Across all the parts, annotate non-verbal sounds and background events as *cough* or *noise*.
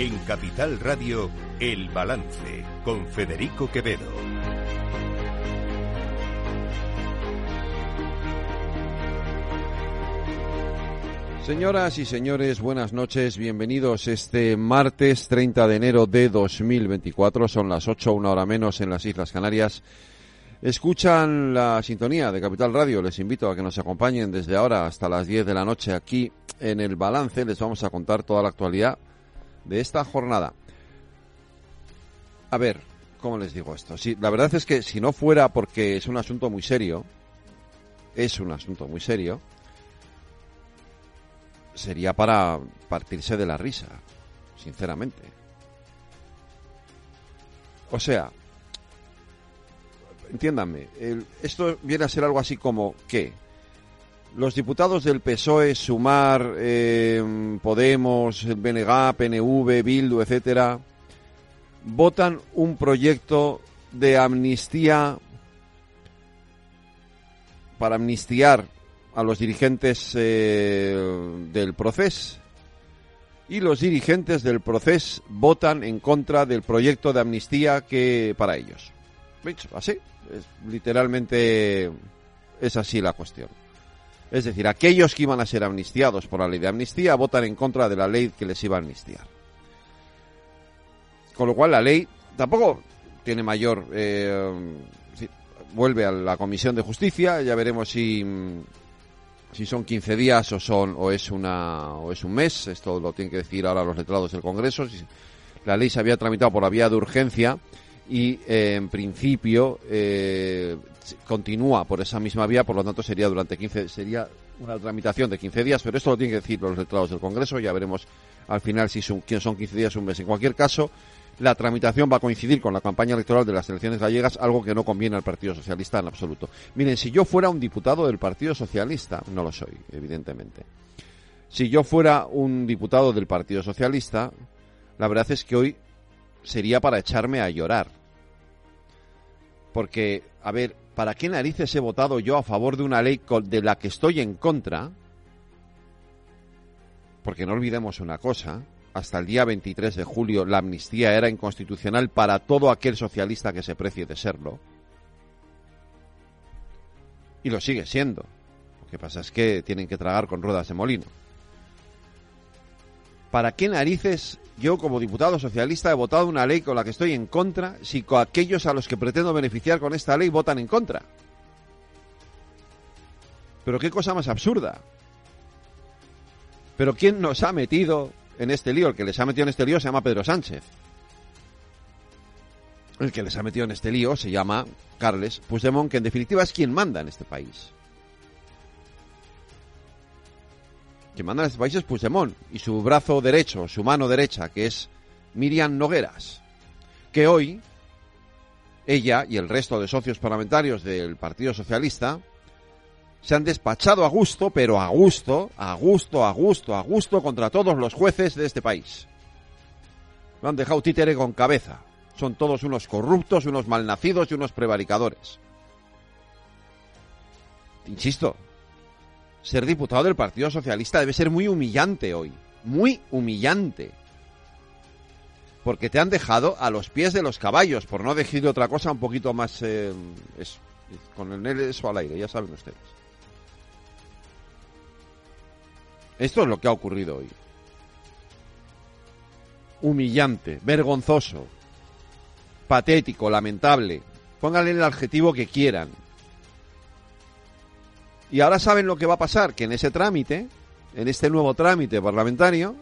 En Capital Radio, El Balance, con Federico Quevedo. Señoras y señores, buenas noches, bienvenidos este martes 30 de enero de 2024, son las 8, una hora menos en las Islas Canarias. Escuchan la sintonía de Capital Radio, les invito a que nos acompañen desde ahora hasta las 10 de la noche aquí en el balance, les vamos a contar toda la actualidad de esta jornada. A ver, ¿cómo les digo esto? Sí, la verdad es que si no fuera porque es un asunto muy serio, es un asunto muy serio, sería para partirse de la risa, sinceramente. O sea, entiéndanme, esto viene a ser algo así como que los diputados del PSOE, Sumar, eh, Podemos, BNG, PNV, Bildu, etcétera, votan un proyecto de amnistía para amnistiar a los dirigentes eh, del proceso y los dirigentes del proceso votan en contra del proyecto de amnistía que para ellos. Así, es, literalmente es así la cuestión. Es decir, aquellos que iban a ser amnistiados por la ley de amnistía votan en contra de la ley que les iba a amnistiar. Con lo cual la ley tampoco tiene mayor... Eh, vuelve a la Comisión de Justicia, ya veremos si si son 15 días o son o es una o es un mes, esto lo tienen que decir ahora los letrados del Congreso. La ley se había tramitado por la vía de urgencia y eh, en principio eh, continúa por esa misma vía, por lo tanto sería durante 15 sería una tramitación de 15 días, pero esto lo tienen que decir los letrados del Congreso, ya veremos al final si son, son 15 días un mes. En cualquier caso, la tramitación va a coincidir con la campaña electoral de las elecciones gallegas, algo que no conviene al Partido Socialista en absoluto. Miren, si yo fuera un diputado del Partido Socialista, no lo soy, evidentemente. Si yo fuera un diputado del Partido Socialista, la verdad es que hoy sería para echarme a llorar. Porque, a ver, ¿para qué narices he votado yo a favor de una ley de la que estoy en contra? Porque no olvidemos una cosa, hasta el día 23 de julio la amnistía era inconstitucional para todo aquel socialista que se precie de serlo. Y lo sigue siendo. Lo que pasa es que tienen que tragar con ruedas de molino. ¿Para qué narices yo como diputado socialista he votado una ley con la que estoy en contra si aquellos a los que pretendo beneficiar con esta ley votan en contra? Pero qué cosa más absurda. Pero ¿quién nos ha metido en este lío, el que les ha metido en este lío se llama Pedro Sánchez. El que les ha metido en este lío se llama Carles Puigdemont, que en definitiva es quien manda en este país. Quien manda en este país es Puigdemont y su brazo derecho, su mano derecha, que es Miriam Nogueras, que hoy ella y el resto de socios parlamentarios del Partido Socialista se han despachado a gusto, pero a gusto, a gusto, a gusto, a gusto contra todos los jueces de este país. Lo han dejado títere con cabeza. Son todos unos corruptos, unos malnacidos y unos prevaricadores. Insisto, ser diputado del Partido Socialista debe ser muy humillante hoy. Muy humillante. Porque te han dejado a los pies de los caballos, por no decir otra cosa un poquito más... Eh, eso, con el eso al aire, ya saben ustedes. Esto es lo que ha ocurrido hoy. Humillante, vergonzoso, patético, lamentable. Pónganle el adjetivo que quieran. Y ahora saben lo que va a pasar, que en ese trámite, en este nuevo trámite parlamentario,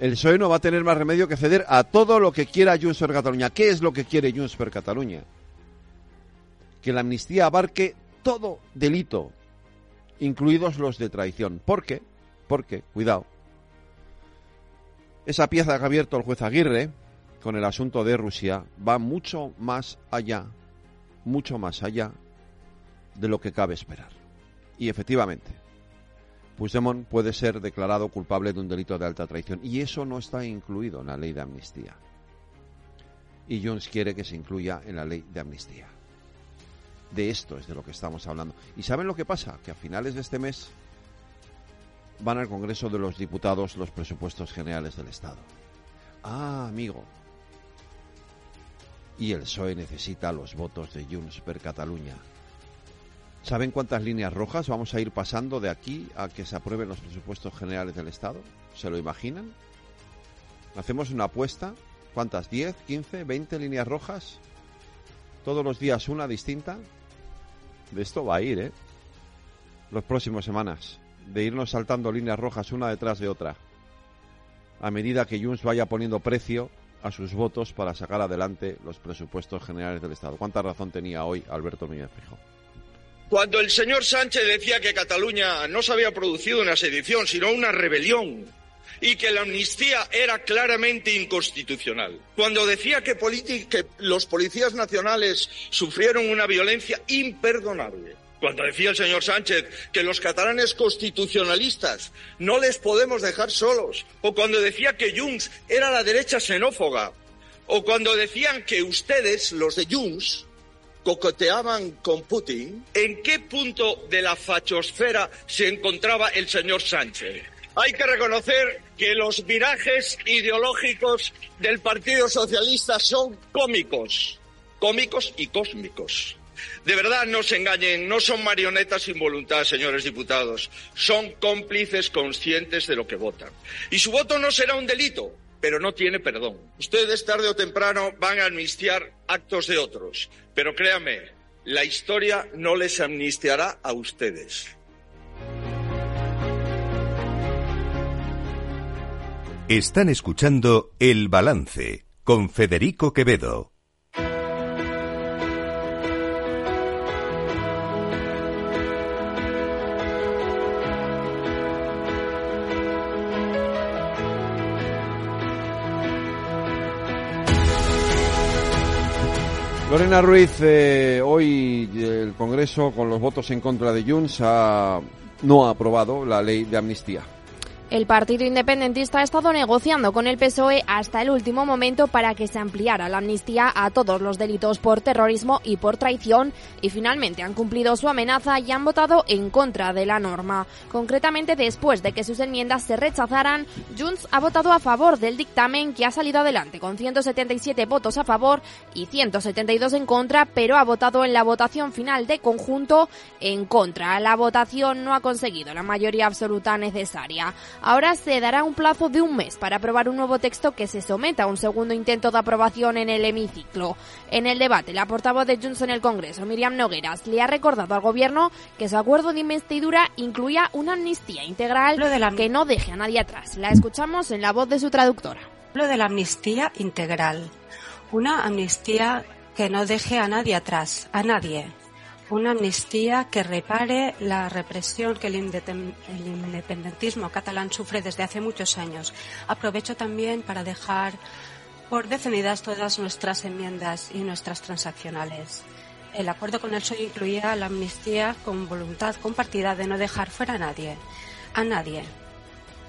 el PSOE no va a tener más remedio que ceder a todo lo que quiera Junts per Cataluña. ¿Qué es lo que quiere Junts per Cataluña? Que la amnistía abarque todo delito, incluidos los de traición. ¿Por qué? Porque, cuidado, esa pieza que ha abierto el juez Aguirre con el asunto de Rusia va mucho más allá, mucho más allá de lo que cabe esperar. Y efectivamente, Puigdemont puede ser declarado culpable de un delito de alta traición y eso no está incluido en la ley de amnistía. Y Jones quiere que se incluya en la ley de amnistía. De esto es de lo que estamos hablando. ¿Y saben lo que pasa? Que a finales de este mes van al Congreso de los Diputados los presupuestos generales del Estado. Ah, amigo. Y el PSOE necesita los votos de Junts per Cataluña. ¿Saben cuántas líneas rojas vamos a ir pasando de aquí a que se aprueben los presupuestos generales del Estado? ¿Se lo imaginan? ¿Hacemos una apuesta? ¿Cuántas? ¿10, 15, 20 líneas rojas? ¿Todos los días una distinta? De esto va a ir, ¿eh? Las próximas semanas. De irnos saltando líneas rojas una detrás de otra. A medida que Junts vaya poniendo precio a sus votos para sacar adelante los presupuestos generales del Estado. ¿Cuánta razón tenía hoy Alberto Núñez Feijóo? Cuando el señor Sánchez decía que Cataluña no se había producido una sedición, sino una rebelión, y que la amnistía era claramente inconstitucional. Cuando decía que, los policías nacionales sufrieron una violencia imperdonable. Cuando decía el señor Sánchez que los catalanes constitucionalistas no les podemos dejar solos. O cuando decía que Junts era la derecha xenófoga. O cuando decían que ustedes, los de Junts, cocoteaban con Putin, ¿en qué punto de la fachosfera se encontraba el señor Sánchez? Hay que reconocer que los virajes ideológicos del Partido Socialista son cómicos, cómicos y cósmicos. De verdad, no se engañen, no son marionetas sin voluntad, señores diputados. Son cómplices conscientes de lo que votan. Y su voto no será un delito, pero no tiene perdón. Ustedes tarde o temprano van a amnistiar actos de otros, pero créanme, la historia no les amnistiará a ustedes. Están escuchando El Balance con Federico Quevedo. Lorena Ruiz, eh, hoy el Congreso, con los votos en contra de Junts, ha, no ha aprobado la ley de amnistía. El Partido Independentista ha estado negociando con el PSOE hasta el último momento para que se ampliara la amnistía a todos los delitos por terrorismo y por traición y finalmente han cumplido su amenaza y han votado en contra de la norma. Concretamente, después de que sus enmiendas se rechazaran, Junts ha votado a favor del dictamen que ha salido adelante con 177 votos a favor y 172 en contra, pero ha votado en la votación final de conjunto en contra. La votación no ha conseguido la mayoría absoluta necesaria. Ahora se dará un plazo de un mes para aprobar un nuevo texto que se someta a un segundo intento de aprobación en el hemiciclo. En el debate, la portavoz de Junts en el Congreso, Miriam Nogueras, le ha recordado al Gobierno que su acuerdo de investidura incluía una amnistía integral que no deje a nadie atrás. La escuchamos en la voz de su traductora. Lo de la amnistía integral. Una amnistía que no deje a nadie atrás, a nadie una amnistía que repare la represión que el, independentismo catalán sufre desde hace muchos años. Aprovecho también para dejar por defendidas todas nuestras enmiendas y nuestras transaccionales. El acuerdo con el PSOE incluía la amnistía con voluntad compartida de no dejar fuera a nadie, a nadie,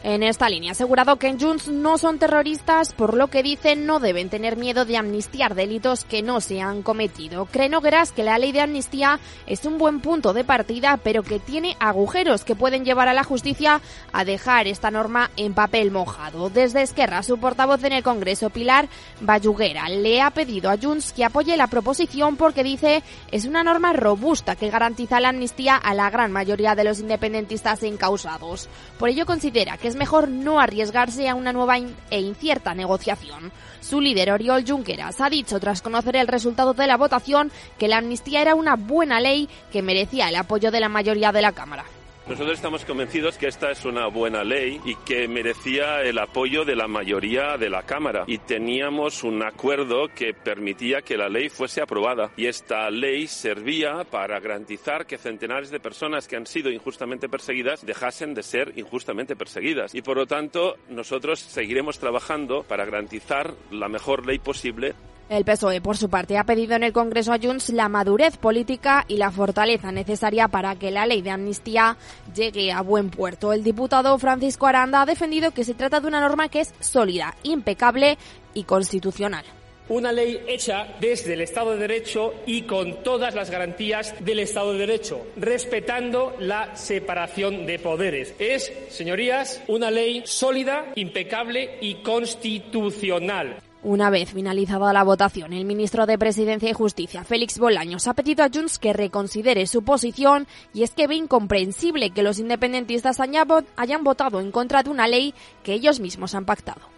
en esta línea. Asegurado que en Junts no son terroristas, por lo que dicen no deben tener miedo de amnistiar delitos que no se han cometido. Cree Nogueras que la ley de amnistía es un buen punto de partida, pero que tiene agujeros que pueden llevar a la justicia a dejar esta norma en papel mojado. Desde Esquerra, su portavoz en el Congreso, Pilar Bayuguera, le ha pedido a Junts que apoye la proposición porque dice es una norma robusta que garantiza la amnistía a la gran mayoría de los independentistas encausados. Por ello considera que es mejor no arriesgarse a una nueva e incierta negociación. Su líder, Oriol Junqueras, ha dicho tras conocer el resultado de la votación que la amnistía era una buena ley que merecía el apoyo de la mayoría de la Cámara. Nosotros estamos convencidos que esta es una buena ley y que merecía el apoyo de la mayoría de la Cámara. Y teníamos un acuerdo que permitía que la ley fuese aprobada. Y esta ley servía para garantizar que centenares de personas que han sido injustamente perseguidas dejasen de ser injustamente perseguidas. Y por lo tanto, nosotros seguiremos trabajando para garantizar la mejor ley posible el PSOE, por su parte, ha pedido en el Congreso a Junts la madurez política y la fortaleza necesaria para que la ley de amnistía llegue a buen puerto. El diputado Francisco Aranda ha defendido que se trata de una norma que es sólida, impecable y constitucional. Una ley hecha desde el Estado de Derecho y con todas las garantías del Estado de Derecho, respetando la separación de poderes. Es, señorías, una ley sólida, impecable y constitucional. Una vez finalizada la votación, el ministro de Presidencia y Justicia, Félix Bolaños, ha pedido a Junts que reconsidere su posición y es que ve incomprensible que los independentistas hayan votado en contra de una ley que ellos mismos han pactado.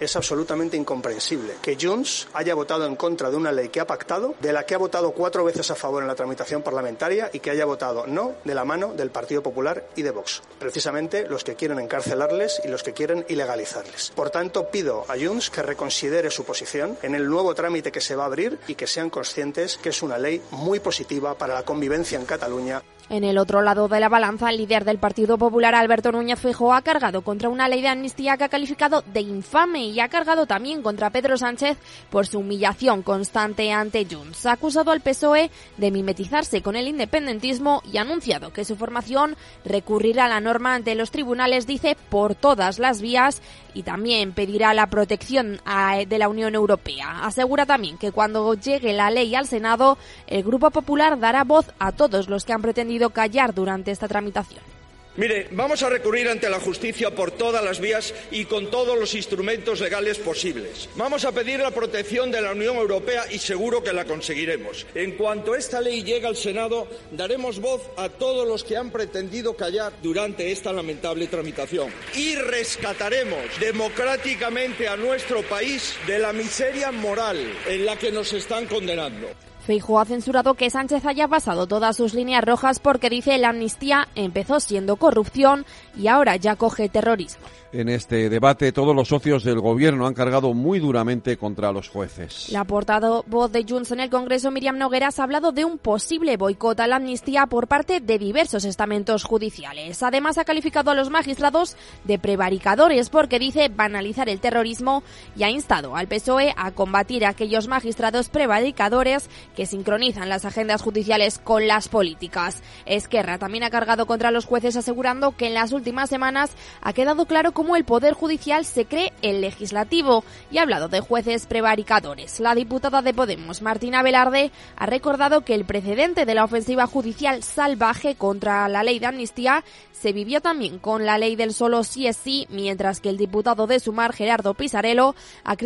Es absolutamente incomprensible que Junts haya votado en contra de una ley que ha pactado, de la que ha votado cuatro veces a favor en la tramitación parlamentaria y que haya votado no de la mano del Partido Popular y de Vox. Precisamente los que quieren encarcelarles y los que quieren ilegalizarles. Por tanto, pido a Junts que reconsidere su posición en el nuevo trámite que se va a abrir y que sean conscientes que es una ley muy positiva para la convivencia en Cataluña. En el otro lado de la balanza, el líder del Partido Popular, Alberto Núñez Feijóo, ha cargado contra una ley de amnistía que ha calificado de infame y ha cargado también contra Pedro Sánchez por su humillación constante ante Junts. Ha acusado al PSOE de mimetizarse con el independentismo y ha anunciado que su formación recurrirá la norma ante los tribunales, dice, por todas las vías y también pedirá la protección de la Unión Europea. Asegura también que cuando llegue la ley al Senado, el Grupo Popular dará voz a todos los que han pretendido callar durante esta tramitación. Mire, vamos a recurrir ante la justicia por todas las vías y con todos los instrumentos legales posibles. Vamos a pedir la protección de la Unión Europea y seguro que la conseguiremos. En cuanto esta ley llegue al Senado, daremos voz a todos los que han pretendido callar durante esta lamentable tramitación y rescataremos democráticamente a nuestro país de la miseria moral en la que nos están condenando. Feijóo ha censurado que Sánchez haya pasado todas sus líneas rojas porque dice la amnistía empezó siendo corrupción y ahora ya coge terrorismo. En este debate, todos los socios del gobierno han cargado muy duramente contra los jueces. La portavoz de Junts en el Congreso, Miriam Nogueras, ha hablado de un posible boicot a la amnistía por parte de diversos estamentos judiciales. Además, ha calificado a los magistrados de prevaricadores porque dice banalizar el terrorismo y ha instado al PSOE a combatir a aquellos magistrados prevaricadores que sincronizan las agendas judiciales con las políticas. Esquerra también ha cargado contra los jueces asegurando que en las últimas semanas ha quedado claro cómo el Poder Judicial se cree el legislativo y ha hablado de jueces prevaricadores. La diputada de Podemos, Martina Velarde, ha recordado que el precedente de la ofensiva judicial salvaje contra la ley de amnistía se vivió también con la ley del solo sí es sí, mientras que el diputado de Sumar, Gerardo Pisarello, ha,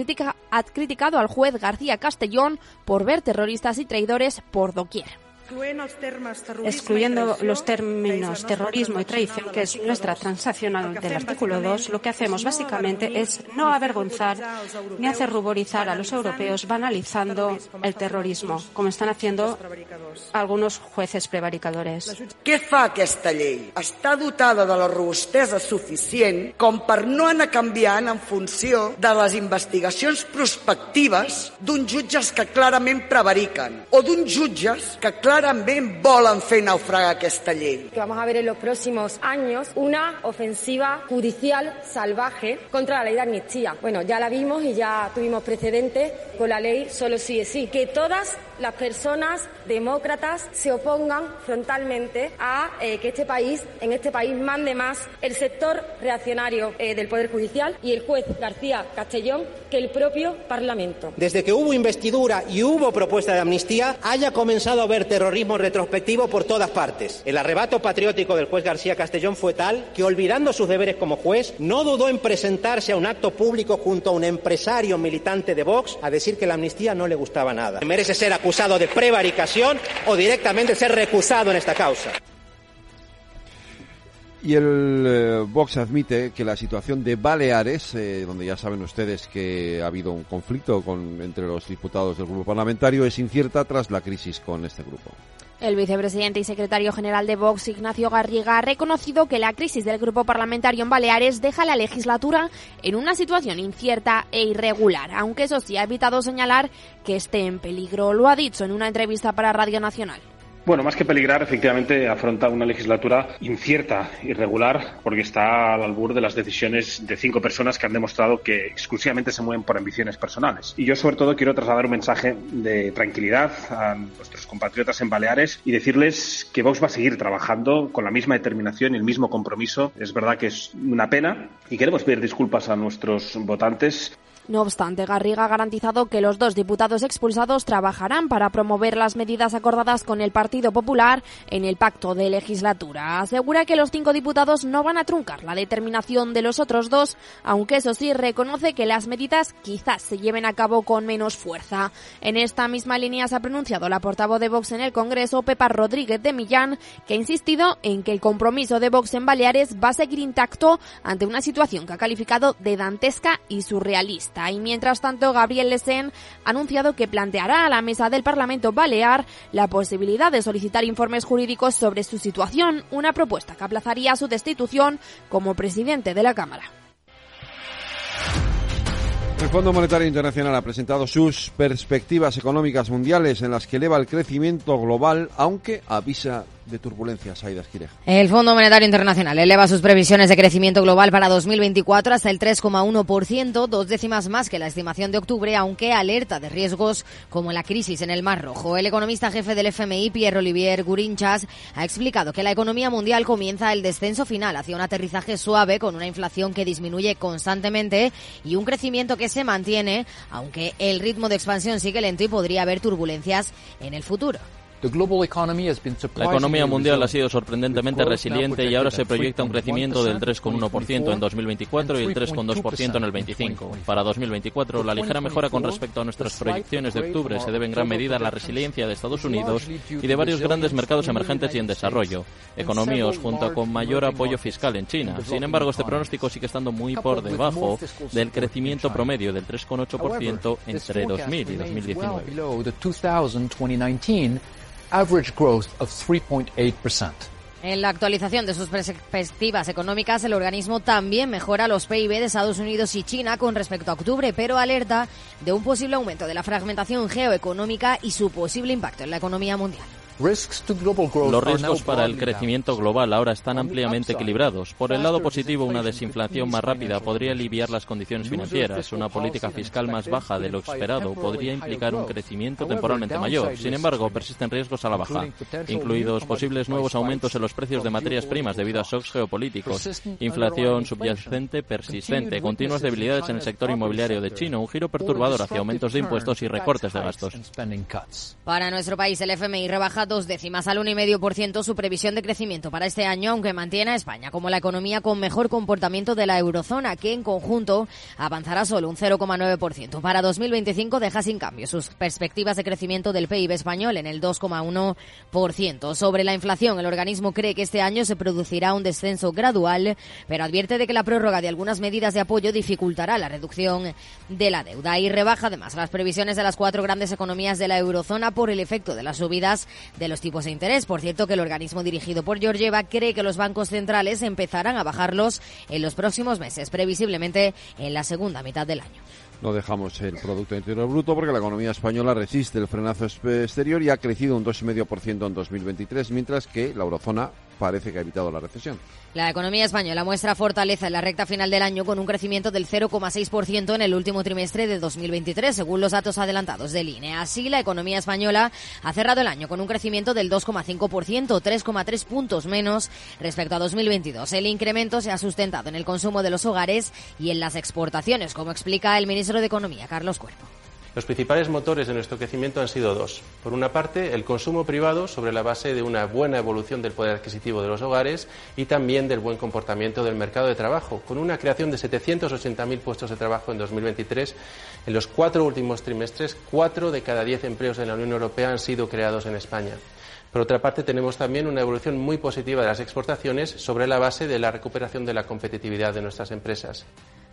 ha criticado al juez García Castellón por ver terroristas y traidores por doquier excluyendo los términos terrorismo y traición, que es nuestra transaccional del artículo 2, lo que hacemos básicamente es no avergonzar ni hacer ruborizar a los europeos banalizando el terrorismo, como están haciendo algunos jueces prevaricadores. Què fa aquesta llei? Està dotada de la robustesa suficient com per no anar canviant en funció de les investigacions prospectives d'uns jutges que clarament prevariquen o d'uns jutges que clarament clarament volen fer naufragar aquesta llei. Que vamos a ver en los próximos años una ofensiva judicial salvaje contra la ley de amnistía. Bueno, ya la vimos y ya tuvimos precedentes con la ley solo sí es sí. Que todas las personas demócratas se opongan frontalmente a eh, que este país, en este país mande más el sector reaccionario eh, del Poder Judicial y el juez García Castellón que el propio Parlamento. Desde que hubo investidura y hubo propuesta de amnistía, haya comenzado a haber terrorismo retrospectivo por todas partes. El arrebato patriótico del juez García Castellón fue tal que, olvidando sus deberes como juez, no dudó en presentarse a un acto público junto a un empresario militante de Vox a decir que la amnistía no le gustaba nada. Merece ser acusado de prevaricación o directamente ser recusado en esta causa. Y el eh, Vox admite que la situación de Baleares, eh, donde ya saben ustedes que ha habido un conflicto con, entre los diputados del grupo parlamentario, es incierta tras la crisis con este grupo. El vicepresidente y secretario general de Vox, Ignacio Garriga, ha reconocido que la crisis del grupo parlamentario en Baleares deja la legislatura en una situación incierta e irregular, aunque eso sí ha evitado señalar que esté en peligro. Lo ha dicho en una entrevista para Radio Nacional. Bueno, más que peligrar, efectivamente afronta una legislatura incierta, irregular, porque está al albur de las decisiones de cinco personas que han demostrado que exclusivamente se mueven por ambiciones personales. Y yo, sobre todo, quiero trasladar un mensaje de tranquilidad a nuestros compatriotas en Baleares y decirles que Vox va a seguir trabajando con la misma determinación y el mismo compromiso. Es verdad que es una pena y queremos pedir disculpas a nuestros votantes No obstante, Garriga ha garantizado que los dos diputados expulsados trabajarán para promover las medidas acordadas con el Partido Popular en el pacto de legislatura. Asegura que los cinco diputados no van a truncar la determinación de los otros dos, aunque eso sí reconoce que las medidas quizás se lleven a cabo con menos fuerza. En esta misma línea se ha pronunciado la portavoz de Vox en el Congreso, Pepa Rodríguez de Millán, que ha insistido en que el compromiso de Vox en Baleares va a seguir intacto ante una situación que ha calificado de dantesca y surrealista. Y mientras tanto, Gabriel Lesen ha anunciado que planteará a la mesa del Parlamento Balear la posibilidad de solicitar informes jurídicos sobre su situación, una propuesta que aplazaría su destitución como presidente de la Cámara. El Fondo Monetario Internacional ha presentado sus perspectivas económicas mundiales en las que eleva el crecimiento global, aunque avisa de turbulencias, Aida Esquireja. El Fondo Monetario Internacional eleva sus previsiones de crecimiento global para 2024 hasta el 3,1%, dos décimas más que la estimación de octubre, aunque alerta de riesgos como la crisis en el Mar Rojo. El economista jefe del FMI, Pierre Olivier Gurinchas, ha explicado que la economía mundial comienza el descenso final hacia un aterrizaje suave con una inflación que disminuye constantemente y un crecimiento que se mantiene, aunque el ritmo de expansión sigue lento y podría haber turbulencias en el futuro. La economía mundial ha sido sorprendentemente resiliente y ahora se proyecta un crecimiento del 3,1% en 2024 y el 3,2% en el 25. Para 2024, la ligera mejora con respecto a nuestras proyecciones de octubre se debe en gran medida a la resiliencia de Estados Unidos y de varios grandes mercados emergentes y en desarrollo, economías junto con mayor apoyo fiscal en China. Sin embargo, este pronóstico sigue estando muy por debajo del crecimiento promedio del 3,8% entre 2000 y 2019 average growth of 3.8%. En la actualización de sus perspectivas económicas, el organismo también mejora los PIB de Estados Unidos y China con respecto a octubre, pero alerta de un posible aumento de la fragmentación geoeconómica y su posible impacto en la economía mundial. Los riesgos para el crecimiento global ahora están ampliamente equilibrados. Por el lado positivo, una desinflación más rápida podría aliviar las condiciones financieras. Una política fiscal más baja de lo esperado podría implicar un crecimiento temporalmente mayor. Sin embargo, persisten riesgos a la baja, incluidos posibles nuevos aumentos en los precios de materias primas debido a shocks geopolíticos, inflación subyacente persistente, continuas debilidades en el sector inmobiliario de China, un giro perturbador hacia aumentos de impuestos y recortes de gastos. Para nuestro país, el FMI rebaja dos décimas al 1,5% su previsión de crecimiento para este año, aunque mantiene a España como la economía con mejor comportamiento de la eurozona, que en conjunto avanzará solo un 0,9%. Para 2025 deja sin cambio sus perspectivas de crecimiento del PIB español en el 2,1%. Sobre la inflación, el organismo cree que este año se producirá un descenso gradual, pero advierte de que la prórroga de algunas medidas de apoyo dificultará la reducción de la deuda y rebaja además las previsiones de las cuatro grandes economías de la eurozona por el efecto de las subidas de los tipos de interés. Por cierto, que el organismo dirigido por Georgieva cree que los bancos centrales empezarán a bajarlos en los próximos meses, previsiblemente en la segunda mitad del año. No dejamos el Producto Interior Bruto porque la economía española resiste el frenazo exterior y ha crecido un 2,5% en 2023, mientras que la eurozona parece que ha evitado la recesión. La economía española muestra fortaleza en la recta final del año con un crecimiento del 0,6% en el último trimestre de 2023, según los datos adelantados del INE. Así, la economía española ha cerrado el año con un crecimiento del 2,5%, 3,3 puntos menos respecto a 2022. El incremento se ha sustentado en el consumo de los hogares y en las exportaciones, como explica el ministro de Economía, Carlos Cuerpo. Los principales motores de nuestro crecimiento han sido dos. Por una parte, el consumo privado sobre la base de una buena evolución del poder adquisitivo de los hogares y también del buen comportamiento del mercado de trabajo, con una creación de 780.000 puestos de trabajo en 2023. En los cuatro últimos trimestres, cuatro de cada diez empleos en la Unión Europea han sido creados en España. Por otra parte, tenemos también una evolución muy positiva de las exportaciones sobre la base de la recuperación de la competitividad de nuestras empresas.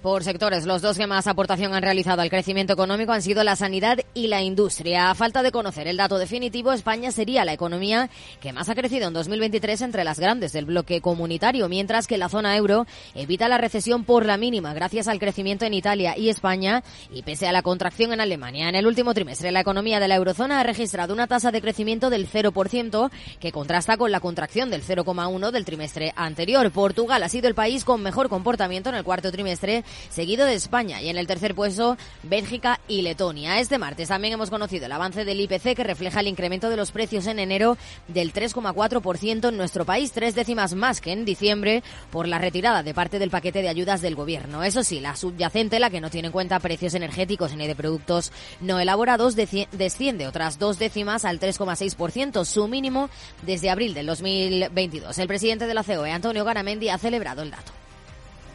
Por sectores, los dos que más aportación han realizado al crecimiento económico han sido la sanidad y la industria. A falta de conocer el dato definitivo, España sería la economía que más ha crecido en 2023 entre las grandes del bloque comunitario, mientras que la zona euro evita la recesión por la mínima gracias al crecimiento en Italia y España y pese a la contracción en Alemania. En el último trimestre, la economía de la eurozona ha registrado una tasa de crecimiento del 0%, que contrasta con la contracción del 0,1 del trimestre anterior. Portugal ha sido el país con mejor comportamiento en el cuarto trimestre seguido de España y en el tercer puesto Bélgica y Letonia. Este martes también hemos conocido el avance del IPC que refleja el incremento de los precios en enero del 3,4% en nuestro país, tres décimas más que en diciembre por la retirada de parte del paquete de ayudas del gobierno. Eso sí, la subyacente, la que no tiene en cuenta precios energéticos ni de productos no elaborados, desciende otras dos décimas al 3,6%, su mínimo desde abril del 2022. El presidente de la COE, Antonio Garamendi, ha celebrado el dato.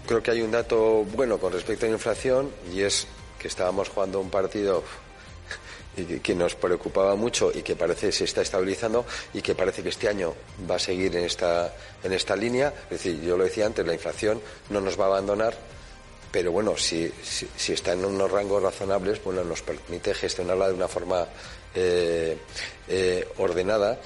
Creo que hay un dato bueno con respecto a la inflación y es que estábamos jugando un partido *laughs* que nos preocupaba mucho y que parece se está estabilizando y que parece que este año va a seguir en esta, en esta línea. Es decir, yo lo decía antes, la inflación no nos va a abandonar, pero bueno, si, si, está en unos rangos razonables, bueno, nos permite gestionarla de una forma eh, eh, ordenada.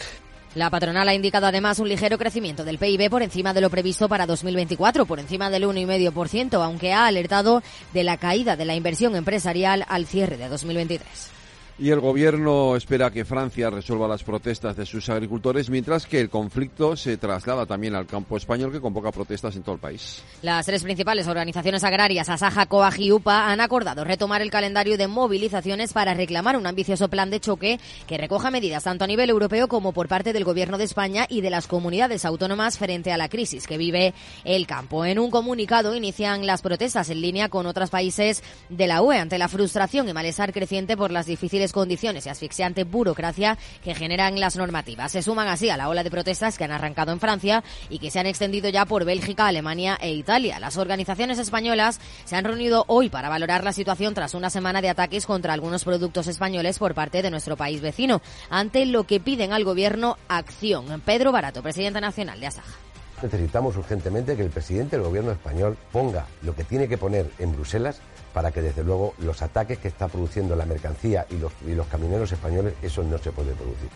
La patronal ha indicado además un ligero crecimiento del PIB por encima de lo previsto para 2024, por encima del 1,5%, aunque ha alertado de la caída de la inversión empresarial al cierre de 2023. Y el gobierno espera que Francia resuelva las protestas de sus agricultores, mientras que el conflicto se traslada también al campo español, que convoca protestas en todo el país. Las tres principales organizaciones agrarias, Asaja, COAG y UPA, han acordado retomar el calendario de movilizaciones para reclamar un ambicioso plan de choque que recoja medidas tanto a nivel europeo como por parte del gobierno de España y de las comunidades autónomas frente a la crisis que vive el campo. En un comunicado inician las protestas en línea con otros países de la UE ante la frustración y malestar creciente por las difíciles condiciones y asfixiante burocracia que generan las normativas. Se suman así a la ola de protestas que han arrancado en Francia y que se han extendido ya por Bélgica, Alemania e Italia. Las organizaciones españolas se han reunido hoy para valorar la situación tras una semana de ataques contra algunos productos españoles por parte de nuestro país vecino, ante lo que piden al gobierno acción. Pedro Barato, presidente nacional de Asaja. Necesitamos urgentemente que el presidente del gobierno español ponga lo que tiene que poner en Bruselas para que desde luego los ataques que está produciendo la mercancía y los, y los camineros españoles, eso no se puede producir.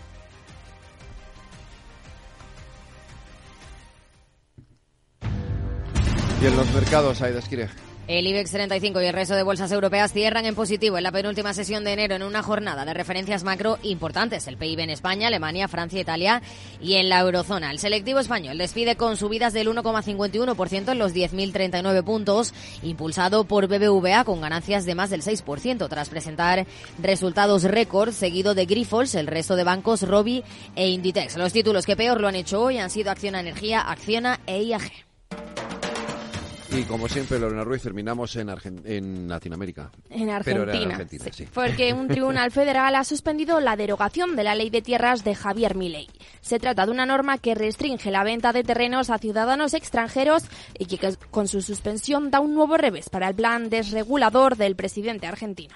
Y en los mercados, hay. El IBEX 35 y el resto de bolsas europeas cierran en positivo en la penúltima sesión de enero en una jornada de referencias macro importantes. El PIB en España, Alemania, Francia, Italia y en la eurozona. El selectivo español despide con subidas del 1,51% en los 10.039 puntos, impulsado por BBVA con ganancias de más del 6% tras presentar resultados récord, seguido de Grifols, el resto de bancos, Robi e Inditex. Los títulos que peor lo han hecho hoy han sido Acciona Energía, Acciona e IAG. Y como siempre, Lorena Ruiz, terminamos en, en Latinoamérica. En Argentina. Porque un tribunal *laughs* federal ha suspendido la derogación de la ley de tierras de Javier Milei. Se trata de una norma que restringe la venta de terrenos a ciudadanos extranjeros y que con su suspensión da un nuevo revés para el plan desregulador del presidente argentino.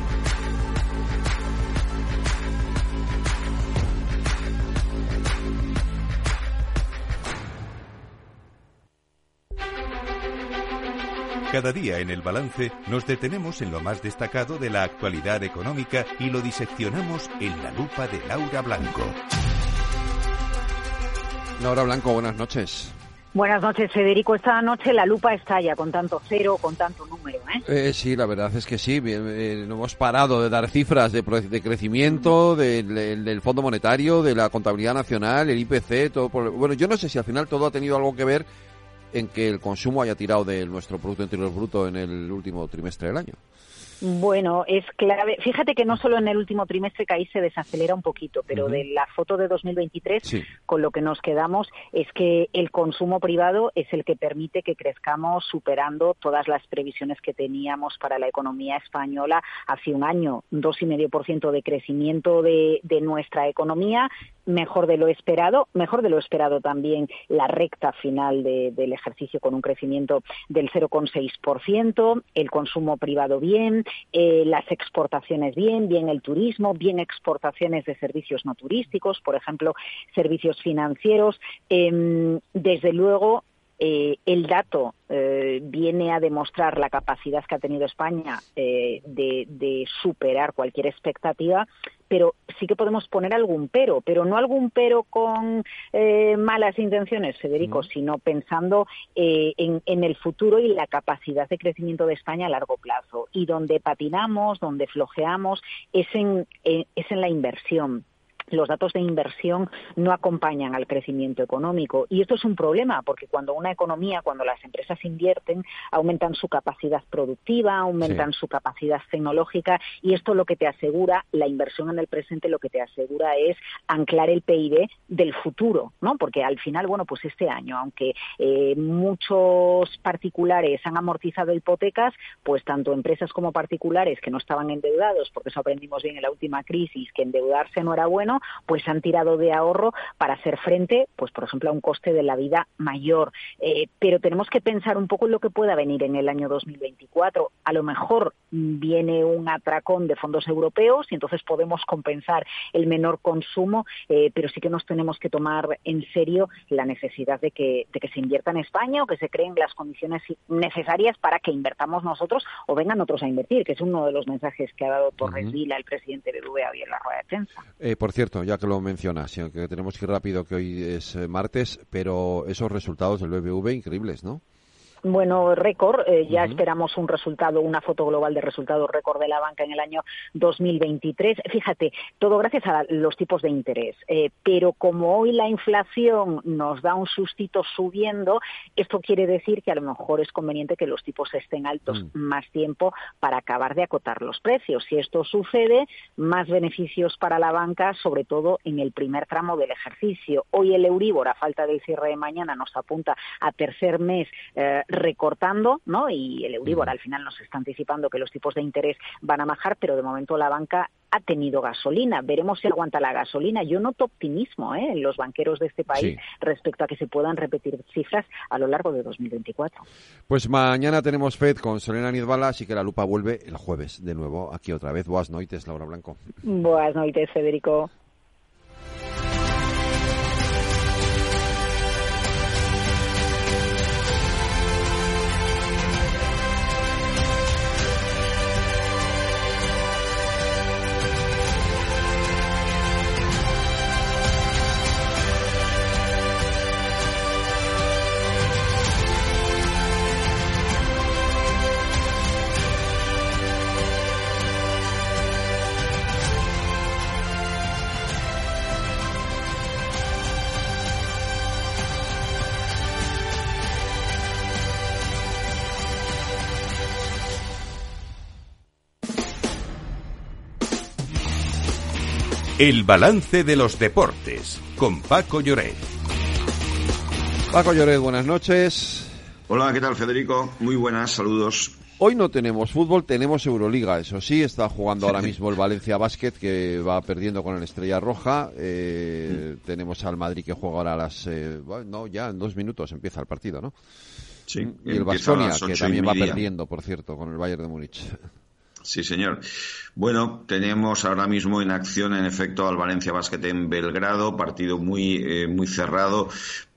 Cada día en el balance nos detenemos en lo más destacado de la actualidad económica y lo diseccionamos en la lupa de Laura Blanco. Laura Blanco, buenas noches. Buenas noches, Federico. Esta noche la lupa estalla con tanto cero, con tanto número. ¿eh? eh sí, la verdad es que sí. Eh, no hemos parado de dar cifras de, de crecimiento, del, del, Fondo Monetario, de la contabilidad nacional, el IPC, todo. bueno, yo no sé si al final todo ha tenido algo que ver en que el consumo haya tirado de nuestro Producto Interior Bruto en el último trimestre del año. Bueno, es clave. Fíjate que no solo en el último trimestre que ahí se desacelera un poquito, pero de la foto de 2023, con lo que nos quedamos es que el consumo privado es el que permite que crezcamos superando todas las previsiones que teníamos para la economía española hace un año. Dos y medio por ciento de crecimiento de, de nuestra economía, mejor de lo esperado, mejor de lo esperado también la recta final del ejercicio con un crecimiento del 0,6%, el consumo privado bien, eh, las exportaciones bien, bien el turismo, bien exportaciones de servicios no turísticos, por ejemplo, servicios financieros. Em, desde luego, eh, el dato eh, viene a demostrar la capacidad que ha tenido España de, de, superar cualquier expectativa, pero sí que podemos poner algún pero, pero no algún pero con eh, malas intenciones, Federico, sino pensando eh, en, el futuro y la capacidad de crecimiento de España a largo plazo. Y donde patinamos, donde flojeamos, es en, eh, es en la inversión los datos de inversión no acompañan al crecimiento económico. Y esto es un problema, porque cuando una economía, cuando las empresas invierten, aumentan su capacidad productiva, aumentan su capacidad tecnológica, y esto lo que te asegura, la inversión en el presente lo que te asegura es anclar el PIB del futuro, ¿no? Porque al final, bueno, pues este año, aunque eh, muchos particulares han amortizado hipotecas, pues tanto empresas como particulares que no estaban endeudados, porque eso aprendimos bien en la última crisis, que endeudarse no era bueno, pues han tirado de ahorro para hacer frente, pues por ejemplo, a un coste de la vida mayor. Eh, pero tenemos que pensar un poco en lo que pueda venir en el año 2024. A lo mejor viene un atracón de fondos europeos y entonces podemos compensar el menor consumo, eh, pero sí que nos tenemos que tomar en serio la necesidad de que, de que se invierta en España o que se creen las condiciones necesarias para que invertamos nosotros o vengan otros a invertir, que es uno de los mensajes que ha dado Torres Vila, el presidente de BBVA, hoy en la rueda de prensa. Eh, por cierto, ya que lo mencionas, que tenemos que ir rápido, que hoy es eh, martes, pero esos resultados del BBV increíbles, ¿no? Bueno, récord. Eh, ya esperamos un resultado, una foto global de resultados récord de la banca en el año 2023. Fíjate, todo gracias a los tipos de interés. Eh, pero como hoy la inflación nos da un sustito subiendo, esto quiere decir que a lo mejor es conveniente que los tipos estén altos mm. más tiempo para acabar de acotar los precios. Si esto sucede, más beneficios para la banca, sobre todo en el primer tramo del ejercicio. Hoy el Euribor, a falta del cierre de mañana, nos apunta a tercer mes eh, recortando, ¿no? Y el Euribor al final nos está anticipando que los tipos de interés van a bajar, pero de momento la banca ha tenido gasolina. Veremos si aguanta la gasolina. Yo noto optimismo ¿eh? en los banqueros de este país respecto a que se puedan repetir cifras a lo largo de 2024. Pues mañana tenemos FED con Selena Nidbala, así que la lupa vuelve el jueves de nuevo aquí otra vez. Buenas noches, Laura Blanco. Buenas noches, Federico. El balance de los deportes con Paco Lloret. Paco Lloret, buenas noches. Hola, ¿qué tal Federico? Muy buenas, saludos. Hoy no tenemos fútbol, tenemos Euroliga, eso sí, está jugando ahora mismo el Valencia Basket que va perdiendo con el Estrella Roja. Eh, mm. Tenemos al Madrid que juega ahora a las... Eh, no, ya en dos minutos empieza el partido, ¿no? Sí. Y el Baskonia que también va perdiendo, por cierto, con el Bayern de Múnich. Sí, señor. Bueno, tenemos ahora mismo en acción, en efecto, al Valencia Basket en Belgrado, partido muy, eh, muy cerrado,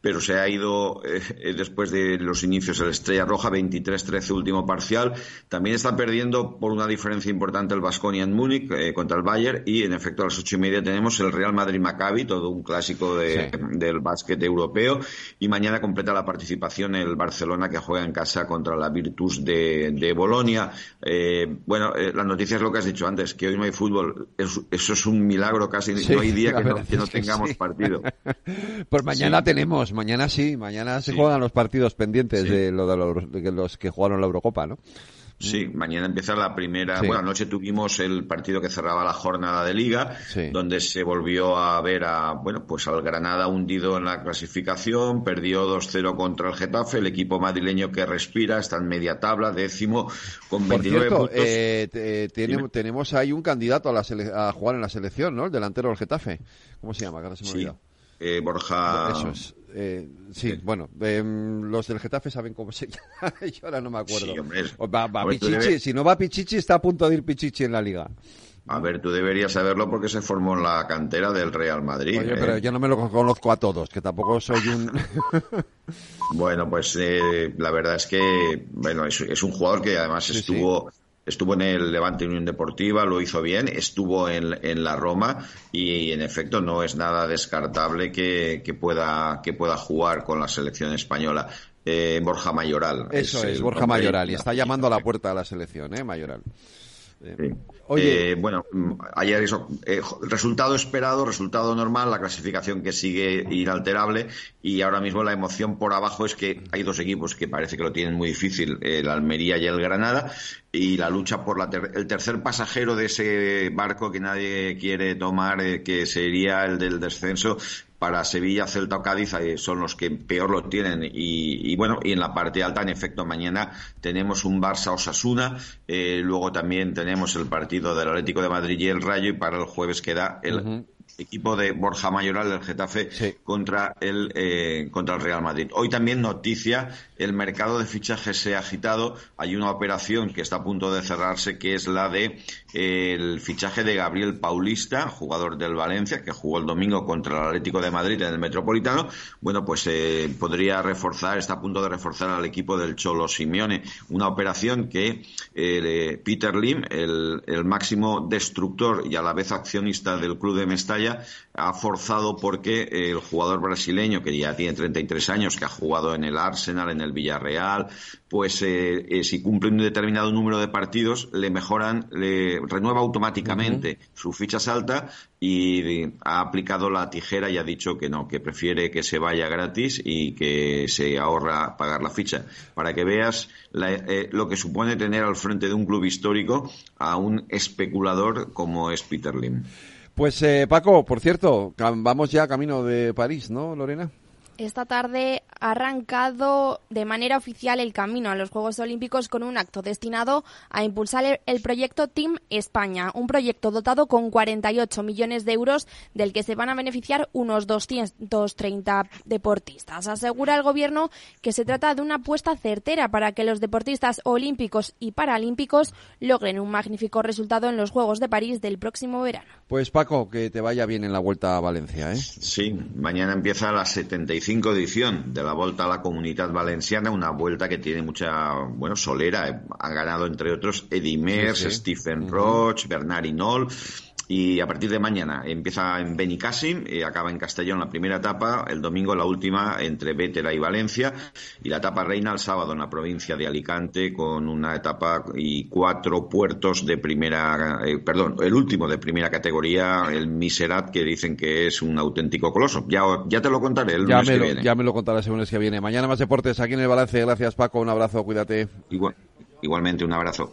pero se ha ido eh, después de los inicios el Estrella Roja, 23-13 último parcial. También está perdiendo por una diferencia importante el Vasconia en Múnich eh, contra el Bayern y en efecto a las ocho y media tenemos el Real Madrid-Maccabi, todo un clásico del básquet europeo y mañana completa la participación el Barcelona que juega en casa contra la Virtus de, de Bolonia. Eh, bueno, la noticia es lo que has dicho antes, que hoy no hay fútbol. eso es un milagro casi, no hay día que no, tengamos partido. *laughs* pues mañana tenemos Mañana sí, mañana se juegan los partidos pendientes de, lo de, los, que jugaron la Eurocopa, ¿no? Sí, mañana empieza la primera. Bueno, anoche tuvimos el partido que cerraba la jornada de Liga, donde se volvió a ver a, bueno, pues al Granada hundido en la clasificación, perdió 2-0 contra el Getafe, el equipo madrileño que respira, está en media tabla, décimo, con 29 Por puntos. Eh, tenemos, tenemos ahí un candidato a, la a jugar en la selección, ¿no? El delantero del Getafe. ¿Cómo se llama? Que ahora se me sí. Eh, Borja. Eso es. Eh, sí, bueno, em, los del Getafe saben cómo se *laughs* llama. Yo ahora no me acuerdo. Sí, hombre. Va, va Pichichi. Si no va Pichichi, está a punto de ir Pichichi en la liga. A ver, tú deberías saberlo porque se formó en la cantera del Real Madrid. Oye, ¿eh? pero yo no me lo conozco a todos, que tampoco soy un. *laughs* bueno, pues eh, la verdad es que, bueno, es, es un jugador que además Sí, estuvo. Estuvo en el Levante Unión Deportiva, lo hizo bien, estuvo en, en la Roma y en efecto no es nada descartable que, que pueda, que pueda jugar con la selección española. Eh, Borja Mayoral. Eso es, Borja. Mayoral. Y está llamando a la puerta de la selección, ¿eh? Mayoral. Sí. Oye. Eh, bueno, mm, ayer eso, eh, resultado esperado, resultado normal, la clasificación que sigue inalterable y ahora mismo la emoción por abajo es que hay dos equipos que parece que lo tienen muy difícil, el Almería y el Granada, y la lucha por la ter- el tercer pasajero de ese barco que nadie quiere tomar, eh, que sería el del descenso, para Sevilla, Celta o Cádiz eh, son los que peor lo tienen y, y bueno y en la parte alta en efecto mañana tenemos un Barça Osasuna eh, luego también tenemos el partido del Atlético de Madrid y el Rayo y para el jueves queda el. Equipo de Borja Mayoral del Getafe contra el eh, contra el Real Madrid. Hoy también noticia, el mercado de fichajes se ha agitado, hay una operación que está a punto de cerrarse que es la de eh, el fichaje de Gabriel Paulista, jugador del Valencia que jugó el domingo contra el Atlético de Madrid en el Metropolitano. Bueno, pues eh, podría reforzar, está a punto de reforzar al equipo del Cholo Simeone, una operación que eh, Peter Lim, el, el máximo destructor y a la vez accionista del club de Mestalla, ha forzado porque el jugador brasileño, que ya tiene 33 años, que ha jugado en el Arsenal, en el Villarreal, pues eh, eh, si cumple un determinado número de partidos, le mejoran, le renueva automáticamente su ficha salta y eh, ha aplicado la tijera y ha dicho que no, que prefiere que se vaya gratis y que se ahorra pagar la ficha. Para que veas la- eh, lo que supone tener al frente de un club histórico a un especulador como es Peter Lim. Pues eh, Paco, por cierto, vamos ya camino de París, ¿no, Lorena? Esta tarde ha arrancado de manera oficial el camino a los Juegos Olímpicos con un acto destinado a impulsar el, proyecto Team España, un proyecto dotado con 48 millones de euros del que se van a beneficiar unos 230 deportistas. Asegura el gobierno que se trata de una apuesta certera para que los deportistas olímpicos y paralímpicos logren un magnífico resultado en los Juegos de París del próximo verano. Pues Paco, que te vaya bien en la vuelta a Valencia, ¿eh? Sí, mañana empieza la 75 edición de la Volta a la Comunidad Valenciana, una vuelta que tiene mucha, bueno, solera. Han ganado, entre otros, Eddie Mers, Sí, sí. Stephen Roche, Bernard Hinault. Y a partir de mañana empieza en Benicàssim, y acaba en Castellón la primera etapa, el domingo la última entre Bétera y Valencia, y la etapa reina el sábado en la provincia de Alicante con una etapa y cuatro puertos de primera, eh, perdón, el último de primera categoría, el Miserat, que dicen que es un auténtico coloso. Ya, ya te lo contaré el Ya lunes me, que lo, viene. ya me lo contarás el lunes que viene. Mañana más deportes aquí en el balance. Gracias, Paco. Un abrazo, cuídate. Igual, igualmente, un abrazo.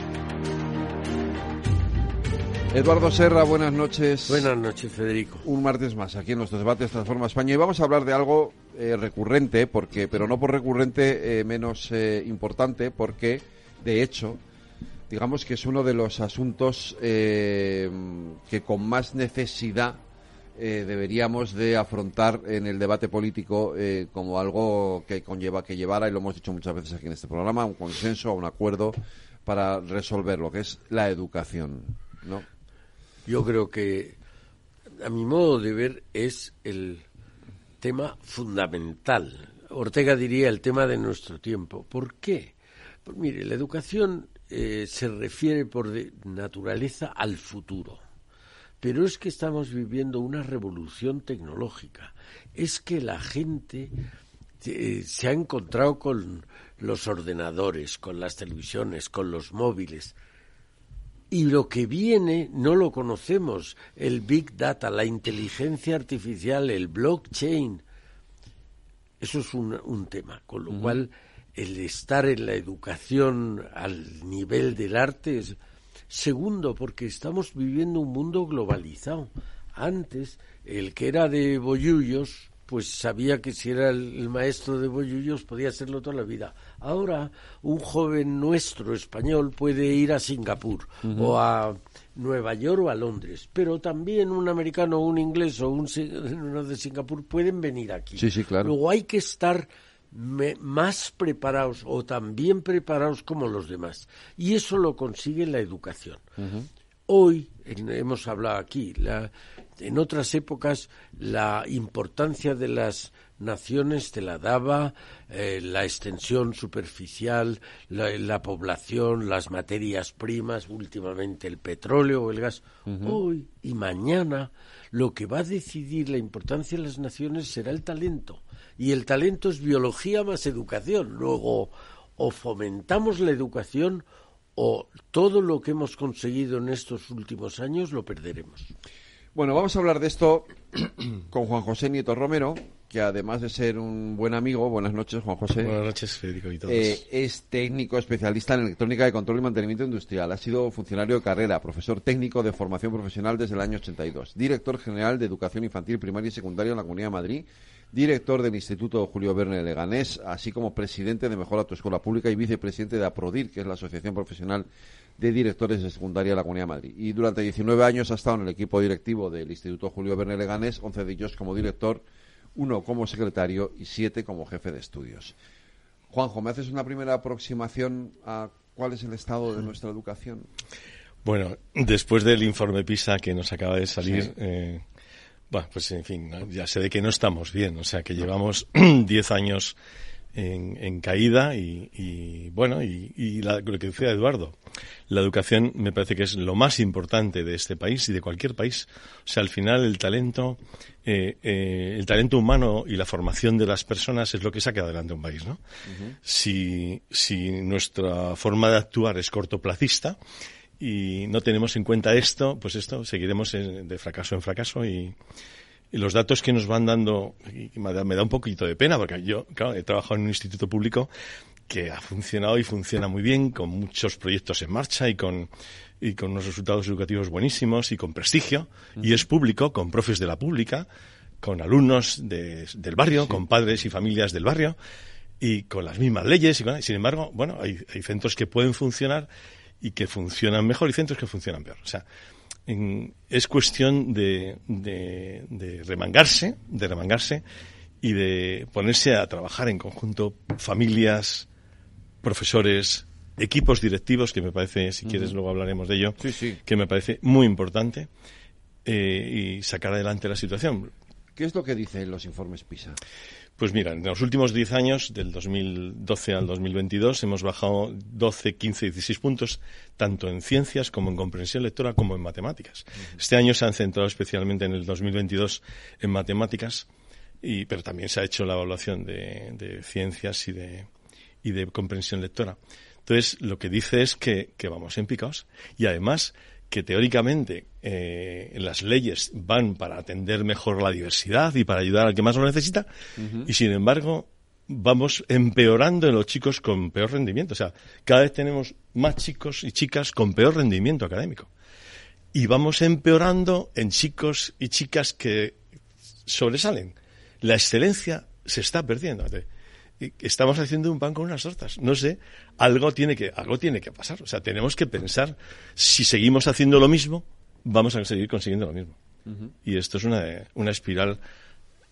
Eduardo Serra, buenas noches. Buenas noches, Federico. Un martes más aquí en nuestros debates Transforma España y vamos a hablar de algo eh, recurrente, porque, pero no por recurrente eh, menos eh, importante, porque de hecho, digamos que es uno de los asuntos que con más necesidad deberíamos de afrontar en el debate político como algo que conlleva que llevara y lo hemos dicho muchas veces aquí en este programa un consenso, un acuerdo para resolver lo que es la educación, ¿no? Yo creo que, a mi modo de ver, es el tema fundamental. Ortega diría el tema de nuestro tiempo. ¿Por qué? Pues mire, la educación eh, se refiere por naturaleza al futuro. Pero es que estamos viviendo una revolución tecnológica. Es que la gente eh, se ha encontrado con los ordenadores, con las televisiones, con los móviles y lo que viene no lo conocemos, el Big Data, la inteligencia artificial, el blockchain. Eso es un, tema, con lo cual el estar en la educación al nivel del arte es... Segundo, porque estamos viviendo un mundo globalizado. Antes, el que era de Boyullos, pues sabía que si era el, maestro de Bollullos podía serlo toda la vida. Ahora un joven nuestro español puede ir a Singapur o a Nueva York o a Londres, pero también un americano un inglés o un *laughs* uno de Singapur pueden venir aquí. Sí, sí, claro. Luego hay que estar más preparados o también preparados como los demás. Y eso lo consigue la educación. Hoy, hemos hablado aquí, la, en otras épocas la importancia de las naciones te la daba eh, la extensión superficial, la, población, las materias primas, últimamente el petróleo o el gas. Hoy y mañana lo que va a decidir la importancia de las naciones será el talento. Y el talento es biología más educación. Luego, o fomentamos la educación o todo lo que hemos conseguido en estos últimos años lo perderemos. Bueno, vamos a hablar de esto *clears throat* con Juan José Nieto Romero, que además de ser un buen amigo, buenas noches Juan José. Buenas noches Federico y todos. Eh, es técnico especialista en electrónica de control y mantenimiento industrial. Ha sido funcionario de carrera, profesor técnico de formación profesional desde el año 82, director general de educación infantil, primaria y secundaria en la Comunidad de Madrid, director del Instituto Julio Verne Leganés, así como presidente de Mejora tu Escuela Pública y vicepresidente de APRODIR, que es la Asociación Profesional de directores de secundaria de la Comunidad de Madrid. Y durante 19 años ha estado en el equipo directivo del Instituto Julio Verne Leganés, 11 de ellos como director, uno como secretario y siete como jefe de estudios. Juanjo, ¿me haces una primera aproximación a cuál es el estado de nuestra educación? Bueno, después del informe PISA que nos acaba de salir, eh, bueno, pues en fin, ya sé de que no estamos bien, o sea que llevamos *clears throat* 10 años en, caída y, bueno, y, lo que decía Eduardo, la educación me parece que es lo más importante de este país y de cualquier país. O sea, al final el talento, eh, eh, el talento humano y la formación de las personas es lo que saca adelante un país, ¿no? si, si nuestra forma de actuar es cortoplacista, y no tenemos en cuenta esto, pues esto seguiremos de fracaso en fracaso y, y los datos que nos van dando, me da, un poquito de pena, porque yo, claro, he trabajado en un instituto público que ha funcionado y funciona muy bien, con muchos proyectos en marcha y con, y con unos resultados educativos buenísimos y con prestigio, y es público, con profes de la pública, con alumnos del barrio, con padres y familias del barrio, y con las mismas leyes. Y sin embargo, bueno, hay, hay centros que pueden funcionar y que funcionan mejor y centros que funcionan peor. O sea, es cuestión de, de, remangarse, de remangarse y de ponerse a trabajar en conjunto familias, profesores, equipos directivos, que me parece, si quieres luego hablaremos de ello, que me parece muy importante, eh, y sacar adelante la situación. ¿Qué es lo que dicen los informes PISA? Pues mira, en los últimos 10 años, del 2012 al 2022, hemos bajado 12, 15, 16 puntos, tanto en ciencias como en comprensión lectora como en matemáticas. Este año se han centrado especialmente en el 2022 en matemáticas, y, pero también se ha hecho la evaluación de, ciencias y de, y de comprensión lectora. Entonces, lo que dice es que, que vamos en picaos y además que teóricamente eh, las leyes van para atender mejor la diversidad y para ayudar al que más lo necesita, y sin embargo vamos empeorando en los chicos con peor rendimiento. O sea, cada vez tenemos más chicos y chicas con peor rendimiento académico. Y vamos empeorando en chicos y chicas que sobresalen. La excelencia se está perdiendo. Estamos haciendo un pan con unas tortas. No sé, algo tiene que, algo tiene que pasar. O sea, tenemos que pensar, si seguimos haciendo lo mismo, vamos a seguir consiguiendo lo mismo. Y esto es una, una espiral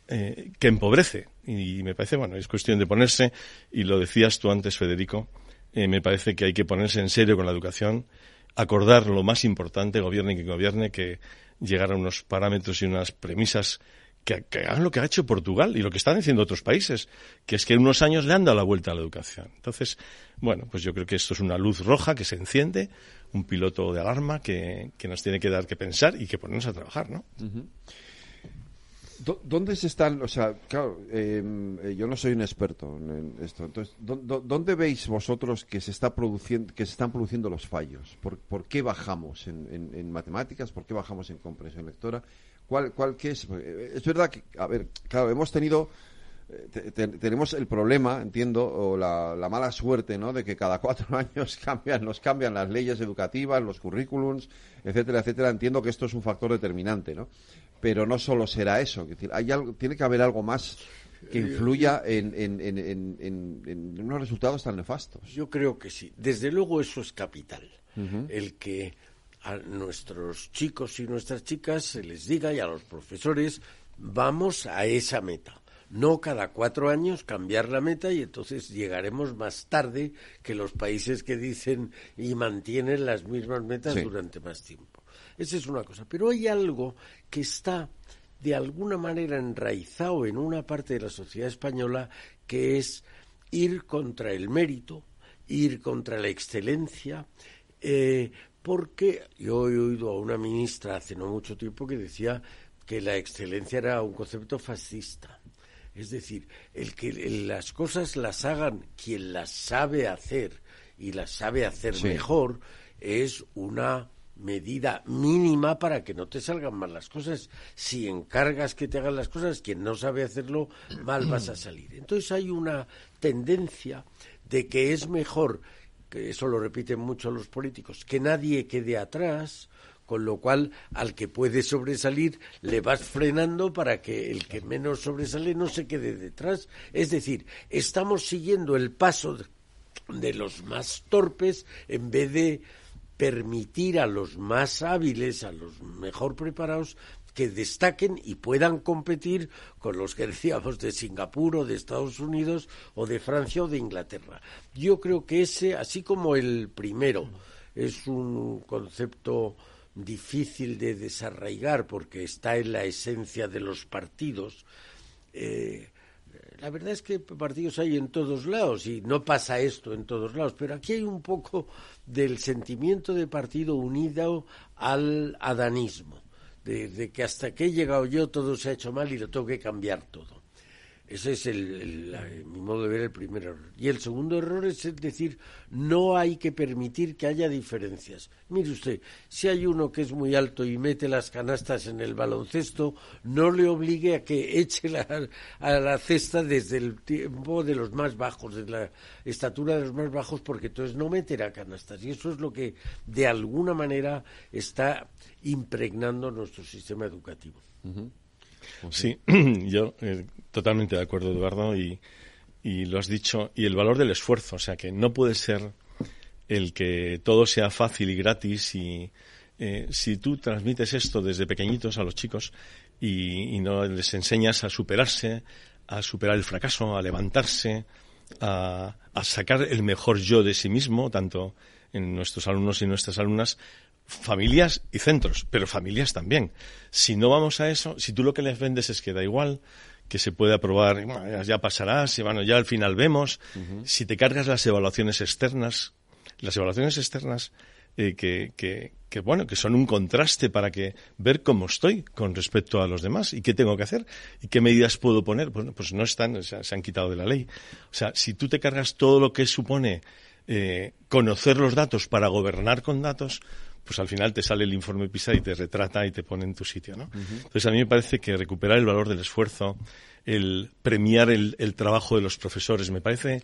eh, que empobrece. Y me parece, bueno, es cuestión de ponerse, y lo decías tú antes, Federico, eh, me parece que hay que ponerse en serio con la educación, acordar lo más importante, gobierne que gobierne, que llegar a unos parámetros y unas premisas que, hagan lo que ha hecho Portugal y lo que están haciendo otros países, que es que en unos años le han dado la vuelta a la educación. Entonces, bueno, pues yo creo que esto es una luz roja que se enciende, un piloto de alarma que, nos tiene que dar que pensar y que ponernos a trabajar, ¿no? ¿Dónde se están, o sea, claro, em, eh, yo no soy un experto en esto, entonces, ¿dónde veis vosotros que se está produciendo, que se están produciendo los fallos? ¿Por, qué bajamos en, matemáticas? ¿Por qué bajamos en comprensión lectora? ¿Cuál, cuál qué es? Eh, es verdad que, a ver, claro, hemos tenido eh, tenemos el problema, entiendo, o la, la, mala suerte, ¿no? De que cada cuatro *laughs* años cambian, nos cambian las leyes educativas, los currículums, etcétera, etcétera. Entiendo que esto es un factor determinante, ¿no? pero no solo será eso. decir, hay algo, tiene que haber algo más que influya en, en, unos resultados tan nefastos. Yo creo que sí. Desde luego eso es capital. El que a nuestros chicos y nuestras chicas se les diga y a los profesores vamos a esa meta. No cada cuatro años cambiar la meta y entonces llegaremos más tarde que los países que dicen y mantienen las mismas metas durante más tiempo. Esa es una cosa. Pero hay algo que está de alguna manera enraizado en una parte de la sociedad española que es ir contra el mérito, ir contra la excelencia, eh, porque yo he oído a una ministra hace no mucho tiempo que decía que la excelencia era un concepto fascista. Es decir, el que las cosas las hagan quien las sabe hacer y las sabe hacer mejor es una medida mínima para que no te salgan mal las cosas. Si encargas que te hagan las cosas, quien no sabe hacerlo, mal vas a salir. Entonces hay una tendencia de que es mejor, que eso lo repiten mucho los políticos, que nadie quede atrás, con lo cual al que puede sobresalir le vas frenando para que el que menos sobresale no se quede detrás. Es decir, estamos siguiendo el paso de los más torpes en vez de permitir a los más hábiles, a los mejor preparados, que destaquen y puedan competir con los que decíamos de Singapur o de Estados Unidos o de Francia o de Inglaterra. Yo creo que ese, así como el primero, es un concepto difícil de desarraigar porque está en la esencia de los partidos, eh, la verdad es que partidos hay en todos lados y no pasa esto en todos lados, pero aquí hay un poco del sentimiento de partido unido al adanismo, de, que hasta que he llegado yo todo se ha hecho mal y lo tengo que cambiar todo. Ese es el, mi modo de ver el primer error. Y el segundo error es decir, no hay que permitir que haya diferencias. Mire usted, si hay uno que es muy alto y mete las canastas en el baloncesto, no le obligue a que eche la, a la cesta desde el tiempo de los más bajos, de la estatura de los más bajos, porque entonces no meterá canastas. Y eso es lo que de alguna manera está impregnando nuestro sistema educativo. Sí, *clears throat* yo eh, totalmente de acuerdo, Eduardo, y, y lo has dicho, y el valor del esfuerzo, o sea que no puede ser el que todo sea fácil y gratis y eh, si tú transmites esto desde pequeñitos a los chicos y, y, no les enseñas a superarse, a superar el fracaso, a levantarse, a, a sacar el mejor yo de sí mismo, tanto en nuestros alumnos y nuestras alumnas, familias y centros, pero familias también. Si no vamos a eso, si tú lo que les vendes es que da igual, que se puede aprobar, ya pasará, si, bueno, ya al final vemos, si te cargas las evaluaciones externas, las evaluaciones externas eh, que, que, que bueno, que son un contraste para que ver cómo estoy con respecto a los demás y qué tengo que hacer y qué medidas puedo poner. Bueno, pues no están, se han quitado de la ley. O sea, si tú te cargas todo lo que supone eh, conocer los datos para gobernar con datos, pues al final te sale el informe PISA y te retrata y te pone en tu sitio, ¿no? Entonces a mí me parece que recuperar el valor del esfuerzo, el premiar el, el trabajo de los profesores, me parece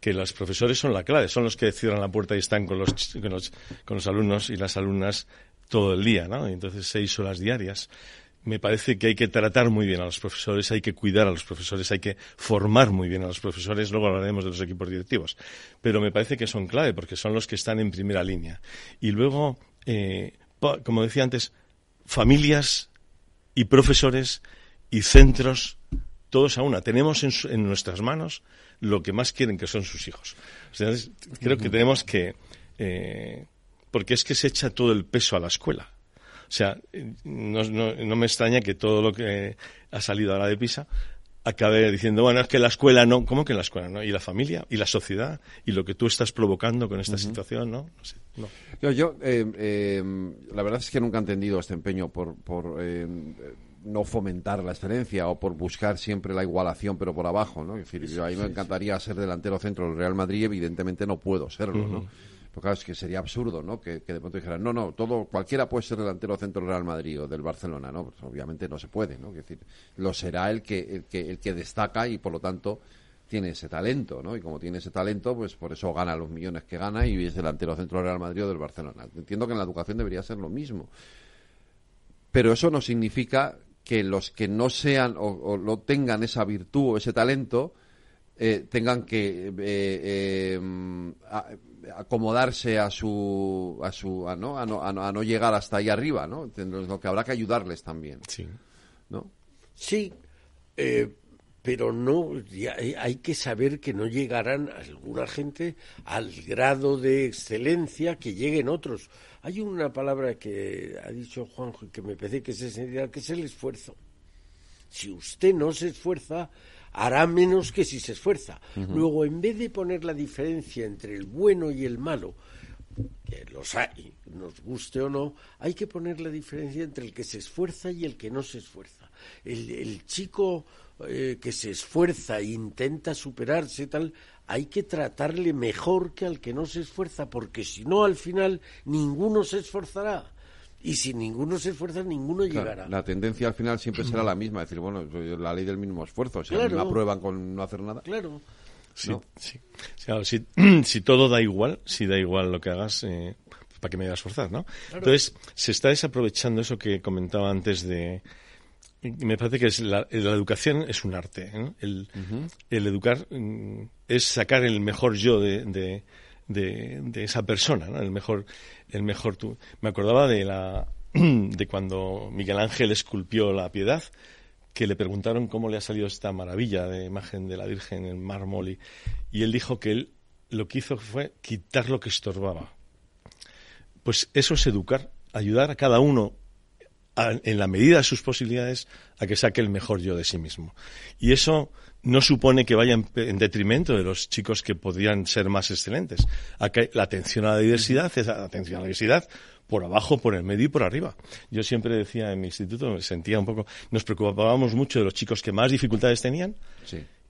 que los profesores son la clave, son los que cierran la puerta y están con los, con los, con los alumnos y las alumnas todo el día, ¿no? Entonces seis horas diarias. Me parece que hay que tratar muy bien a los profesores, hay que cuidar a los profesores, hay que formar muy bien a los profesores, luego hablaremos de los equipos directivos. Pero me parece que son clave porque son los que están en primera línea. Y luego, eh, como decía antes, familias y profesores y centros, todos a una. Tenemos en, en nuestras manos lo que más quieren, que son sus hijos. creo que tenemos que... Eh, porque es que se echa todo el peso a la escuela. O sea, no, no, me extraña que todo lo que ha salido ahora de PISA acabe diciendo, bueno, es que la escuela no, ¿cómo que la escuela no? Y la familia, y la sociedad, y lo que tú estás provocando con esta situación, ¿no? Yo, yo eh, eh, la verdad es que nunca he entendido este empeño por, por no fomentar la excelencia o por buscar siempre la igualación pero por abajo, ¿no? Es decir, yo a mí me encantaría ser delantero centro del Real Madrid, evidentemente no puedo serlo, ¿no? Porque claro, es que sería absurdo, ¿no? Que, de pronto dijeran, no, no, todo, cualquiera puede ser delantero centro del Real Madrid o del Barcelona, ¿no? Pues obviamente no se puede, ¿no? Es decir, lo será el que, el que, el que destaca y por lo tanto tiene ese talento, ¿no? Y como tiene ese talento, pues por eso gana los millones que gana y es delantero centro del Real Madrid o del Barcelona. Entiendo que en la educación debería ser lo mismo. Pero eso no significa que los que no sean o, no tengan esa virtud o ese talento eh, tengan que eh, em, acomodarse a su a su a no, a no, a no llegar hasta ahí arriba no lo que habrá que ayudarles también sí. no sí eh, pero no hay que saber que no llegarán alguna gente al grado de excelencia que lleguen otros. Hay una palabra que ha dicho Juanjo y que me parece que es esencial, que es el esfuerzo. Si usted no se esfuerza, hará menos que si se esfuerza. Luego, en vez de poner la diferencia entre el bueno y el malo, que los hay, nos guste o no, hay que poner la diferencia entre el que se esfuerza y el que no se esfuerza. El, chico eh, que se esfuerza e intenta superarse tal, hay que tratarle mejor que al que no se esfuerza, porque si no, al final ninguno se esforzará. Y si ninguno se esfuerza, ninguno llegará. La tendencia al final siempre será la *clears throat* misma, es decir, bueno, la ley del mínimo esfuerzo. Si claro. aprueban con no hacer nada. Claro. Sí, sí. si, *clears throat* si, todo da igual, si da igual lo que hagas, eh, ¿para qué me voy a esforzar, no? Entonces, se está desaprovechando eso que comentaba antes de, me parece que la, educación es un arte. ¿eh? El, educar mm, es sacar el mejor yo de, de, esa persona, ¿no? el mejor, el mejor tú. Me acordaba de la *clears throat* de cuando Miguel Ángel esculpió la piedad, que le preguntaron cómo le ha salido esta maravilla de imagen de la Virgen en mármol y, y él dijo que él lo que hizo fue quitar lo que estorbaba. Pues eso es educar, ayudar a cada uno en la medida de sus posibilidades, a que saque el mejor yo de sí mismo. Y eso no supone que vaya en, detrimento de los chicos que podrían ser más excelentes. la atención a la diversidad es la atención a la diversidad por abajo, por el medio y por arriba. Yo siempre decía en mi instituto, me sentía un poco, nos preocupábamos mucho de los chicos que más dificultades tenían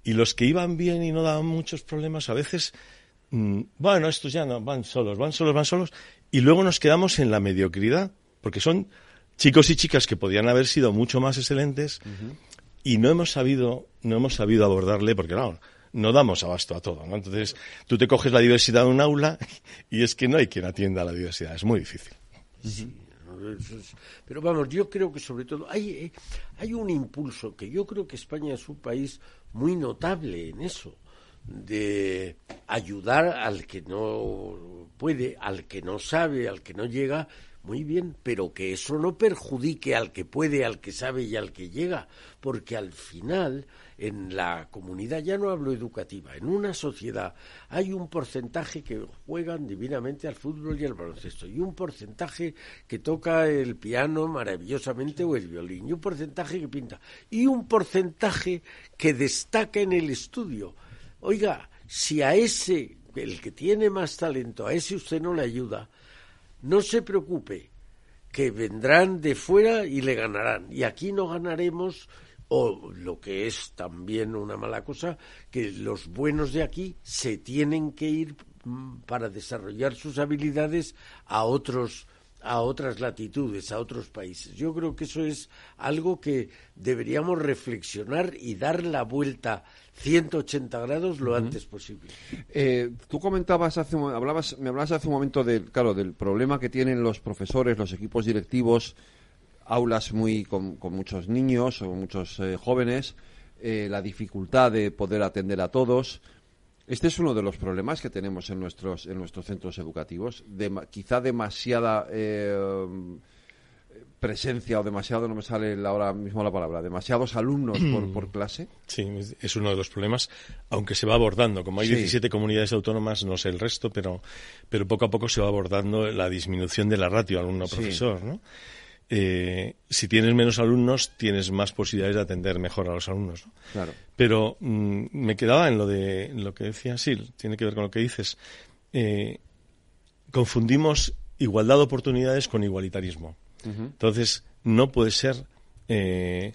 y los que iban bien y no daban muchos problemas, a veces, mm, bueno, estos ya no, van solos, van solos, van solos, y luego nos quedamos en la mediocridad, porque son chicos y chicas que podían haber sido mucho más excelentes y no hemos sabido no hemos sabido abordarle porque no no damos abasto a todo, ¿no? Entonces, tú te coges la diversidad de un aula *laughs* y es que no hay quien atienda a la diversidad, es muy difícil. pero vamos, yo creo que sobre todo hay, eh, hay un impulso que yo creo que España es un país muy notable en eso, de ayudar al que no puede, al que no sabe, al que no llega, muy bien, pero que eso no perjudique al que puede, al que sabe y al que llega, porque al final en la comunidad, ya no hablo educativa, en una sociedad hay un porcentaje que juegan divinamente al fútbol y al baloncesto, y un porcentaje que toca el piano maravillosamente o el violín, y un porcentaje que pinta, y un porcentaje que destaca en el estudio. Oiga, si a ese, el que tiene más talento, a ese usted no le ayuda, no se preocupe, que vendrán de fuera y le ganarán. Y aquí no ganaremos, o lo que es también una mala cosa, que los buenos de aquí se tienen que ir mm, para desarrollar sus habilidades a otros a otras latitudes, a otros países. Yo creo que eso es algo que deberíamos reflexionar y dar la vuelta 180 grados lo antes posible. Eh, tú comentabas hace hablabas me hablabas hace un momento del claro del problema que tienen los profesores, los equipos directivos, aulas muy con, muchos niños o muchos eh, jóvenes, eh, la dificultad de poder atender a todos. Este es uno de los problemas que tenemos en nuestros, en nuestros centros educativos. quizá demasiada eh, presencia o demasiado, no me sale ahora mismo la palabra, demasiados alumnos por, *clears throat* clase. Sí, es uno de los problemas, aunque se va abordando. Como hay 17 comunidades autónomas, no sé el resto, pero, pero poco a poco se va abordando la disminución de la ratio alumno-profesor, ¿no? Eh, si tienes menos alumnos, tienes más posibilidades de atender mejor a los alumnos. Claro. Pero mm, me quedaba en lo de lo que decía Sil, tiene que ver con lo que dices. Eh, confundimos igualdad de oportunidades con igualitarismo. Entonces, no puede ser eh,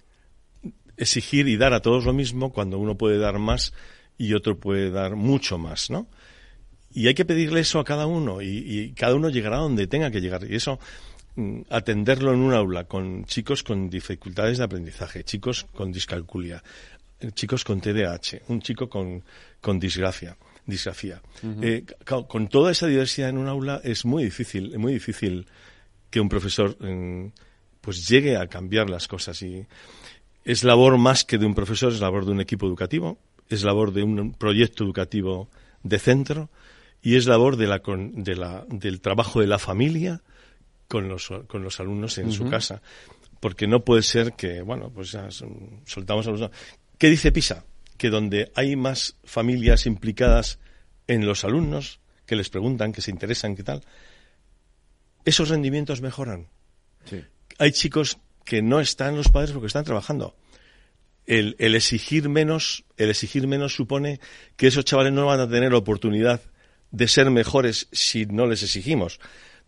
exigir y dar a todos lo mismo cuando uno puede dar más y otro puede dar mucho más, ¿no? Y hay que pedirle eso a cada uno y, y cada uno llegará donde tenga que llegar. Y eso atenderlo en un aula con chicos con dificultades de aprendizaje, chicos con discalculia, eh, chicos con TDAH, un chico con, con disgracia. disgrafía. Eh, con toda esa diversidad en un aula es muy difícil, muy difícil que un profesor mm, pues llegue a cambiar las cosas y es labor más que de un profesor, es labor de un equipo educativo, es labor de un proyecto educativo de centro y es labor de la, de la, del trabajo de la familia, con los, con los alumnos en su casa. Porque no puede ser que, bueno, pues ya soltamos a los... ¿Qué dice PISA? Que donde hay más familias implicadas en los alumnos, que les preguntan, que se interesan, qué tal, esos rendimientos mejoran. Hay chicos que no están los padres porque están trabajando. El, el, exigir menos, el exigir menos supone que esos chavales no van a tener oportunidad de ser mejores si no les exigimos.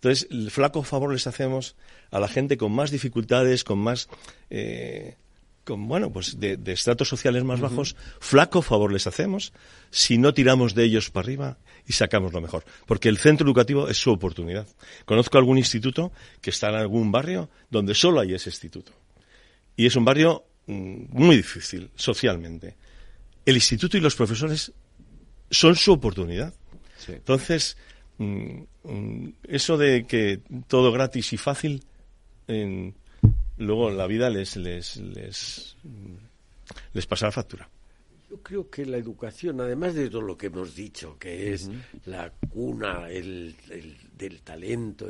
Entonces, el flaco favor les hacemos a la gente con más dificultades, con más... Eh, con, bueno, pues de, estratos sociales más bajos, flaco favor les hacemos si no tiramos de ellos para arriba y sacamos lo mejor. Porque el centro educativo es su oportunidad. Conozco algún instituto que está en algún barrio donde solo hay ese instituto. Y es un barrio mm, muy difícil socialmente. El instituto y los profesores son su oportunidad. Entonces, eso de que todo gratis y fácil, luego la vida les, les, les, les pasa la factura. Yo creo que la educación, además de todo lo que hemos dicho, que es la cuna el, del talento,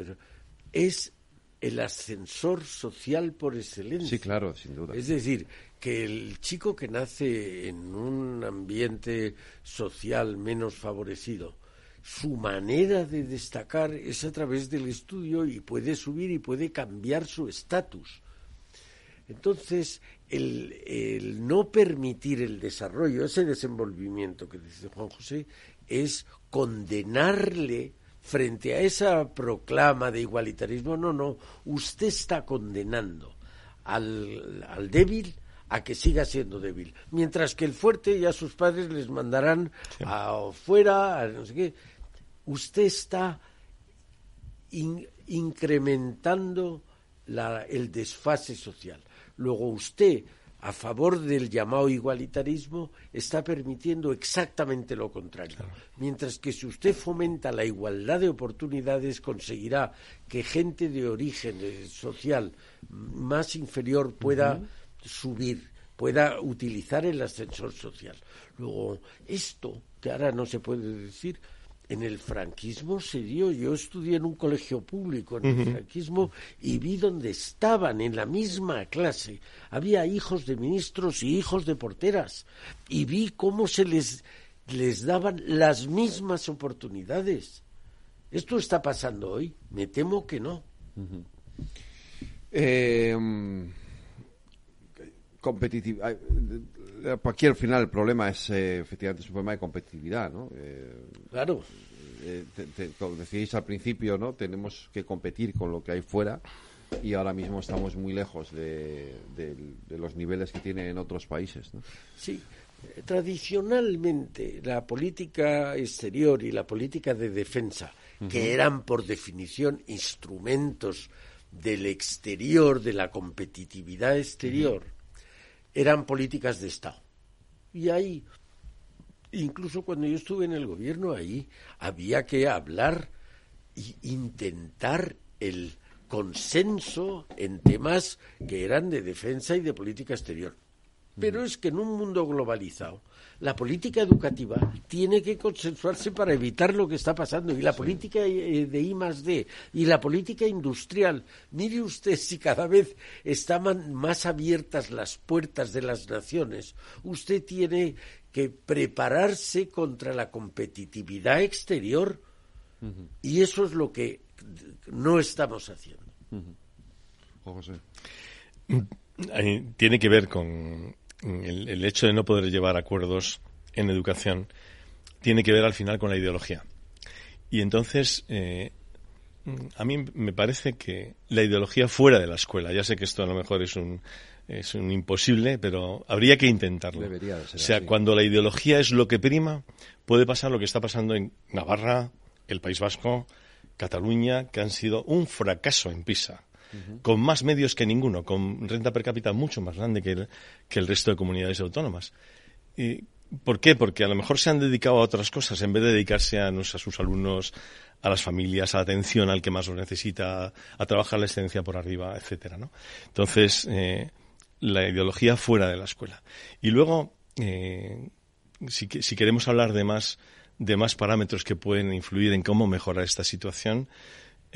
es el ascensor social por excelencia. Sí, claro, sin duda. Es decir, que el chico que nace en un ambiente social menos favorecido, su manera de destacar es a través del estudio y puede subir y puede cambiar su estatus. Entonces, el, no permitir el desarrollo, ese desenvolvimiento que dice Juan José, es condenarle frente a esa proclama de igualitarismo. No, no, usted está condenando al, al débil a que siga siendo débil. Mientras que el fuerte ya sus padres les mandarán afuera, a no sé qué usted está incrementando el desfase social. Luego usted, a favor del llamado igualitarismo, está permitiendo exactamente lo contrario. Mientras que si usted fomenta la igualdad de oportunidades, conseguirá que gente de origen social más inferior pueda subir, pueda utilizar el ascensor social. Luego, esto, que ahora no se puede decir, en el franquismo se dio. Yo estudié en un colegio público en el franquismo y vi donde estaban en la misma clase. Había hijos de ministros y hijos de porteras. Y vi cómo se les, les daban las mismas oportunidades. ¿Esto está pasando hoy? Me temo que no. eh, aquí al final el problema es eh, efectivamente es un problema de competitividad, ¿no? Eh, claro. eh, como decíais al principio, ¿no? Tenemos que competir con lo que hay fuera y ahora mismo estamos muy lejos de, los niveles que tiene en otros países. ¿no? Sí, tradicionalmente la política exterior y la política de defensa, que eran por definición instrumentos del exterior, de la competitividad exterior, eran políticas de Estado. Y ahí, incluso cuando yo estuve en el gobierno, ahí había que hablar e intentar el consenso en temas que eran de defensa y de política exterior. Pero es que en un mundo globalizado, la política educativa tiene que consensuarse para evitar lo que está pasando. Y la política eh, de I más D y la política industrial, mire usted si cada vez están más abiertas las puertas de las naciones, usted tiene que prepararse contra la competitividad exterior. Y eso es lo que no estamos haciendo. Tiene que ver con el, hecho de no poder llevar acuerdos en educación tiene que ver al final con la ideología. Y entonces, eh, a mí me parece que la ideología fuera de la escuela, ya sé que esto a lo mejor es un, es un imposible, pero habría que intentarlo. o sea, cuando la ideología es lo que prima, puede pasar lo que está pasando en Navarra, el País Vasco, Cataluña, que han sido un fracaso en PISA con más medios que ninguno, con renta per cápita mucho más grande que el, que el resto de comunidades autónomas. ¿Y ¿Por qué? Porque a lo mejor se han dedicado a otras cosas en vez de dedicarse a, a sus alumnos, a las familias, a la atención al que más lo necesita, a trabajar la excelencia por arriba, etcétera, ¿no? Entonces, eh, la ideología fuera de la escuela. Y luego, eh, si, si, queremos hablar de más, de más parámetros que pueden influir en cómo mejorar esta situación,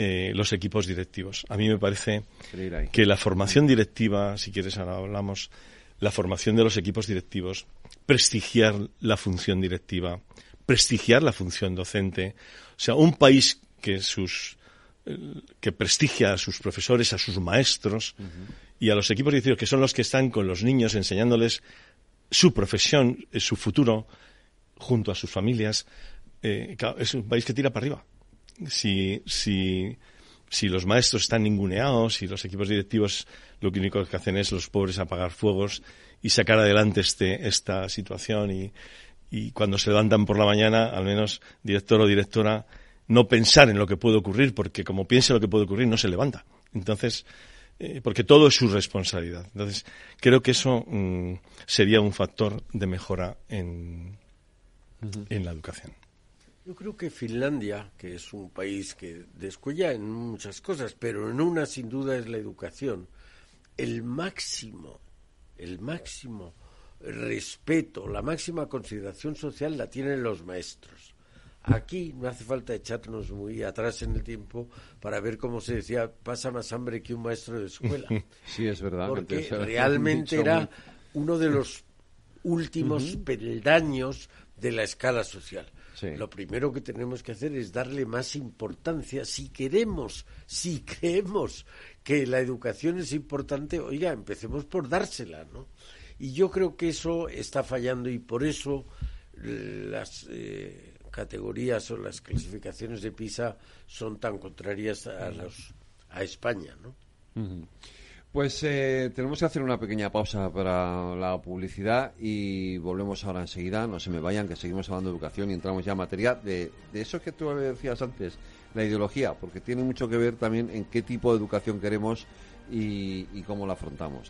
eh, los equipos directivos. A mí me parece que la formación directiva, si quieres ahora hablamos, la formación de los equipos directivos, prestigiar la función directiva, prestigiar la función docente. O sea, un país que sus eh, que prestigia a sus profesores, a sus maestros y a los equipos directivos que son los que están con los niños enseñándoles su profesión, eh, su futuro, junto a sus familias, es un país que tira para arriba si, si, si los maestros están ninguneados y los equipos directivos lo único que hacen es los pobres apagar fuegos y sacar adelante este, esta situación y, y cuando se levantan por la mañana, al menos director o directora, no pensar en lo que puede ocurrir, porque como piense lo que puede ocurrir, no se levanta. Entonces, eh, porque todo es su responsabilidad. Entonces, creo que eso mm, sería un factor de mejora en, en la educación. Yo creo que Finlandia, que es un país que descuella en muchas cosas, pero en una sin duda es la educación, el máximo, el máximo respeto, la máxima consideración social la tienen los maestros. Aquí no hace falta echarnos muy atrás en el tiempo para ver cómo se decía, pasa más hambre que un maestro de escuela. *laughs* Sí, es verdad. Porque *laughs* realmente era uno de los *laughs* últimos peldaños de la escala social. Lo primero que tenemos que hacer es darle más importancia. Si queremos, si creemos que la educación es importante, oiga, empecemos por dársela, ¿no? Y yo creo que eso está fallando y por eso las eh, categorías o las clasificaciones de PISA son tan contrarias a, los, a España, ¿no? Pues eh, tenemos que hacer una pequeña pausa para la publicidad y volvemos ahora enseguida. No se me vayan, que seguimos hablando de educación y entramos ya en materia de, eso que tú decías antes, la ideología, porque tiene mucho que ver también en qué tipo de educación queremos y, cómo la afrontamos.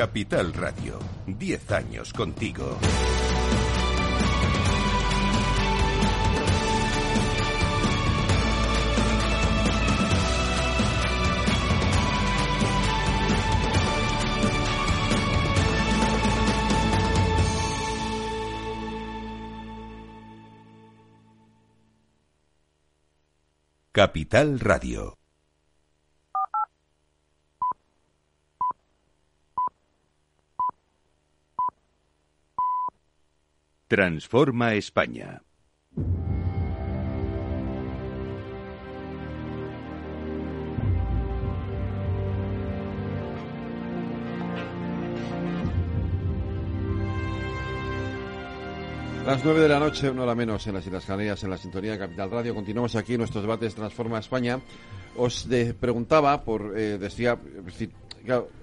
Capital Radio, 10 años contigo. Capital Radio. Transforma España. Las nueve de la noche, una hora menos en las Islas Canarias, en la sintonía de Capital Radio. Continuamos aquí nuestros debates Transforma España. Os preguntaba, por eh, decía,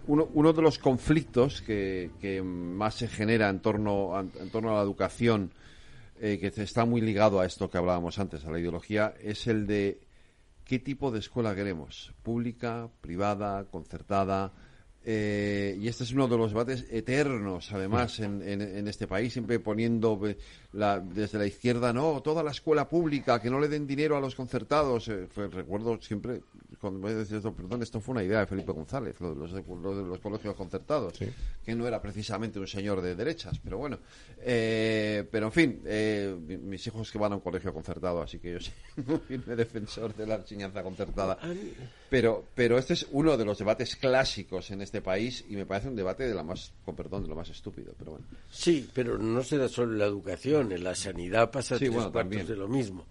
uno, de los conflictos que, más se genera en torno, en torno a la educación, eh, que está muy ligado a esto que hablábamos antes, a la ideología, es el de qué tipo de escuela queremos, pública, privada, concertada, eh, y este es uno de los debates eternos, además, en, en, este país, siempre poniendo desde la izquierda, no, toda la escuela pública, que no le den dinero a los concertados. Eh, recuerdo siempre, cuando me decía esto, perdón, esto fue una idea de Felipe González, lo de los, colegios concertados, que no era precisamente un señor de derechas, pero bueno. Eh, pero en fin, mis hijos que van a un colegio concertado, así que yo soy *laughs* muy firme defensor de la enseñanza concertada. Pero, pero este es uno de los debates clásicos en este país y me parece un debate de la más, con perdón, de lo más estúpido, pero bueno. Sí, pero no se da solo en la educación, en la sanidad pasa tres cuartos de lo mismo.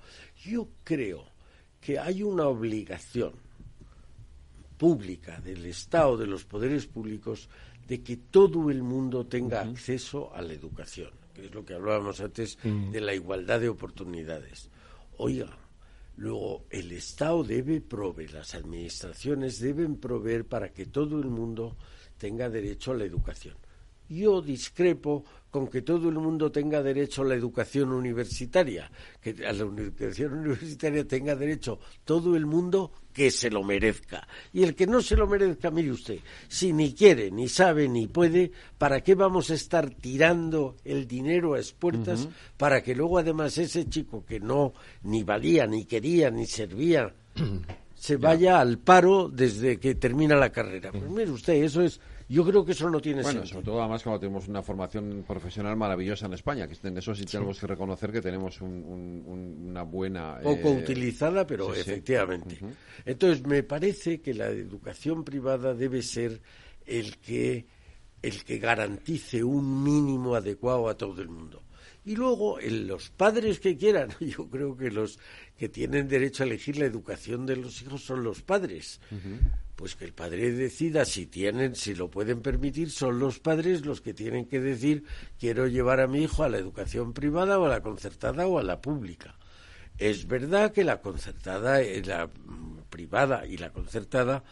Yo creo que hay una obligación pública del Estado, de los poderes públicos, de que todo el mundo tenga acceso a la educación, que es lo que hablábamos antes mm. de la igualdad de oportunidades. Oiga, Luego, el Estado debe proveer, las administraciones deben proveer para que todo el mundo tenga derecho a la educación. Yo discrepo con que todo el mundo tenga derecho a la educación universitaria, que a la educación universitaria tenga derecho todo el mundo que se lo merezca. Y el que no se lo merezca, mire usted, si ni quiere, ni sabe, ni puede, ¿para qué vamos a estar tirando el dinero a expuertas para que luego además ese chico que no ni valía, ni quería, ni servía, *clears throat* se vaya al paro desde que termina la carrera? Pues mire usted, eso es yo creo que eso no tiene bueno, sobre todo además cuando tenemos una formación profesional maravillosa en España, que en eso sí. tenemos que reconocer que tenemos una buena... Poco eh, utilizada, pero efectivamente. Entonces, me parece que la educación privada debe ser el que, el que garantice un mínimo adecuado a todo el mundo. Y luego, los padres que quieran, *laughs* yo creo que los que tienen derecho a elegir la educación de los hijos son los padres pues que el padre decida si tienen, si lo pueden permitir, son los padres los que tienen que decir quiero llevar a mi hijo a la educación privada o a la concertada o a la pública. Es verdad que la concertada, eh, la privada y la concertada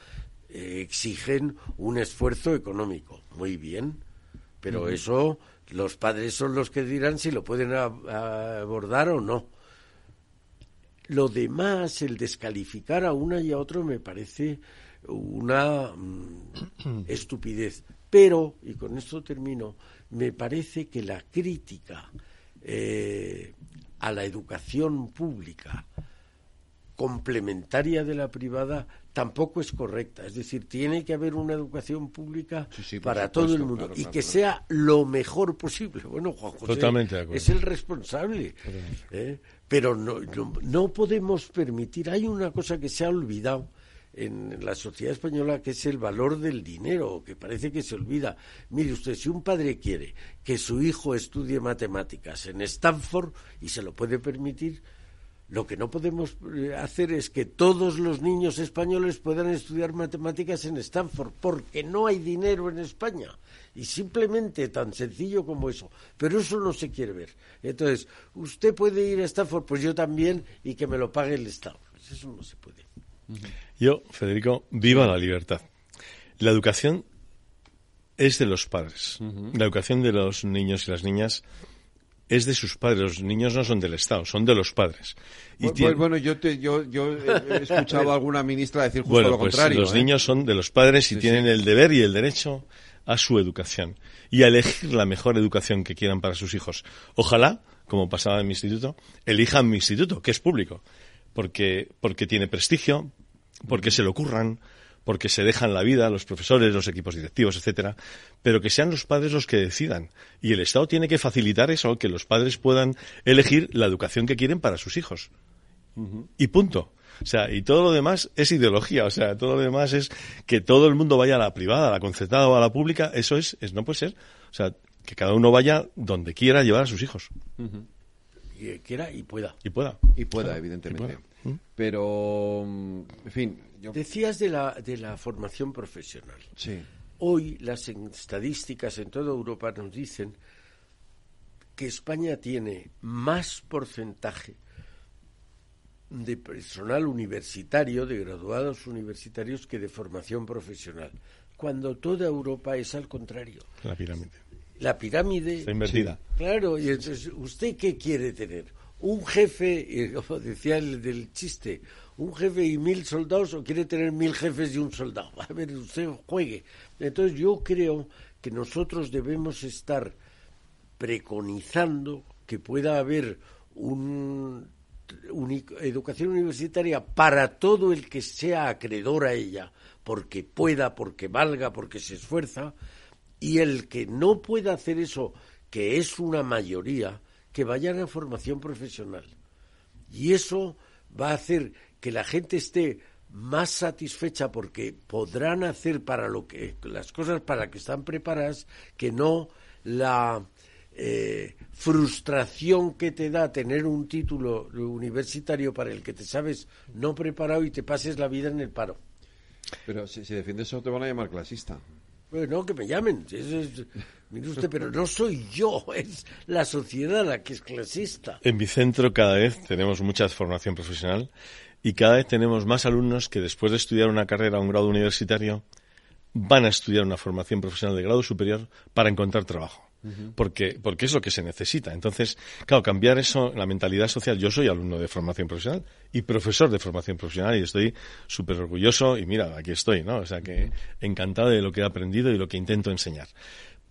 eh, exigen un esfuerzo económico, muy bien, pero eso los padres son los que dirán si lo pueden abordar o no. Lo demás, el descalificar a una y a otro me parece una mm, *coughs* estupidez. Pero, y con esto termino, me parece que la crítica eh, a la educación pública complementaria de la privada tampoco es correcta. Es decir, tiene que haber una educación pública para todo el mundo y que sea lo mejor posible. Bueno, Juan José es el responsable. ¿eh? Pero no, no podemos permitir, hay una cosa que se ha olvidado en la sociedad española que es el valor del dinero, que parece que se olvida. Mire usted, si un padre quiere que su hijo estudie matemáticas en Stanford y se lo puede permitir, lo que no podemos eh, hacer es que todos los niños españoles puedan estudiar matemáticas en Stanford, porque no hay dinero en España. Y simplemente tan sencillo como eso. Pero eso no se quiere ver. Entonces, usted puede ir a Stanford, pues yo también, y que me lo pague el Estado. Pues eso no se puede. Yo, Federico, viva la libertad. La educación es de los padres. La educación de los niños y las niñas es de sus padres. Los niños no son del Estado, son de los padres. Y bueno, yo, yo, he escuchado a alguna ministra decir justo lo pues contrario. Los ¿eh? niños son de los padres y tienen el deber y el derecho a su educación y a elegir la mejor educación que quieran para sus hijos. Ojalá, como pasaba en mi instituto, elijan mi instituto, que es público, porque, porque tiene prestigio, porque se lo ocurran, porque se dejan la vida los profesores, los equipos directivos, etcétera, pero que sean los padres los que decidan. Y el Estado tiene que facilitar eso, que los padres puedan elegir la educación que quieren para sus hijos. Y punto. O sea, y todo lo demás es ideología. O sea, todo lo demás es que todo el mundo vaya a la privada, a la concertada o a la pública. Eso es, es no puede ser. O sea, que cada uno vaya donde quiera llevar a sus hijos. Y quiera y pueda. Y pueda. Y pueda, evidentemente. Pero, en fin. Decías de la, de la formación profesional. Sí. Hoy las estadísticas en toda Europa nos dicen que España tiene más porcentaje de personal universitario, de graduados universitarios, que de formación profesional, cuando toda Europa es al contrario. La pirámide. La pirámide. Está invertida. claro, y entonces, ¿usted qué quiere tener? ¿Un jefe, como decía el del chiste, un jefe y mil soldados o quiere tener mil jefes y un soldado? *laughs* A ver, usted juegue. Entonces yo creo que nosotros debemos estar preconizando que pueda haber un educación universitaria para todo el que sea acreedor a ella, porque pueda, porque valga, porque se esfuerza, y el que no pueda hacer eso, que es una mayoría, que vayan a formación profesional. Y eso va a hacer que la gente esté más satisfecha porque podrán hacer para lo que las cosas para que están preparadas que no la eh, frustración que te da tener un título universitario para el que te sabes no preparado y te pases la vida en el paro. Pero si, si defiendes eso te van a llamar clasista. Bueno, que me llamen. Mire usted, pero no soy yo, *laughs* es la sociedad la que es clasista. En mi centro cada vez tenemos mucha formación profesional y cada vez tenemos más alumnos que después de estudiar una carrera o un grado universitario van a estudiar una formación profesional de grado superior para encontrar trabajo porque, porque es lo que se necesita. Entonces, claro, cambiar eso, la mentalidad social. Yo soy alumno de formación profesional y profesor de formación profesional y estoy súper orgulloso y mira, aquí estoy, ¿no? O sea que encantado de lo que he aprendido y lo que intento enseñar.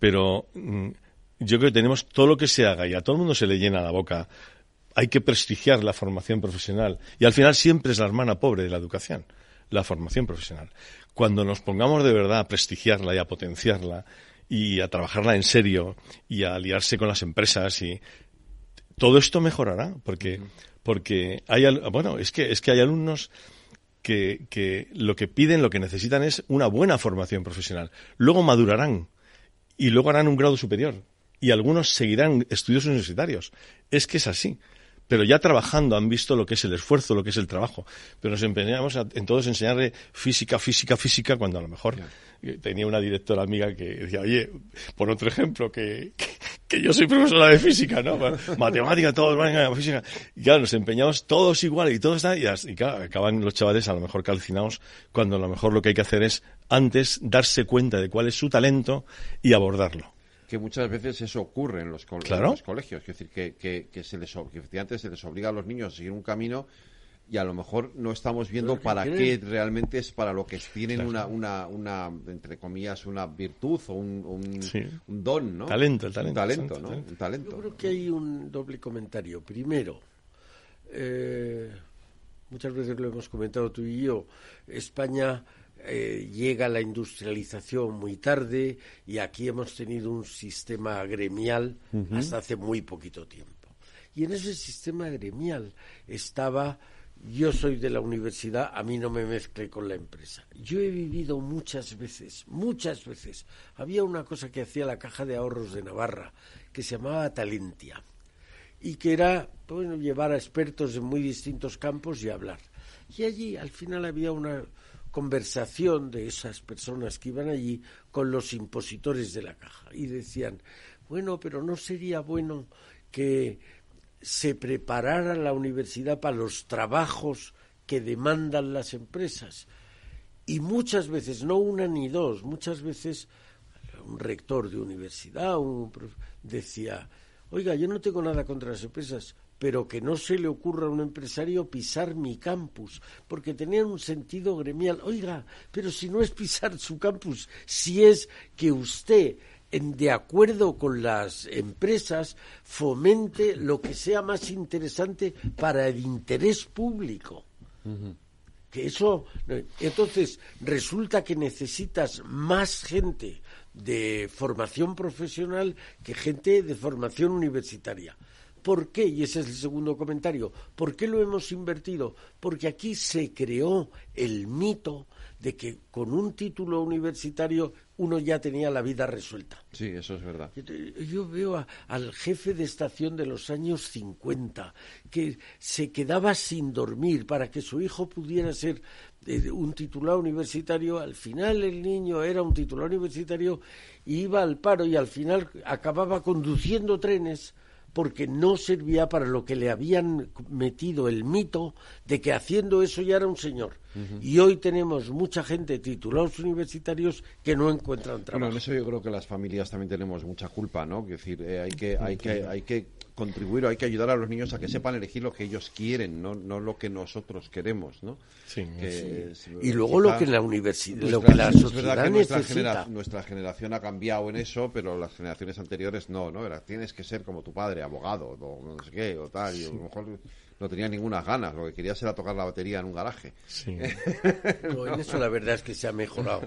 Pero mm, yo creo que tenemos todo lo que se haga y a todo el mundo se le llena la boca. Hay que prestigiar la formación profesional y al final siempre es la hermana pobre de la educación, la formación profesional. Cuando nos pongamos de verdad a prestigiarla y a potenciarla, y a trabajarla en serio y a aliarse con las empresas y todo esto mejorará porque porque hay bueno es que es que hay alumnos que, que lo que piden lo que necesitan es una buena formación profesional luego madurarán y luego harán un grado superior y algunos seguirán estudios universitarios es que es así pero ya trabajando han visto lo que es el esfuerzo, lo que es el trabajo. Pero nos empeñamos en todos enseñarle física, física, física, cuando a lo mejor tenía una directora amiga que decía, oye, por otro ejemplo, que, que, yo soy profesora de física, ¿no? Matemática, todos van a física. Y claro, nos empeñamos todos igual y todos y, y claro, acaban los chavales a lo mejor calcinados cuando a lo mejor lo que hay que hacer es antes darse cuenta de cuál es su talento y abordarlo que muchas veces eso ocurre en los, colegios. Es decir, que, que, se les, que efectivamente se les obliga a los niños a seguir un camino y a lo mejor no estamos viendo para qué realmente es para lo que tienen una, una, una, entre comillas, una virtud o un, un, don, ¿no? Talento, el talento. talento, ¿no? talento. Yo creo que hay un doble comentario. Primero, eh, muchas veces lo hemos comentado tú y yo, España eh, llega la industrialización muy tarde y aquí hemos tenido un sistema gremial hasta hace muy poquito tiempo. Y en ese sistema gremial estaba yo soy de la universidad, a mí no me mezcle con la empresa. Yo he vivido muchas veces, muchas veces. Había una cosa que hacía la Caja de Ahorros de Navarra, que se llamaba Talentia, y que era bueno, llevar a expertos en muy distintos campos y hablar. Y allí al final había una, conversación de esas personas que iban allí con los impositores de la caja y decían, bueno, pero no sería bueno que se preparara la universidad para los trabajos que demandan las empresas. Y muchas veces, no una ni dos, muchas veces un rector de universidad un decía, oiga, yo no tengo nada contra las empresas, pero que no se le ocurra a un empresario pisar mi campus, porque tenían un sentido gremial. Oiga, pero si no es pisar su campus, si es que usted de acuerdo con las empresas, fomente lo que sea más interesante para el interés público. Que eso, entonces, resulta que necesitas más gente de formación profesional que gente de formación universitaria. ¿Por qué? Y ese es el segundo comentario. ¿Por qué lo hemos invertido? Porque aquí se creó el mito de que con un título universitario uno ya tenía la vida resuelta. Sí, eso es verdad. Yo, veo al jefe de estación de los años 50 que se quedaba sin dormir para que su hijo pudiera ser eh, un titular universitario. Al final el niño era un titular universitario y iba al paro y al final acababa conduciendo trenes porque no servía para lo que le habían metido el mito de que haciendo eso ya era un señor. Y hoy tenemos mucha gente titulados universitarios que no encuentran trabajo. Bueno, en eso yo creo que las familias también tenemos mucha culpa, ¿no? Es decir, eh, hay que hay que hay que contribuir, hay que ayudar a los niños a que sepan elegir lo que ellos quieren, no, no lo que nosotros queremos, ¿no? Sí, y luego lo que la universidad, lo que la sociedad nuestra, nuestra generación ha cambiado en eso, pero las generaciones anteriores no, ¿no? Era, tienes que ser como tu padre, abogado, o no sé qué, o tal, y a lo mejor no tenía ninguna ganas, lo que quería era tocar la batería en un garaje. Sí. *laughs* en eso la verdad es que se ha mejorado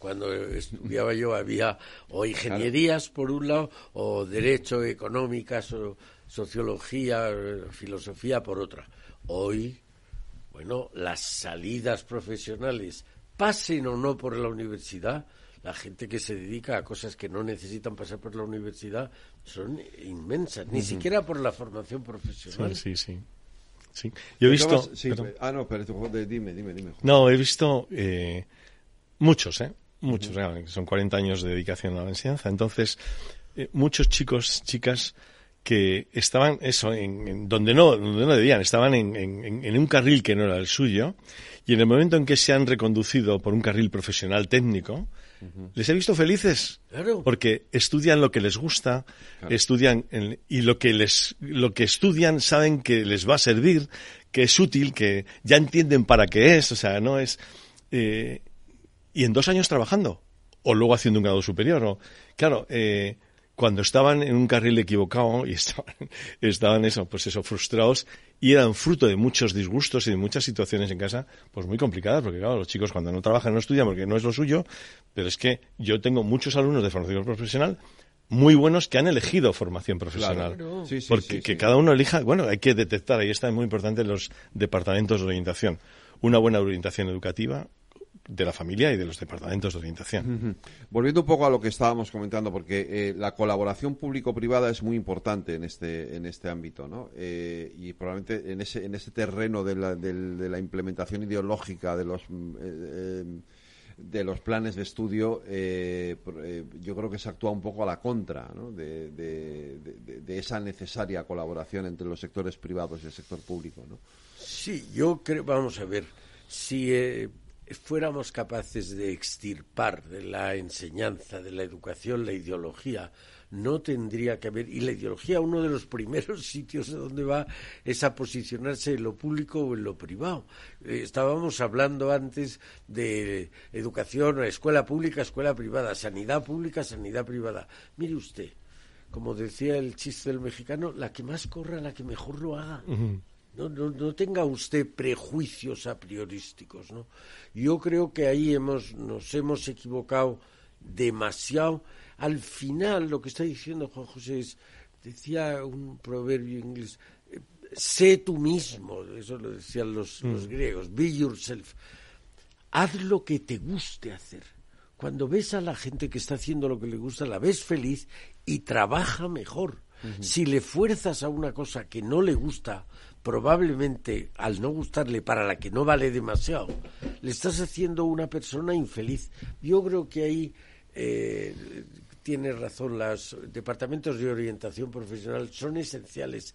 cuando estudiaba yo había o ingenierías por un lado o derecho, económicas o sociología, filosofía por otra. Hoy, bueno, las salidas profesionales, pasen o no por la universidad, la gente que se dedica a cosas que no necesitan pasar por la universidad son inmensas, ni siquiera por la formación profesional. Sí, sí, sí. Yo he visto... ah, no, pero dime, dime, dime. No, he visto eh, muchos, ¿eh? Muchos, son 40 años de dedicación a la enseñanza. Entonces, eh, muchos chicos, chicas que estaban eso en, donde no donde no debían estaban en, en, un carril que no era el suyo y en el momento en que se han reconducido por un carril profesional técnico les he visto felices porque estudian lo que les gusta estudian y lo que les lo que estudian saben que les va a servir que es útil que ya entienden para qué es o sea no es eh, y en dos años trabajando, o luego haciendo un grado superior. O, claro, eh, cuando estaban en un carril equivocado y *laughs* estaban, estaban eso, pues eso, frustrados y eran fruto de muchos disgustos y de muchas situaciones en casa, pues muy complicadas, porque claro, los chicos cuando no trabajan no estudian porque no es lo suyo, pero es que yo tengo muchos alumnos de formación profesional muy buenos que han elegido formación profesional. porque que cada uno elija, bueno, hay que detectar, ahí está muy importante los departamentos de orientación. Una buena orientación educativa, de la familia y de los departamentos de orientación. Volviendo un poco a lo que estábamos comentando, porque eh, la colaboración público-privada es muy importante en este en este ámbito, ¿no? Eh, y probablemente en ese en ese terreno de la, de, la implementación ideológica de los eh, de los planes de estudio, yo creo que se actúa un poco a la contra ¿no? de, de, esa necesaria colaboración entre los sectores privados y el sector público. ¿no? Sí, yo creo, vamos a ver, si fuéramos capaces de extirpar de la enseñanza, de la educación, la ideología, no tendría que haber. Y la ideología, uno de los *laughs* primeros sitios donde va es a posicionarse en lo público o en lo privado. Eh, estábamos hablando antes de educación, escuela pública, escuela privada, sanidad pública, sanidad privada. Mire usted, como decía el chiste del mexicano, la que más corra, la que mejor lo haga. No, no, tenga usted prejuicios a priorísticos, ¿no? Yo creo que ahí hemos, nos hemos equivocado demasiado. Al final, lo que está diciendo Juan José es, decía un proverbio inglés, sé tú mismo, eso lo decían los, los mm. griegos, be yourself. Haz lo que te guste hacer. Cuando ves a la gente que está haciendo lo que le gusta, la ves feliz y trabaja mejor. Si le fuerzas a una cosa que no le gusta, probablemente al no gustarle para la que no vale demasiado, le estás haciendo una persona infeliz. Yo creo que ahí eh, tiene razón, los departamentos de orientación profesional son esenciales,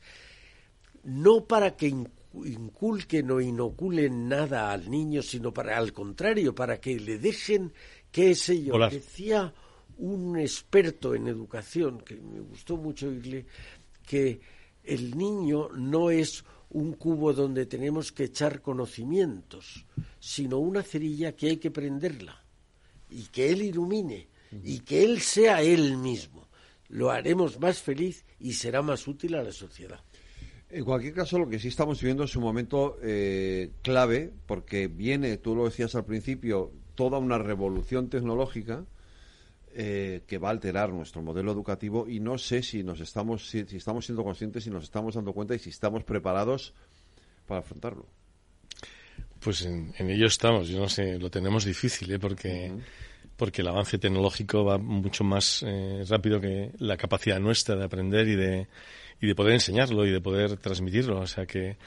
no para que inculquen o inoculen nada al niño, sino para, al contrario, para que le dejen, qué sé yo, decía un experto en educación, que me gustó mucho oírle, que el niño no es un cubo donde tenemos que echar conocimientos, sino una cerilla que hay que prenderla y que él ilumine y que él sea él mismo. Lo haremos más feliz y será más útil a la sociedad. En cualquier caso, lo que sí estamos viviendo es un momento eh, clave, porque viene, tú lo decías al principio, toda una revolución tecnológica eh, que va a alterar nuestro modelo educativo y no sé si nos estamos, si, estamos siendo conscientes, si nos estamos dando cuenta y si estamos preparados para afrontarlo. Pues en, ello estamos, yo no sé, lo tenemos difícil, ¿eh? porque, porque el avance tecnológico va mucho más rápido que la capacidad nuestra de aprender y de, y de poder enseñarlo y de poder transmitirlo. O sea que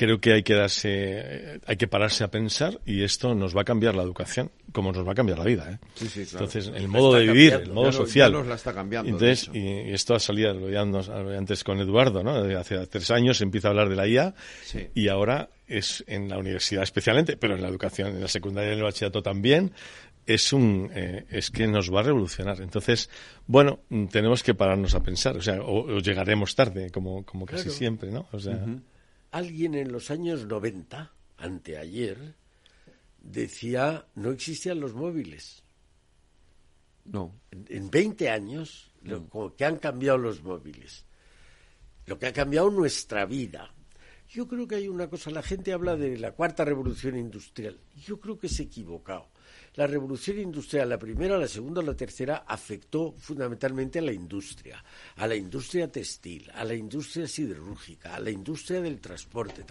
creo que hay que darse, hay que pararse a pensar y esto nos va a cambiar la educación, como nos va a cambiar la vida. ¿eh? Entonces, el modo de vivir, el modo social. nos la está cambiando. Entonces, y, esto ha salido, lo veíamos antes con Eduardo, ¿no? Hace tres años se empieza a hablar de la IA y ahora es en la universidad especialmente, pero en la educación, en la secundaria y en el bachillerato también, es un eh, es que nos va a revolucionar. Entonces, bueno, tenemos que pararnos a pensar, o sea, o, llegaremos tarde, como, como casi siempre, ¿no? O sea, alguien en los años 90, anteayer, decía no existían los móviles. No. En, en 20 años, lo que han cambiado los móviles, lo que ha cambiado nuestra vida. Yo creo que hay una cosa, la gente habla de la cuarta revolución industrial. Yo creo que se ha equivocado la revolución industrial, la primera, la segunda, la tercera, afectó fundamentalmente a la industria, a la industria textil, a la industria siderúrgica, a la industria del transporte.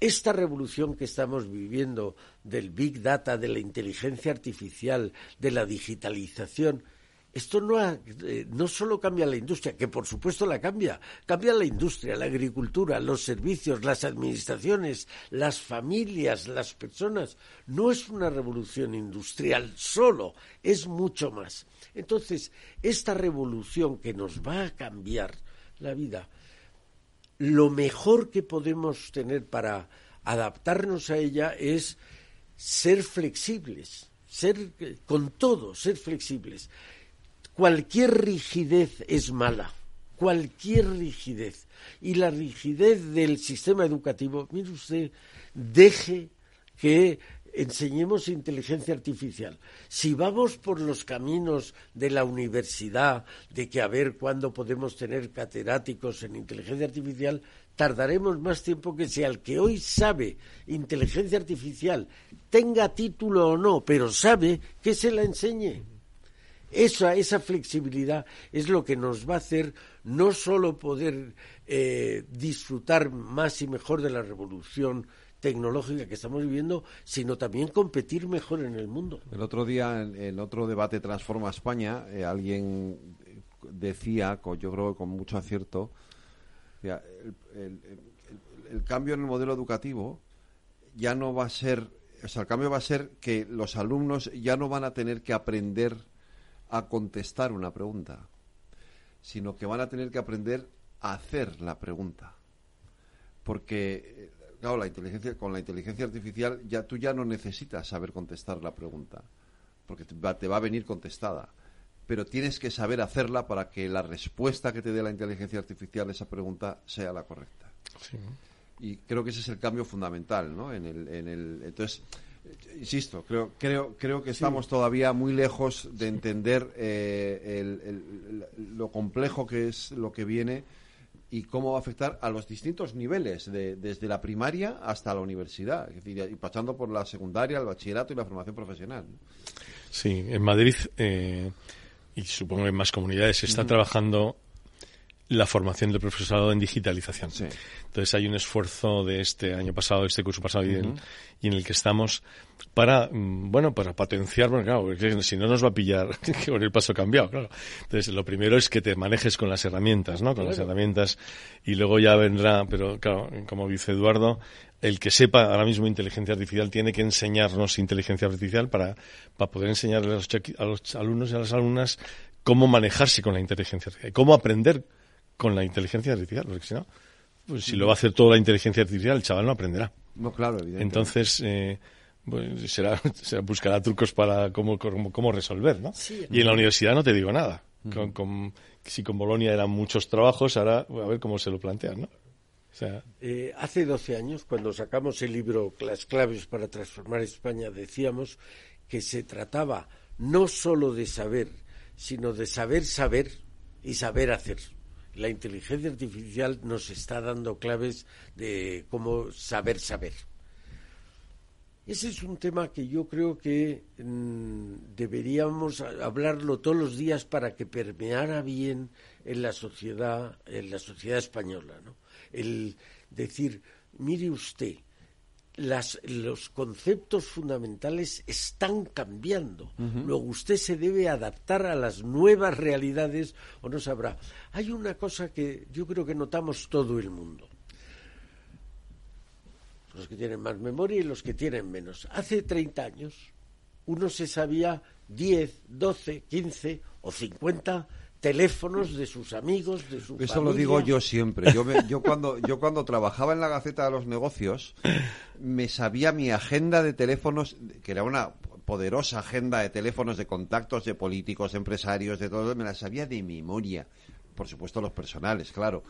Esta revolución que estamos viviendo del Big Data, de la inteligencia artificial, de la digitalización, esto no, eh, no solo cambia la industria, que por supuesto la cambia, cambia la industria, la agricultura, los servicios, las administraciones, las familias, las personas. No es una revolución industrial solo, es mucho más. Entonces, esta revolución que nos va a cambiar la vida, lo mejor que podemos tener para adaptarnos a ella es ser flexibles, ser con todo, ser flexibles cualquier rigidez es mala, cualquier rigidez. Y la rigidez del sistema educativo, mire usted, deje que enseñemos inteligencia artificial. Si vamos por los caminos de la universidad, de que a ver cuándo podemos tener catedráticos en inteligencia artificial, tardaremos más tiempo que si al que hoy sabe inteligencia artificial, tenga título o no, pero sabe que se la enseñe. Esa, esa flexibilidad es lo que nos va a hacer no solo poder eh, disfrutar más y mejor de la revolución tecnológica que estamos viviendo, sino también competir mejor en el mundo. El otro día, en, otro debate Transforma España, eh, alguien decía, yo creo con mucho acierto, el, el, cambio en el modelo educativo ya no va a ser, o sea, el cambio va a ser que los alumnos ya no van a tener que aprender a contestar una pregunta, sino que van a tener que aprender a hacer la pregunta. Porque, claro, la inteligencia, con la inteligencia artificial ya tú ya no necesitas saber contestar la pregunta, porque te va, te va a venir contestada. Pero tienes que saber hacerla para que la respuesta que te dé la inteligencia artificial a esa pregunta sea la correcta. Y creo que ese es el cambio fundamental, ¿no? En el, en el, entonces, insisto, creo, creo, creo que estamos todavía muy lejos de entender eh, lo complejo que es lo que viene y cómo va a afectar a los distintos niveles, desde la primaria hasta la universidad, y pasando por la secundaria, el bachillerato y la formación profesional. Sí, en Madrid eh, y supongo en más comunidades se está trabajando la formación del profesorado en digitalización. Entonces hay un esfuerzo de este año pasado, este curso pasado y, en, el que estamos para, mm, bueno, para potenciar, bueno, claro, porque si no nos va a pillar *laughs* con el paso cambiado, claro. Entonces lo primero es que te manejes con las herramientas, ¿no? Con las herramientas y luego ya vendrá, pero claro, como dice Eduardo, el que sepa ahora mismo inteligencia artificial tiene que enseñarnos inteligencia artificial para, para poder enseñarle a los, a los alumnos y a las alumnas cómo manejarse con la inteligencia artificial, cómo aprender con la inteligencia artificial, porque si no, pues si lo va a hacer toda la inteligencia artificial, el chaval no aprenderá. No, claro, Entonces, eh, pues será, *laughs* será, buscará trucos para cómo, cómo, resolver, ¿no? y en la universidad no te digo nada. con, si con Bolonia eran muchos trabajos, ahora a ver cómo se lo plantean, ¿no? Eh, hace 12 años, cuando sacamos el libro Las claves para transformar España, decíamos que se trataba no solo de saber, sino de saber saber y saber hacer la inteligencia artificial nos está dando claves de cómo saber saber. Ese es un tema que yo creo que mm, deberíamos hablarlo todos los días para que permeara bien en la sociedad, en la sociedad española, ¿no? El decir, mire usted, los conceptos fundamentales están cambiando. Luego usted se debe adaptar a las nuevas realidades o no sabrá. Hay una cosa que yo creo que notamos todo el mundo. Los que tienen más memoria y los que tienen menos. Hace 30 años uno se sabía 10, 12, 15 o 50 teléfonos de sus amigos, de su Eso lo digo yo siempre. Yo, yo, cuando, yo cuando trabajaba en la Gaceta de los Negocios, me sabía mi agenda de teléfonos, que era una poderosa agenda de teléfonos, de contactos, de políticos, de empresarios, de todo, me la sabía de memoria. Por supuesto los personales, claro.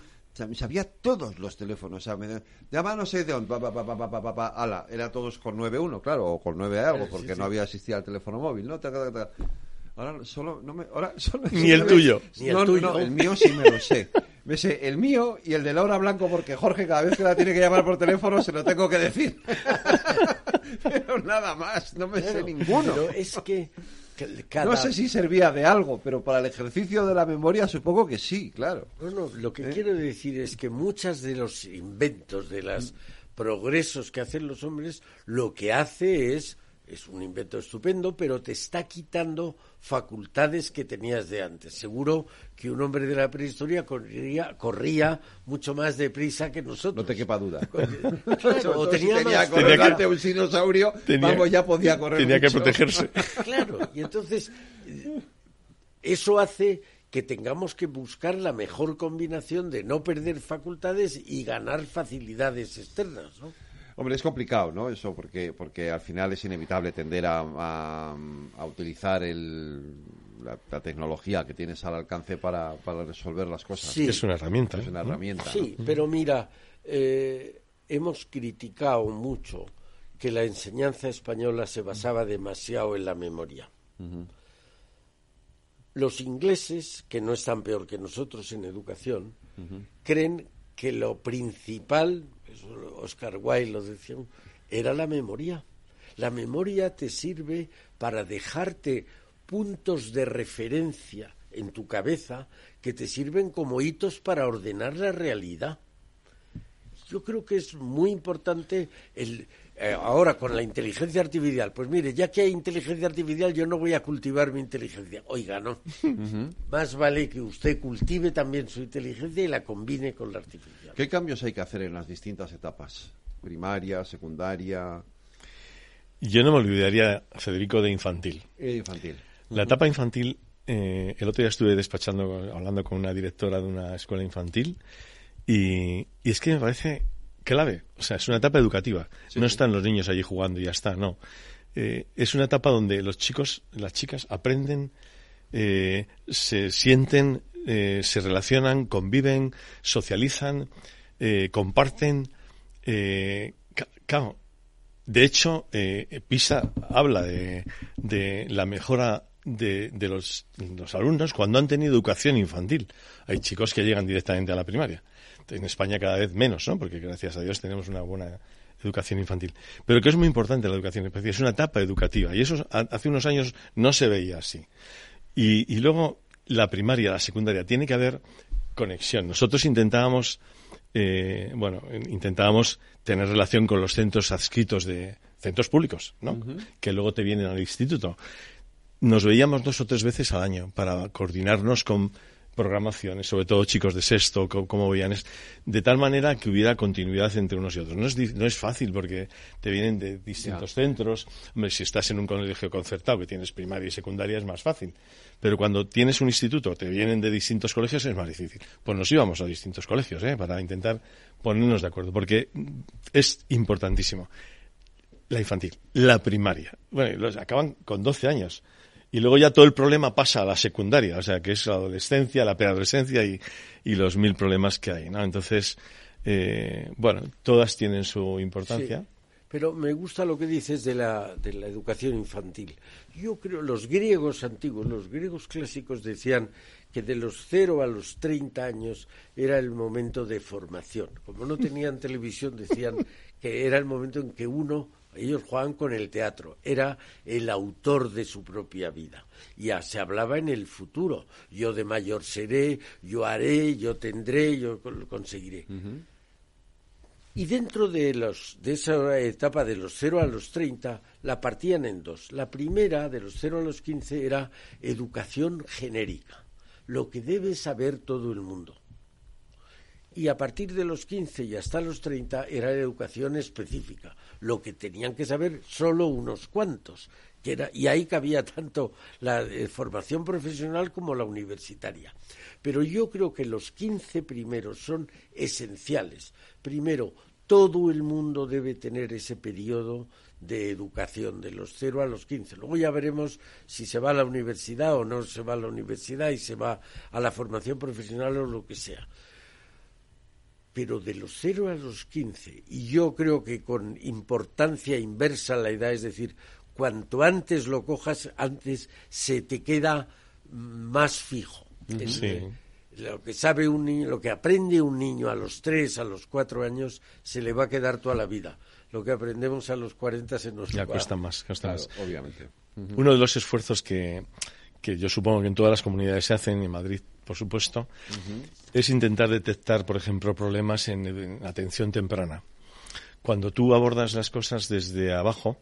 me sabía todos los teléfonos. O sea, me, llama no sé de dónde, pa, pa, pa, pa, ala, era todos con 9.1, claro, o con 9 algo, porque no había existido el teléfono móvil, ¿no? Ahora solo no me, ahora *laughs* solo, Ni el tuyo. Ni el tuyo. No, el mío sí me lo sé. Me sé el mío y el de Laura Blanco porque Jorge cada vez que la tiene que llamar por teléfono se lo tengo que decir. *laughs* pero nada más, no me sé ninguno. Pero es que No sé si servía de algo, pero para el ejercicio de la memoria supongo que sí, claro. No, lo que ¿Eh? quiero decir es que muchos de los inventos, de los progresos que hacen los hombres, lo que hace es es un invento estupendo, pero te está quitando facultades que tenías de antes. Seguro que un hombre de la prehistoria corría, corría mucho más deprisa que nosotros. No te quepa duda. *laughs* o tenía, que, un dinosaurio, vamos, ya podía correr Tenía que protegerse. *laughs* Claro, y entonces eso hace que tengamos que buscar la mejor combinación de no perder facultades y ganar facilidades externas, ¿no? Hombre, es complicado, ¿no? Eso, porque, porque al final es inevitable tender a, a, utilizar el, la, tecnología que tienes al alcance para, para resolver las cosas. Sí. Es una herramienta. Es una herramienta. Sí, pero mira, eh, hemos criticado mucho que la enseñanza española se basaba demasiado en la memoria. Los ingleses, que no están peor que nosotros en educación, creen que lo principal Oscar Wilde lo decía, era la memoria. La memoria te sirve para dejarte puntos de referencia en tu cabeza que te sirven como hitos para ordenar la realidad. Yo creo que es muy importante el, eh, ahora con la inteligencia artificial, pues mire, ya que hay inteligencia artificial, yo no voy a cultivar mi inteligencia. Oiga, no. Más vale que usted cultive también su inteligencia y la combine con la artificial. ¿Qué cambios hay que hacer en las distintas etapas? Primaria, secundaria. Yo no me olvidaría, Federico, de infantil. Eh, infantil. La etapa infantil, eh, el otro día estuve despachando, hablando con una directora de una escuela infantil, y, y es que me parece clave. O sea, es una etapa educativa. no están los niños allí jugando y ya está, no. Eh, es una etapa donde los chicos, las chicas aprenden, eh, se sienten, eh, se relacionan, conviven, socializan, comparten. claro, de hecho, PISA habla de, de la mejora de, de los, los, alumnos cuando han tenido educación infantil. Hay chicos que llegan directamente a la primaria en España cada vez menos, ¿no? Porque gracias a Dios tenemos una buena educación infantil. Pero que es muy importante la educación infantil, es una etapa educativa y eso hace unos años no se veía así. Y, luego la primaria, la secundaria, tiene que haber conexión. Nosotros intentábamos, eh, bueno, intentábamos tener relación con los centros adscritos de centros públicos, ¿no? Que luego te vienen al instituto. Nos veíamos dos o tres veces al año para coordinarnos con programaciones, sobre todo chicos de sexto, como veían, de tal manera que hubiera continuidad entre unos y otros. No es, no es fácil porque te vienen de distintos centros. Hombre, si estás en un colegio concertado que tienes primaria y secundaria es más fácil. Pero cuando tienes un instituto, te vienen de distintos colegios, es más difícil. Pues nos íbamos a distintos colegios, ¿eh? Para intentar ponernos de acuerdo, porque es importantísimo. La infantil, la primaria. Bueno, los acaban con 12 años y luego ya todo el problema pasa a la secundaria, o sea, que es la adolescencia, la preadolescencia y, y los mil problemas que hay, ¿no? Entonces, eh, bueno, todas tienen su importancia. pero me gusta lo que dices de la, de la educación infantil. Yo creo, los griegos antiguos, los griegos clásicos decían que de los cero a los 30 años era el momento de formación. Como no tenían televisión, decían que era el momento en que uno ellos jugaban con el teatro, era el autor de su propia vida. Ya se hablaba en el futuro. Yo de mayor seré, yo haré, yo tendré, yo lo conseguiré. Y dentro de, los, de esa etapa de los 0 a los 30, la partían en dos. La primera, de los 0 a los 15, era educación genérica, lo que debe saber todo el mundo y a partir de los 15 y hasta los 30 era educación específica, lo que tenían que saber solo unos cuantos. Que era, y ahí cabía tanto la eh, formación profesional como la universitaria. Pero yo creo que los 15 primeros son esenciales. Primero, todo el mundo debe tener ese periodo de educación, de los 0 a los 15. Luego ya veremos si se va a la universidad o no se va a la universidad y se va a la formación profesional o lo que sea pero de los 0 a los 15, y yo creo que con importancia inversa la edad, es decir, cuanto antes lo cojas, antes se te queda más fijo. Lo que sabe un niño, lo que aprende un niño a los 3, a los 4 años, se le va a quedar toda la vida. Lo que aprendemos a los 40 se nos ya cuesta más, cuesta más. Obviamente. Uno de los esfuerzos que, que yo supongo que en todas las comunidades se hacen, en Madrid por supuesto, es intentar detectar, por ejemplo, problemas en, atención temprana. Cuando tú abordas las cosas desde abajo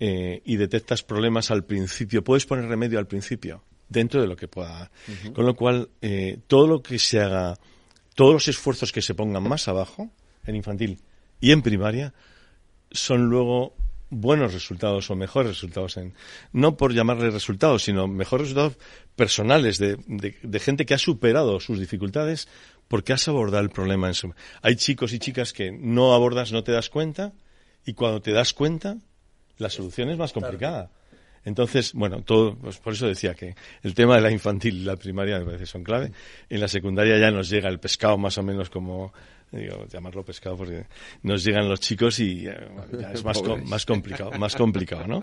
eh, y detectas problemas al principio, puedes poner remedio al principio, dentro de lo que pueda. Con lo cual, eh, todo lo que se haga, todos los esfuerzos que se pongan más abajo, en infantil y en primaria, son luego buenos resultados o mejores resultados en no por llamarle resultados sino mejores resultados personales de, de, gente que ha superado sus dificultades porque has abordado el problema en su hay chicos y chicas que no abordas no te das cuenta y cuando te das cuenta la solución es más complicada entonces, bueno, todo, pues por eso decía que el tema de la infantil y la primaria me parece son clave. En la secundaria ya nos llega el pescado más o menos como digo, llamarlo pescado porque nos llegan los chicos y eh, es más, más complicado, más complicado, ¿no?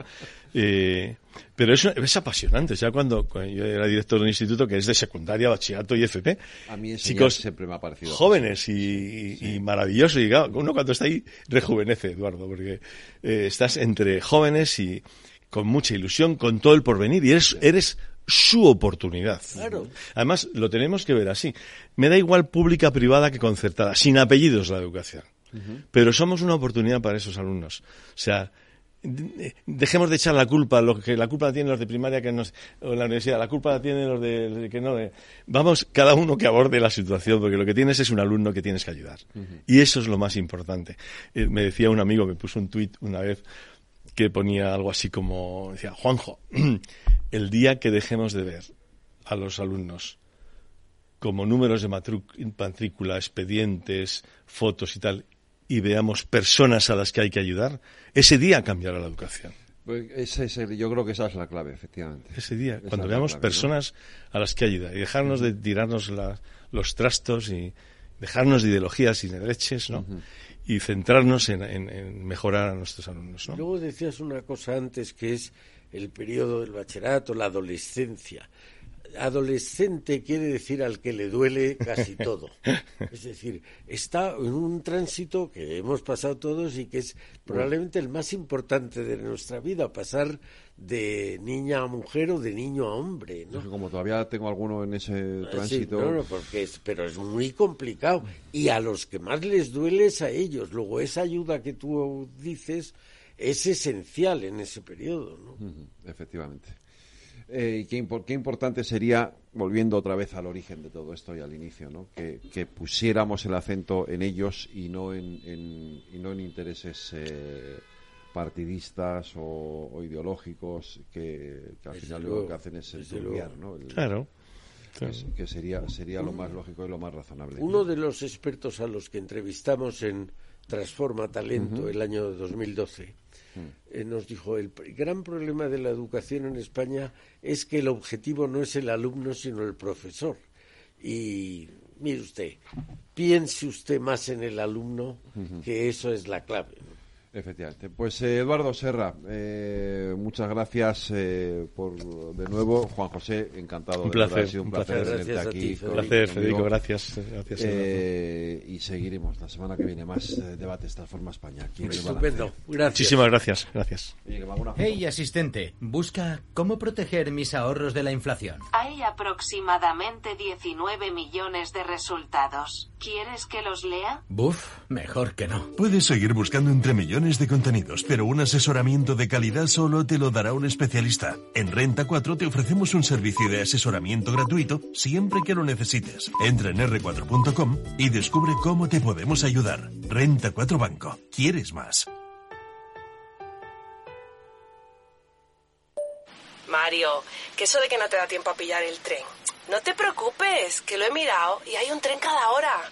Eh, pero es, es apasionante, o sea, cuando, yo era director de un instituto que es de secundaria, bachillerato y FP, a mí chicos siempre me ha parecido jóvenes y, y, maravilloso, y uno cuando está ahí rejuvenece, Eduardo, porque eh, estás entre jóvenes y con mucha ilusión, con todo el porvenir, y eres, eres su oportunidad. Además, lo tenemos que ver así. Me da igual pública, privada que concertada, sin apellidos la educación. Pero somos una oportunidad para esos alumnos. O sea, dejemos de echar la culpa, lo que la culpa la tienen los de primaria que nos, o la universidad, la culpa la tienen los de, que no. vamos, cada uno que aborde la situación, porque lo que tienes es un alumno que tienes que ayudar. Y eso es lo más importante. Eh, me decía un amigo, me puso un tuit una vez, que ponía algo así como, decía, Juanjo, *clears throat* el día que dejemos de ver a los alumnos como números de matrícula, expedientes, fotos y tal, y veamos personas a las que hay que ayudar, ese día cambiará la educación. Pues yo creo que esa es la clave, efectivamente. Ese día, cuando veamos personas a las que ayudar y dejarnos de tirarnos los trastos y dejarnos de ideologías y de ¿no? Y centrarnos en, mejorar a nuestros alumnos. ¿no? Luego decías una cosa antes que es el periodo del bachillerato, la adolescencia. adolescente quiere decir al que le duele casi *laughs* todo. es decir, está en un tránsito que hemos pasado todos y que es probablemente el más importante de nuestra vida, pasar de niña a mujer o de niño a hombre. ¿no? como todavía tengo alguno en ese Ah, tránsito. Sí, no, no, porque es, pero es muy complicado. Y a los que más les duele es a ellos. Luego, esa ayuda que tú dices es esencial en ese periodo. ¿no? Efectivamente. Eh, y qué, qué importante sería, volviendo otra vez al origen de todo esto y al inicio, ¿no? que, que pusiéramos el acento en ellos y no en, en- y no en intereses eh, partidistas o, o ideológicos que, que al final luego, lo que hacen es enturbiar. ¿no? El- Claro, que claro. es- Que, sería, sería lo más lógico y lo más razonable. Uno de los expertos a los que entrevistamos en Transforma Talento el año 2012 eh, nos dijo el gran problema de la educación en España es que el objetivo no es el alumno sino el profesor y mire usted piense usted más en el alumno que eso es la clave ¿no? Efectivamente. Pues eh, Eduardo Serra, eh, muchas gracias eh, por de nuevo. Juan José, encantado. Un de placer, ha sido un un placer placer. tenerte Gracias aquí. ti, con- Un placer, conmigo. Federico, gracias. gracias Eh, y seguiremos la semana que viene más eh, debates Transforma España. Aquí Estupendo. Gracias. Muchísimas gracias, gracias. Hey, asistente, busca cómo proteger mis ahorros de la inflación. Hay aproximadamente 19 millones de resultados. ¿Quieres que los lea? Buf, mejor que no. Puedes seguir buscando entre millones de contenidos, pero un asesoramiento de calidad solo te lo dará un especialista. En Renta 4 te ofrecemos un servicio de asesoramiento gratuito siempre que lo necesites. Entra en r4.com y descubre cómo te podemos ayudar. Renta 4 Banco. ¿Quieres más? Mario, que eso de que no te da tiempo a pillar el tren. No te preocupes, que lo he mirado y hay un tren cada hora.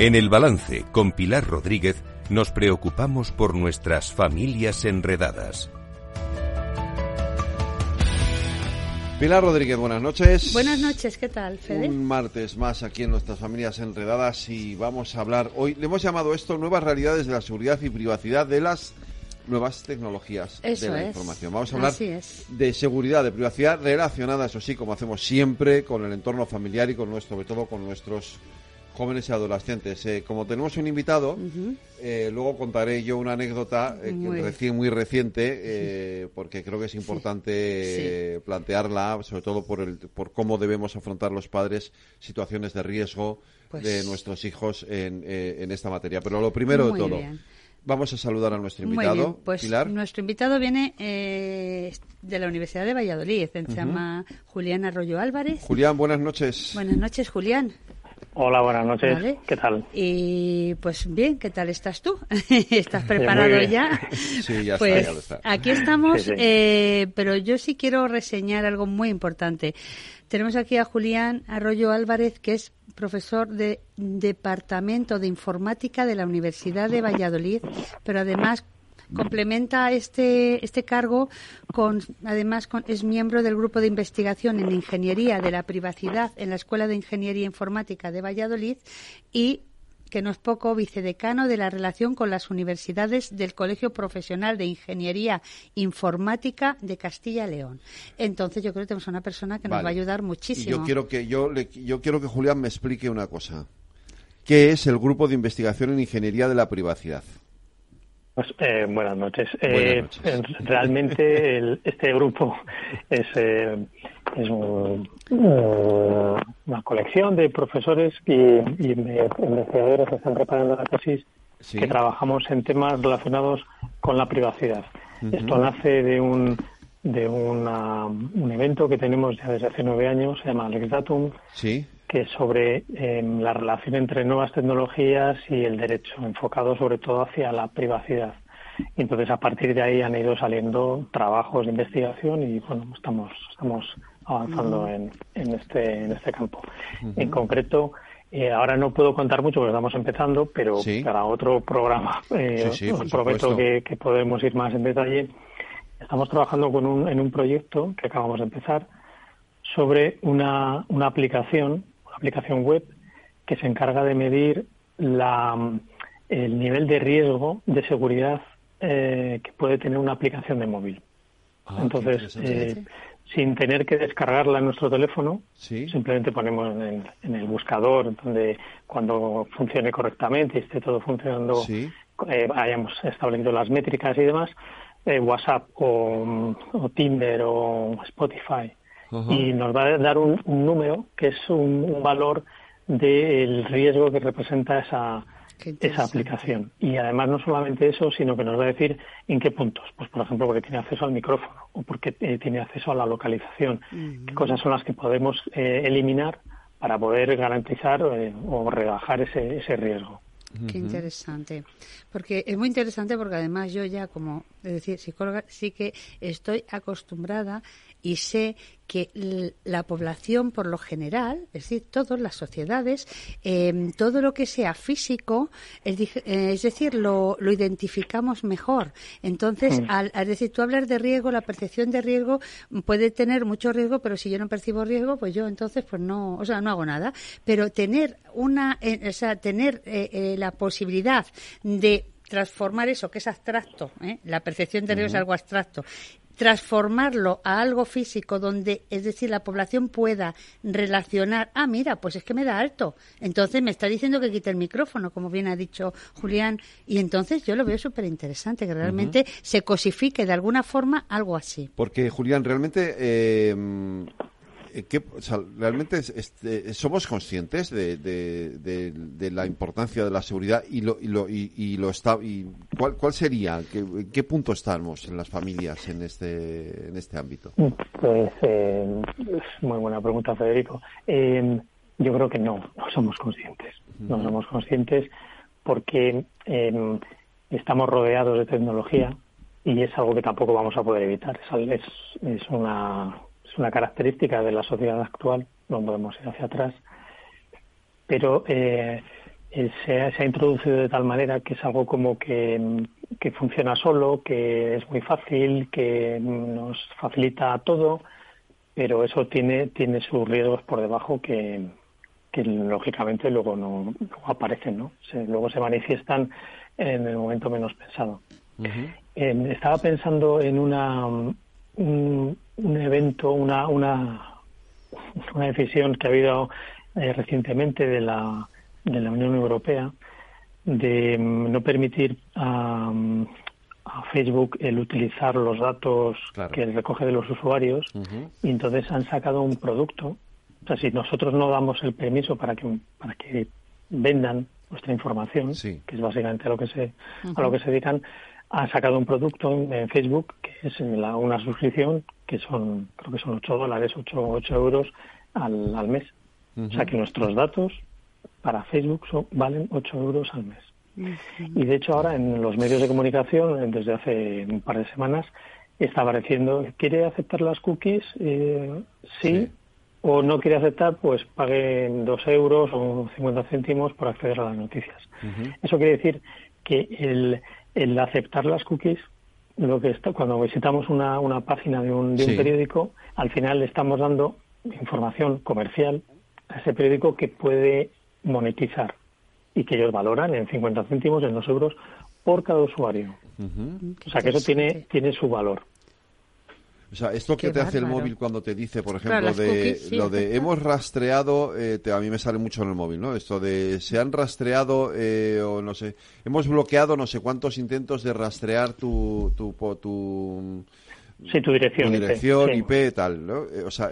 En el balance con Pilar Rodríguez nos preocupamos por nuestras familias enredadas. Pilar Rodríguez, buenas noches. Buenas noches, ¿qué tal, Fede? Un martes más aquí en nuestras familias enredadas y vamos a hablar hoy, le hemos llamado esto nuevas realidades de la seguridad y privacidad de las nuevas tecnologías Eso de la es. información. Vamos a hablar de seguridad, de privacidad relacionada, eso sí, como hacemos siempre, con el entorno familiar y con nuestro, sobre todo con nuestros jóvenes y adolescentes. Eh, como tenemos un invitado, eh, luego contaré yo una anécdota eh, Muy. recién, muy reciente, eh, porque creo que es importante eh, plantearla, sobre todo por, el, por cómo debemos afrontar los padres situaciones de riesgo Pues- de nuestros hijos en, en esta materia. Pero lo primero Muy de todo, bien. vamos a saludar a nuestro Muy invitado, bien, pues Pilar. nuestro invitado viene eh, de la Universidad de Valladolid, se llama Julián Arroyo Álvarez. Julián, buenas noches. Buenas noches, Julián. Hola, buenas noches. Vale. ¿Qué tal? Y pues bien, ¿qué tal estás tú? *laughs* ¿Estás preparado ya? *laughs* Sí, ya pues está, ya lo está. aquí estamos, Sí, sí. eh, pero yo sí quiero reseñar algo muy importante. Tenemos aquí a Julián Arroyo Álvarez, que es profesor de Departamento de Informática de la Universidad de Valladolid, pero además complementa este este cargo con además con- es miembro del grupo de investigación en ingeniería de la privacidad en la Escuela de Ingeniería Informática de Valladolid y que no es poco, vicedecano de la relación con las universidades del Colegio Profesional de Ingeniería Informática de Castilla y León. Entonces yo creo que tenemos a una persona que nos Vale. va a ayudar Y muchísimo. yo quiero que yo le- yo quiero que Julián me explique una cosa. ¿Qué es el Grupo de Investigación en Ingeniería de la Privacidad? Pues, eh, buenas noches. Eh, realmente este grupo es, eh, es una colección de profesores y, investigadores que están preparando la tesis que trabajamos en temas relacionados con la privacidad. Esto nace de un de un evento que tenemos ya desde hace nueve años, se llama Lexdatum, sí que sobre em, la relación entre nuevas tecnologías y el derecho, enfocado sobre todo hacia la privacidad. Y entonces, a partir de ahí han ido saliendo trabajos de investigación y, bueno, estamos, estamos avanzando en, en, este, en este campo. En concreto, eh, ahora no puedo contar mucho porque estamos empezando, pero para otro programa *laughs* eh, os prometo que, que, podemos ir más en detalle. Estamos trabajando con un, en un proyecto que acabamos de empezar sobre una, una aplicación aplicación web que se encarga de medir la, el nivel de riesgo de seguridad eh, que puede tener una aplicación de móvil. Ah, Entonces, eh, sin tener que descargarla en nuestro teléfono, simplemente ponemos en el, buscador donde cuando funcione correctamente y esté todo funcionando, eh, hayamos establecido las métricas y demás, WhatsApp o, o Tinder o Spotify y nos va a dar un, número que es un, valor del riesgo que representa esa, esa aplicación. Y además no solamente eso, sino que nos va a decir en qué puntos. Pues por ejemplo, porque tiene acceso al micrófono o porque eh, tiene acceso a la localización. ¿Qué cosas son las que podemos eh, eliminar para poder garantizar eh, o rebajar ese, ese riesgo? Qué interesante. Porque es muy interesante porque además yo ya como, es decir, psicóloga, sí que estoy acostumbrada y sé que la población por lo general, es decir, todas las sociedades, em, todo lo que sea físico, es, eh, decir, lo, lo, identificamos mejor. Entonces, al, decir, tú hablas de riesgo, la percepción de riesgo puede tener mucho riesgo, pero si yo no percibo riesgo, pues yo entonces, pues no, o sea, no hago nada. Pero tener una, eh, o sea, tener eh, la posibilidad de transformar eso que es abstracto, la percepción de riesgo es algo abstracto, transformarlo a algo físico donde, es decir, la población pueda relacionar, ah, mira, pues es que me da alto, entonces me está diciendo que quite el micrófono, como bien ha dicho Julián, y entonces yo lo veo súper interesante, que realmente se cosifique de alguna forma algo así. Porque, Julián, realmente eh, eh, realmente este, somos conscientes de, la importancia de la seguridad y lo y lo y, lo está y cuál cuál sería ¿Qué, en qué punto estamos en las familias en este en este ámbito pues eh, es muy buena pregunta Federico. Eh, yo creo que no no somos conscientes. No somos conscientes porque estamos rodeados de tecnología y es algo que tampoco vamos a poder evitar. Es, es una es una característica de la sociedad actual, no podemos ir hacia atrás, pero eh, eh, se, ha, introducido de tal manera que es algo como que, funciona solo, que es muy fácil, que nos facilita todo, pero eso tiene, tiene sus riesgos por debajo que, lógicamente luego no aparecen, ¿no? luego se manifiestan en el momento menos pensado. Eh, estaba pensando en una un, evento, una, una, una decisión que ha habido eh, recientemente de la, de la Unión Europea de mm, no permitir a, Facebook el utilizar los datos que recoge de los usuarios. Y entonces han sacado un producto. O sea, si nosotros no damos el permiso para que, para que vendan nuestra información, que es básicamente a lo que se, a lo que se dedican, ha sacado un producto en, Facebook que es una suscripción que son, creo que son 8 dólares, 8, 8 euros al, al mes. O sea que nuestros datos para Facebook valen 8 euros al mes. Y de hecho ahora en los medios de comunicación, desde hace un par de semanas, está apareciendo, ¿quiere aceptar las cookies? Eh, sí. O no quiere aceptar, pues pague 2 euros o 50 céntimos por acceder a las noticias. Eso quiere decir que el, el aceptar las cookies, lo que está, cuando visitamos una, una página de un, de un periódico, al final le estamos dando información comercial a ese periódico que puede monetizar y que ellos valoran en 50 céntimos, en 2 euros por cada usuario. O sea que eso tiene, tiene su valor. O sea, esto que te hace el móvil cuando te dice, por ejemplo, de lo de hemos rastreado, eh, a mí me sale mucho en el móvil, ¿no? Esto de se han rastreado eh, o no sé, hemos bloqueado no sé cuántos intentos de rastrear tu tu, tu Sí, tu dirección, dirección IP, IP tal, ¿no? Eh, o sea,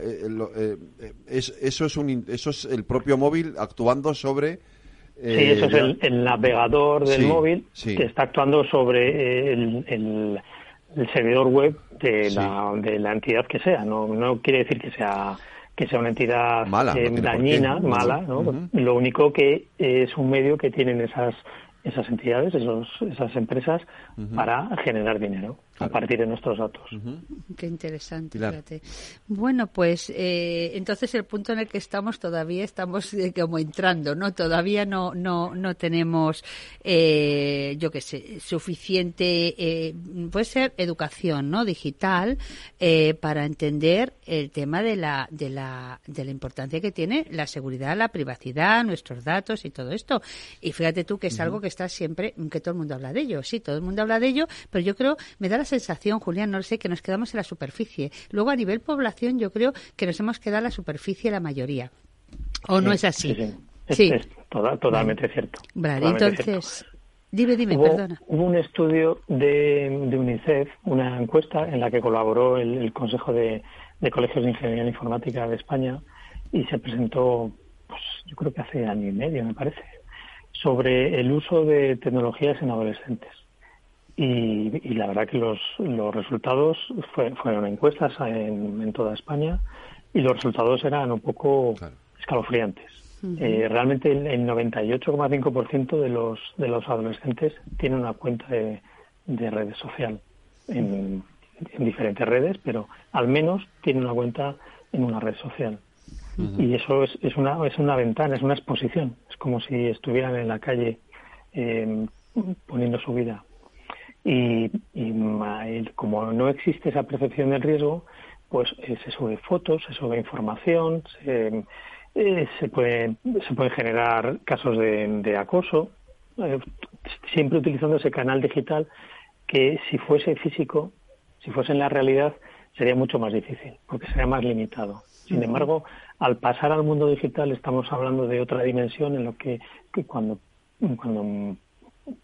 es, eso es un eso es el propio móvil actuando sobre Sí, eso es el, navegador del móvil que está actuando sobre el, el servidor web de, la, de la entidad que sea. No, no quiere decir que sea que sea una entidad eh, dañina, mala, ¿no? Lo único que es un medio que tienen esas esas entidades, esos, esas empresas, para generar dinero a partir de nuestros datos. Qué interesante, fíjate. Bueno, pues eh, entonces el punto en el que estamos todavía estamos eh, como entrando, ¿no? Todavía no no no tenemos, eh, yo qué sé, suficiente, eh, puede ser educación, ¿no? Digital para entender el tema de la de la de la importancia que tiene la seguridad, la privacidad, nuestros datos y todo esto. Y fíjate tú que es algo que está siempre, que todo el mundo habla de ello. Sí, todo el mundo habla de ello, pero yo creo me da la sensación, Julián, no lo sé, que nos quedamos en la superficie. Luego, a nivel población, yo creo que nos hemos quedado en la superficie la mayoría. ¿O no es así? Sí, Es, totalmente cierto. Vale, entonces... Dime, dime, perdona. Hubo un estudio de, UNICEF, una encuesta en la que colaboró el, Consejo de, Colegios de Ingeniería Informática de España y se presentó, pues yo creo que hace año y medio, me parece, sobre el uso de tecnologías en adolescentes. Y, la verdad que los, los resultados fueron encuestas en, toda España y los resultados eran un poco escalofriantes. Eh, realmente el, 98,5% de los, de los adolescentes tienen una cuenta de, de red social en, diferentes redes, pero al menos tienen una cuenta en una red social. Y eso es, es, una, es una ventana, es una exposición. Es como si estuvieran en la calle eh, poniendo su vida y, como no existe esa percepción del riesgo, pues eh, se sube fotos, se sube información, se, eh, se, puede, se pueden generar casos de, acoso, eh, siempre utilizando ese canal digital que si fuese físico, si fuese en la realidad, sería mucho más difícil, porque sería más limitado. Sin embargo, al pasar al mundo digital estamos hablando de otra dimensión en lo que, que cuando, cuando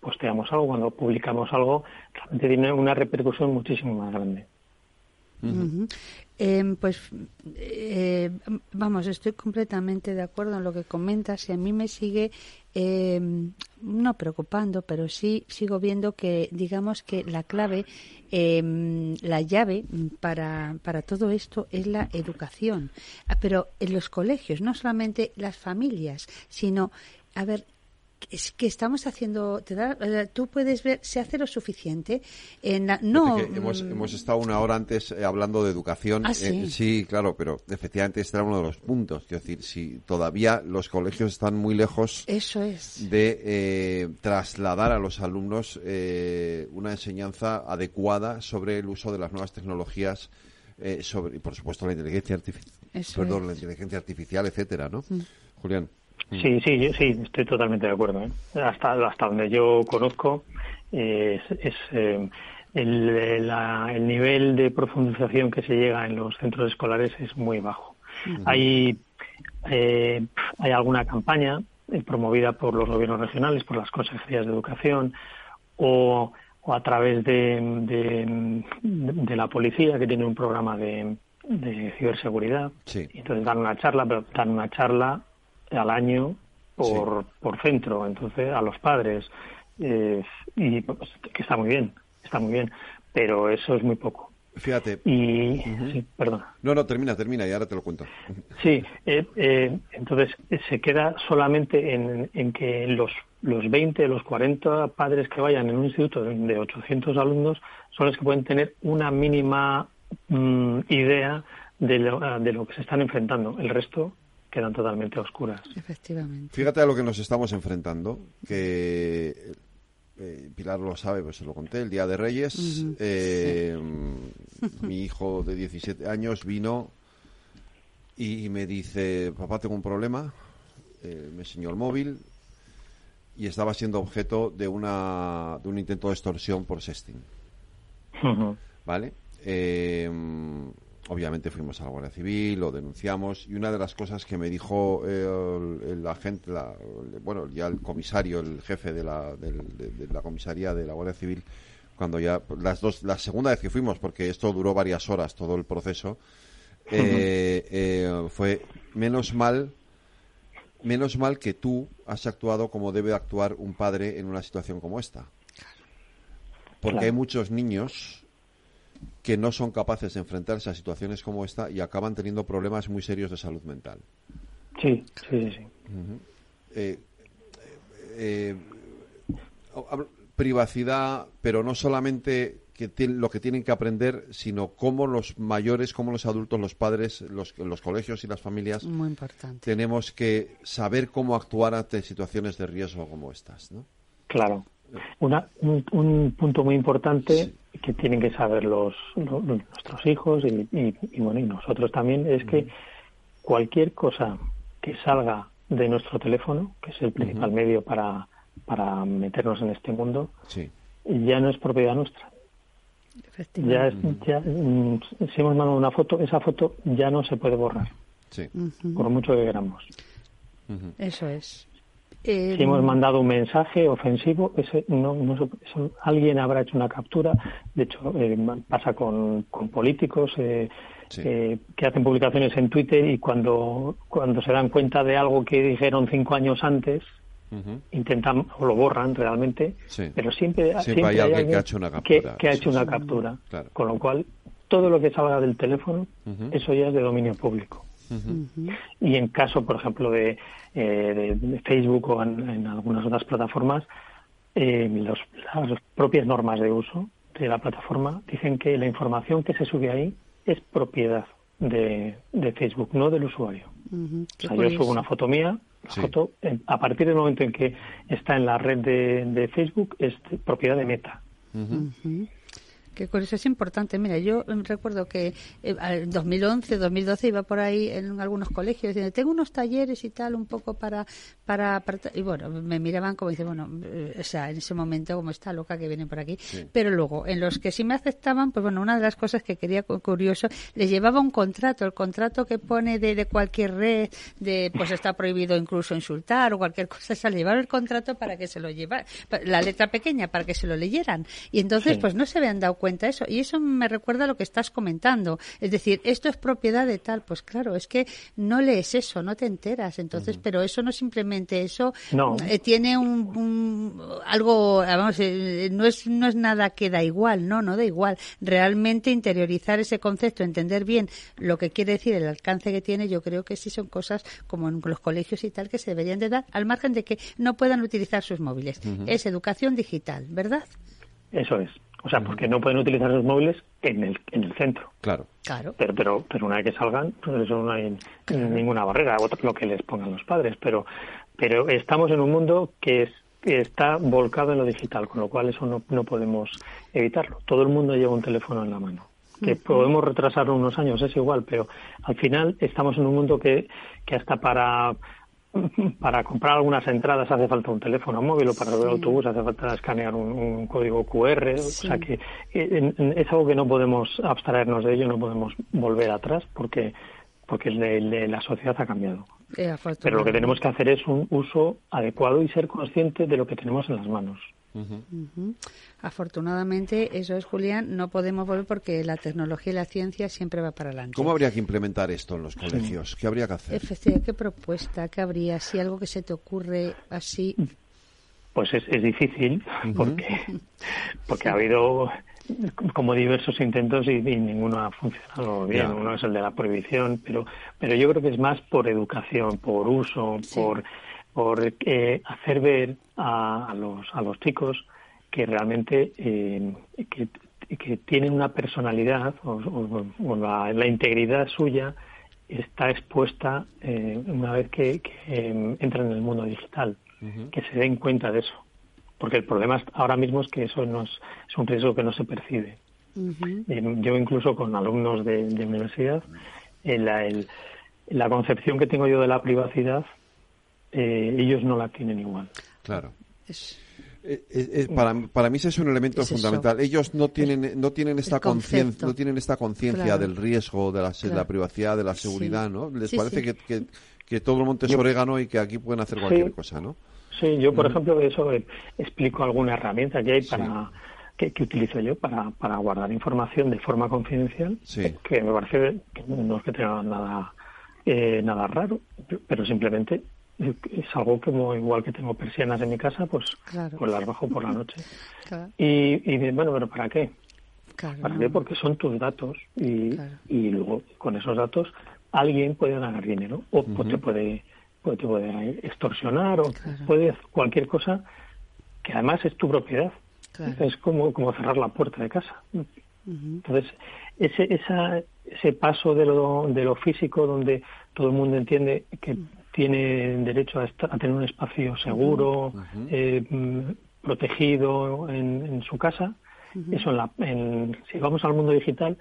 posteamos algo, cuando publicamos algo, realmente tiene una repercusión muchísimo más grande. Em, pues eh, vamos, estoy completamente de acuerdo en lo que comentas y a mí me sigue em, no preocupando, pero sí sigo viendo que digamos que la clave, em, la llave para, para todo esto es la educación. Ah, pero en los colegios, no solamente las familias, sino a ver, es que estamos haciendo, te da, eh, tú puedes ver, se hace lo suficiente. En no, hemos, mm. hemos, estado una hora antes eh, hablando de educación. ¿Ah, eh, sí? claro, pero efectivamente este era uno de los puntos. Es decir, si todavía los colegios están muy lejos Eso es. de trasladar a los alumnos una enseñanza adecuada sobre el uso de las nuevas tecnologías. sobre y por supuesto la inteligencia artificial perdón la inteligencia artificial etcétera no mm. Julián. Sí, sí, sí, estoy totalmente de acuerdo. ¿eh? Hasta, hasta donde yo conozco, es, eh, el, el, nivel de profundización que se llega en los centros escolares es muy bajo. Hay, eh, hay alguna campaña promovida por los gobiernos regionales, por las consejerías de educación o, o a través de, de, la policía que tiene un programa de, de ciberseguridad. Entonces dan una charla, pero dan una charla al año por, por centro, entonces a los padres, eh, y pues, que está muy bien, está muy bien, pero eso es muy poco. Fíjate. Y, sí, perdona. No, no, termina, termina y ahora te lo cuento. Sí, eh, eh, entonces se queda solamente en, en, que los, los 20, los 40 padres que vayan en un instituto de 800 alumnos son los que pueden tener una mínima mm, idea de lo, de lo que se están enfrentando. El resto quedan totalmente oscuras. Efectivamente. Fíjate a lo que nos estamos enfrentando, que eh, Pilar lo sabe, pues se lo conté, el Día de Reyes, eh, mi hijo de 17 años vino y me dice, papá, tengo un problema, eh, me enseñó el móvil y estaba siendo objeto de, una, de un intento de extorsión por sexting. ¿Vale? Obviamente fuimos a la Guardia Civil, lo denunciamos y una de las cosas que me dijo eh, el, agente, bueno, ya el comisario, el jefe de la, de, la comisaría de la Guardia Civil, cuando ya las dos, la segunda vez que fuimos, porque esto duró varias horas todo el proceso, eh, eh, fue menos mal, menos mal que tú has actuado como debe actuar un padre en una situación como esta, porque hay muchos niños que no son capaces de enfrentarse a situaciones como esta y acaban teniendo problemas muy serios de salud mental. Sí, sí, sí. Eh, eh, privacidad, pero no solamente que lo que tienen que aprender, sino cómo los mayores, cómo los adultos, los padres, los, los colegios y las familias Muy importante. tenemos que saber cómo actuar ante situaciones de riesgo como estas, ¿no? Claro. Una, un, punto muy importante que tienen que saber los, nuestros hijos y, bueno y nosotros también es que cualquier cosa que salga de nuestro teléfono, que es el principal medio para, para meternos en este mundo, ya no es propiedad nuestra. Ya, ya mm, si hemos mandado una foto, esa foto ya no se puede borrar, por mucho que queramos. Eso es si hemos em, mandado un mensaje ofensivo, ese no, alguien habrá hecho una captura. De hecho, eh, pasa con, con políticos eh, eh, que hacen publicaciones en Twitter y cuando, cuando se dan cuenta de algo que dijeron cinco años antes, intentan o lo borran realmente, pero siempre, siempre, hay, alguien que ha hecho una captura. Que, ha hecho una captura. Con lo cual, todo lo que salga del teléfono, eso ya es de dominio público. Y en caso, por ejemplo, de, eh, de, Facebook o en, algunas otras plataformas, eh, las propias normas de uso de la plataforma dicen que la información que se sube ahí es propiedad de, Facebook, no del usuario. o sea, yo subo una foto mía, la foto, a partir del momento en que está en la red de, Facebook, es propiedad de Meta. Que con eso es importante. Mira, yo recuerdo que eh, en 2011, 2012 iba por ahí en algunos colegios diciendo, tengo unos talleres y tal, un poco para, para, y bueno, me miraban como dice, bueno, eh, o sea, en ese momento como está loca que viene por aquí. Pero luego, en los que sí me aceptaban, pues bueno, una de las cosas que quería curioso, les llevaba un contrato, el contrato que pone de, de cualquier red, de pues está prohibido incluso insultar o cualquier cosa, se llevar el contrato para que se lo llevara, la letra pequeña para que se lo leyeran. Y entonces, pues no se habían dado cuenta eso. Y eso me recuerda a lo que estás comentando. Es decir, esto es propiedad de tal. Pues claro, es que no lees eso, no te enteras. Entonces, pero eso no simplemente eso. Eh, tiene un, algo, vamos, eh, no es no es nada que da igual, no, no da igual. Realmente interiorizar ese concepto, entender bien lo que quiere decir el alcance que tiene, yo creo que sí son cosas como en los colegios y tal que se deberían de dar, al margen de que no puedan utilizar sus móviles. Es educación digital, ¿verdad? Eso es. O sea, porque no pueden utilizar los móviles en el, en el centro. Claro. claro. Pero, pero, pero una vez que salgan, pues eso no hay ninguna barrera, lo que les pongan los padres. Pero, pero estamos en un mundo que, es, está volcado en lo digital, con lo cual eso no, no podemos evitarlo. Todo el mundo lleva un teléfono en la mano. Que podemos retrasarlo unos años, es igual, pero al final estamos en un mundo que, que hasta para *laughs* para comprar algunas entradas hace falta un teléfono móvil o para el autobús hace falta escanear un, código QR. O sea que es algo que no podemos abstraernos de ello, no podemos volver atrás porque porque la sociedad ha cambiado. Eh, Pero lo que tenemos que hacer es un uso adecuado y ser consciente de lo que tenemos en las manos. Afortunadamente, eso es, Julián, no podemos volver porque la tecnología y la ciencia siempre va para adelante. ¿Cómo habría que implementar esto en los colegios? ¿Qué habría que hacer? ¿qué propuesta? ¿Qué habría? Si algo que se te ocurre así. Pues es, difícil porque, *laughs* porque ha habido como diversos intentos y, ninguno ha funcionado bien. Uno es el de la prohibición, pero, pero yo creo que es más por educación, por uso, por por eh, hacer ver a, los, a los chicos que realmente eh, que, tienen una personalidad o, la, integridad suya está expuesta eh, una vez que, entran en el mundo digital, que se den cuenta de eso. Porque el problema ahora mismo es que eso no es, un riesgo que no se percibe. yo incluso con alumnos de, universidad, la, la concepción que tengo yo de la privacidad eh, ellos no la tienen igual. Claro. Eh, eh, eh, para, para mí ese es un elemento fundamental. Ellos no tienen no tienen esta conciencia no tienen esta conciencia del riesgo de la, la, privacidad, de la seguridad, ¿no? Les parece Que, que, todo el monte es orégano y que aquí pueden hacer cualquier cosa, ¿no? Sí, yo por ejemplo eso explico alguna herramienta que hay para que, utilizo yo para, para guardar información de forma confidencial, que me parece que no es que tenga nada nada raro, pero simplemente es algo como igual que tengo persianas en mi casa, pues, pues las bajo por la noche. *laughs* Y, y bueno, pero ¿para qué? ¿Para qué? Porque son tus datos y, y luego con esos datos alguien puede ganar dinero o te puede te puede extorsionar o puede cualquier cosa que además es tu propiedad. Es como, como cerrar la puerta de casa. Entonces, ese, esa, ese paso de lo, de lo físico donde todo el mundo entiende que tiene derecho a, tener un espacio seguro, eh, mm, protegido en, su casa. Eso, en la, en, si vamos al mundo digital,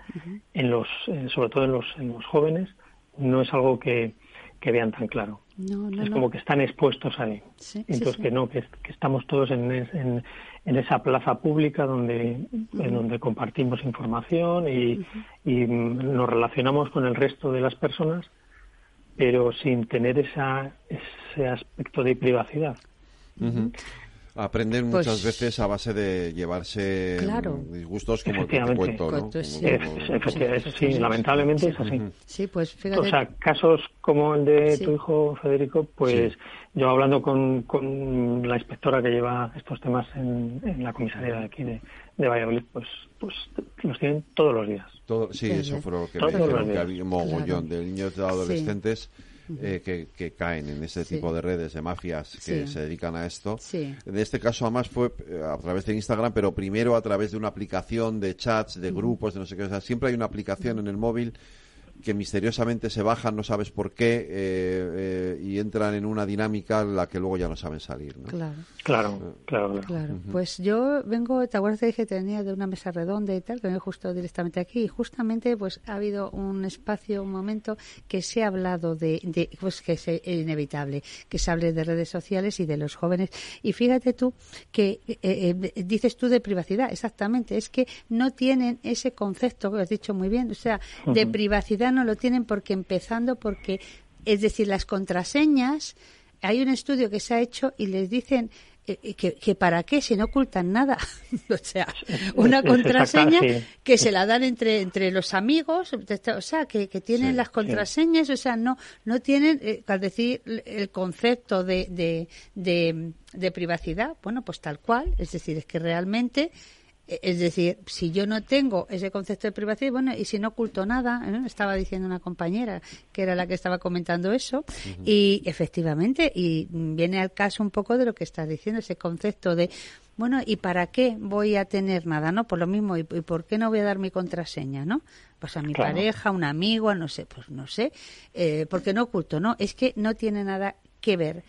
en los, eh, sobre todo en los, en los jóvenes, no es algo que, que vean tan claro. es como que están expuestos ahí. Entonces, que no, que, estamos todos en, en, en, esa plaza pública donde, en donde compartimos información y, y nos relacionamos con el resto de las personas pero sin tener esa, ese aspecto de privacidad. Aprenden muchas pues veces a base de llevarse disgustos como el que te cuento, ¿no? sí, lamentablemente es así. Sí, pues O sea, casos como el de tu hijo Federico, pues yo hablando con, con la inspectora que lleva estos temas en, en la comisaría de aquí de, de Valladolid, pues, pues los tienen todos los días. sí, eso fue lo que me dijeron, que había un mogollón de niños de adolescentes eh, que, que, caen en ese tipo de redes de mafias que se dedican a esto. En este caso, además, fue eh, a través de Instagram, pero primero a través de una aplicación de chats, de grupos, de no sé qué. O sea, siempre hay una aplicación en el móvil que misteriosamente se bajan, no sabes por qué, eh, eh, y entran en una dinámica en la que luego ya no saben salir. ¿no? Claro. Claro, claro. claro. Pues yo vengo, ¿te acuerdas que dije que tenía de una mesa redonda y tal? Que vengo justo directamente aquí. Y justamente pues ha habido un espacio, un momento que se ha hablado de, de pues que es inevitable, que se hable de redes sociales y de los jóvenes. Y fíjate tú que eh, dices tú de privacidad, exactamente, es que no tienen ese concepto que has dicho muy bien, o sea, de privacidad no lo tienen porque empezando porque, es decir, las contraseñas, hay un estudio que se ha hecho y les dicen eh, eh, que, para qué si no ocultan nada. *laughs* O sea una contraseña que se la dan entre entre los amigos o sea que, tienen las contraseñas o sea no no tienen eh, al decir el concepto de, de, de, de privacidad bueno pues tal cual es decir es que realmente es decir, si yo no tengo ese concepto de privacidad, bueno, y si no oculto nada, estaba diciendo una compañera que era la que estaba comentando eso, y efectivamente, y viene al caso un poco de lo que estás diciendo, ese concepto de, bueno, ¿y para qué voy a tener nada, no? Por lo mismo, ¿y, por qué no voy a dar mi contraseña, no? Pues a mi pareja, un amigo, no sé, pues no sé, eh, porque no oculto, ¿no? Es que no tiene nada que ver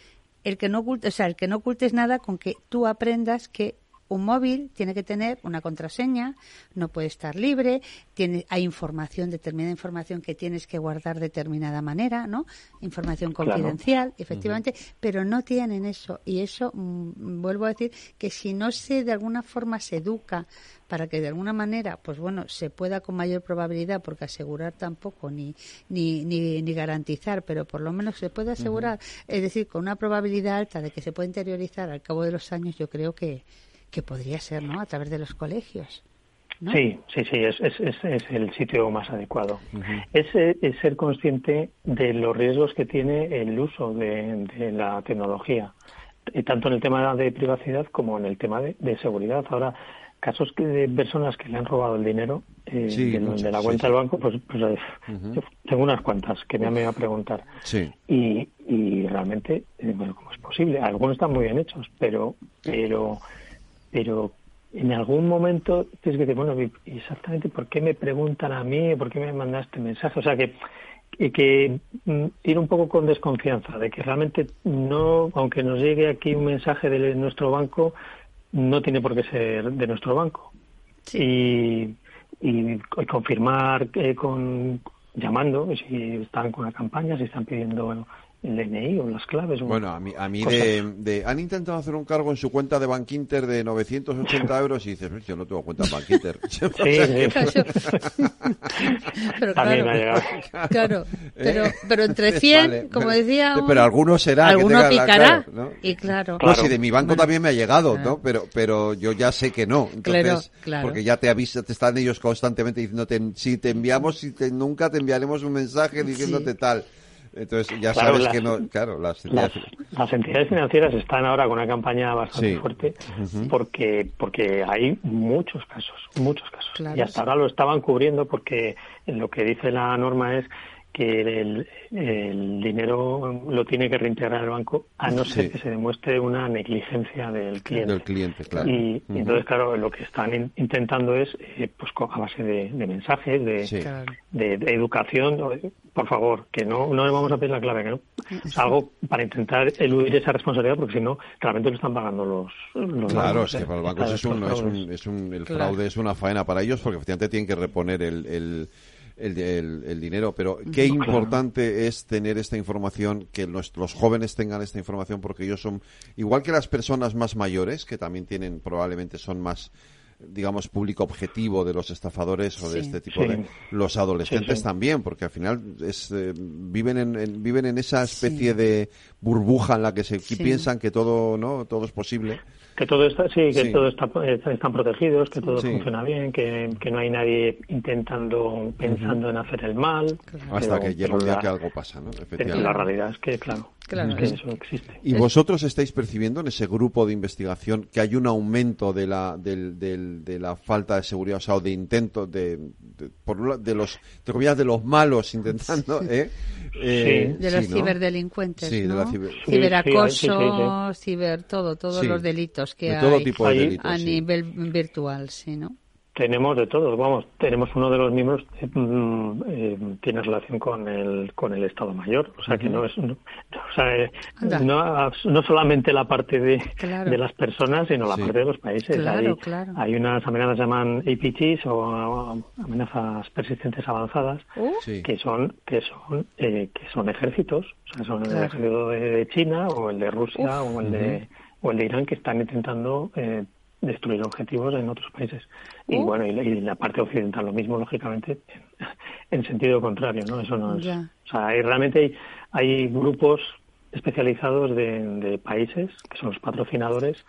el que no oculte, o sea, el que no ocultes nada con que tú aprendas que un móvil tiene que tener una contraseña, no puede estar libre, tiene, hay información, determinada información que tienes que guardar de determinada manera, ¿no? Información confidencial, efectivamente, pero no tienen eso. Y eso, mm, vuelvo a decir, que si no se de alguna forma se educa para que de alguna manera, pues bueno, se pueda con mayor probabilidad, porque asegurar tampoco ni, ni, ni, garantizar, pero por lo menos se puede asegurar, es decir, con una probabilidad alta de que se pueda interiorizar al cabo de los años, yo creo que, que podría ser, ¿no? A través de los colegios. Sí, sí, sí, es, es, es, el sitio más adecuado. es, es, ser consciente de los riesgos que tiene el uso de, la tecnología, eh, tanto en el tema de privacidad como en el tema de, seguridad. Ahora, casos de personas que le han robado el dinero eh, de, la cuenta del banco, pues, pues eh, tengo unas cuantas que me han venido a preguntar. Y, y realmente, bueno, ¿cómo es posible? Algunos están muy bien hechos, pero, pero pero en algún momento tienes que decir, bueno, exactamente por qué me preguntan a mí, por qué me mandaste mensaje. O sea, que, que mm, ir un poco con desconfianza, de que realmente no, aunque nos llegue aquí un mensaje de nuestro banco, no tiene por qué ser de nuestro banco. Y, y, confirmar con llamando, si están con una campaña, si están pidiendo el DNI o las claves. Bueno, a mí, a mí de, Han intentado hacer un cargo en su cuenta de Bank Inter de 980 *laughs* euros y dices, yo no tengo cuenta en Bank Inter. *laughs* *laughs* sí, sí. pero claro, claro, pero, pero entre 100, como decía... Pero algunos será. Alguno picará. ¿no? Y claro. No, si de mi banco también me ha llegado, ¿no? Pero, pero yo ya sé que no. Entonces, porque ya te avisa, te están ellos constantemente diciendo, si te enviamos, si te, nunca te enviaremos un mensaje diciéndote tal. Entonces ya sabes que no, claro, las entidades... Las, entidades financieras están ahora con una campaña bastante fuerte porque porque hay muchos casos, muchos casos. y hasta ahora lo estaban cubriendo porque lo que dice la norma es que el, el, dinero lo tiene que reintegrar el banco a no ser que se demuestre una negligencia del cliente. Del cliente, claro. Y, entonces, claro, lo que están intentando es, eh, pues a base de, mensajes, de, de, educación, por favor, que no, no le vamos a pedir la clave, que no. Es algo para intentar eludir esa responsabilidad, porque si no, realmente lo están pagando los. los claro, es que para los bancos es un, es un, es un, el fraude es una faena para ellos, porque efectivamente tienen que reponer el, el el, el, dinero. Pero qué importante es tener esta información, que los, jóvenes tengan esta información, porque ellos son, igual que las personas más mayores, que también tienen, probablemente son más digamos, público objetivo de los estafadores o de este tipo de los adolescentes también, porque al final es, eh, viven en, viven en esa especie de burbuja en la que se piensan que todo no todo es posible que todo está, sí, que todo está, están protegidos, que todo funciona bien, que, que, no hay nadie intentando, pensando en hacer el mal. Hasta que llega un día que algo pasa, ¿no? Efectivamente. La realidad es que, claro, claro que eso existe. ¿Y vosotros estáis percibiendo en ese grupo de investigación que hay un aumento de la, del, del, de la falta de seguridad, o sea, de intentos de, de, por, de los, de comillas, de los malos intentando, ¿eh? Eh, de los ciberdelincuentes, ¿no? Ciberacoso, ciber todo, todos los delitos que hay a nivel virtual, sí, ¿no? Tenemos de todo, vamos, tenemos uno de los miembros que mm, eh, tiene relación con el con el Estado Mayor, o sea que no es, no, o sea, eh, no, no, solamente la parte de, de las personas, sino la parte de los países. Claro, hay, hay unas amenazas que llaman APTs o amenazas persistentes avanzadas, uh. que son que son eh, que son ejércitos, o sea, son el ejército de, China o el de Rusia o el de o el de Irán que están intentando eh, destruir objetivos en otros países. Y uh. bueno, y, la parte occidental lo mismo, lógicamente, en, sentido contrario, ¿no? Eso no es. O sea, hay, realmente hay, hay grupos especializados de, países, que son los patrocinadores,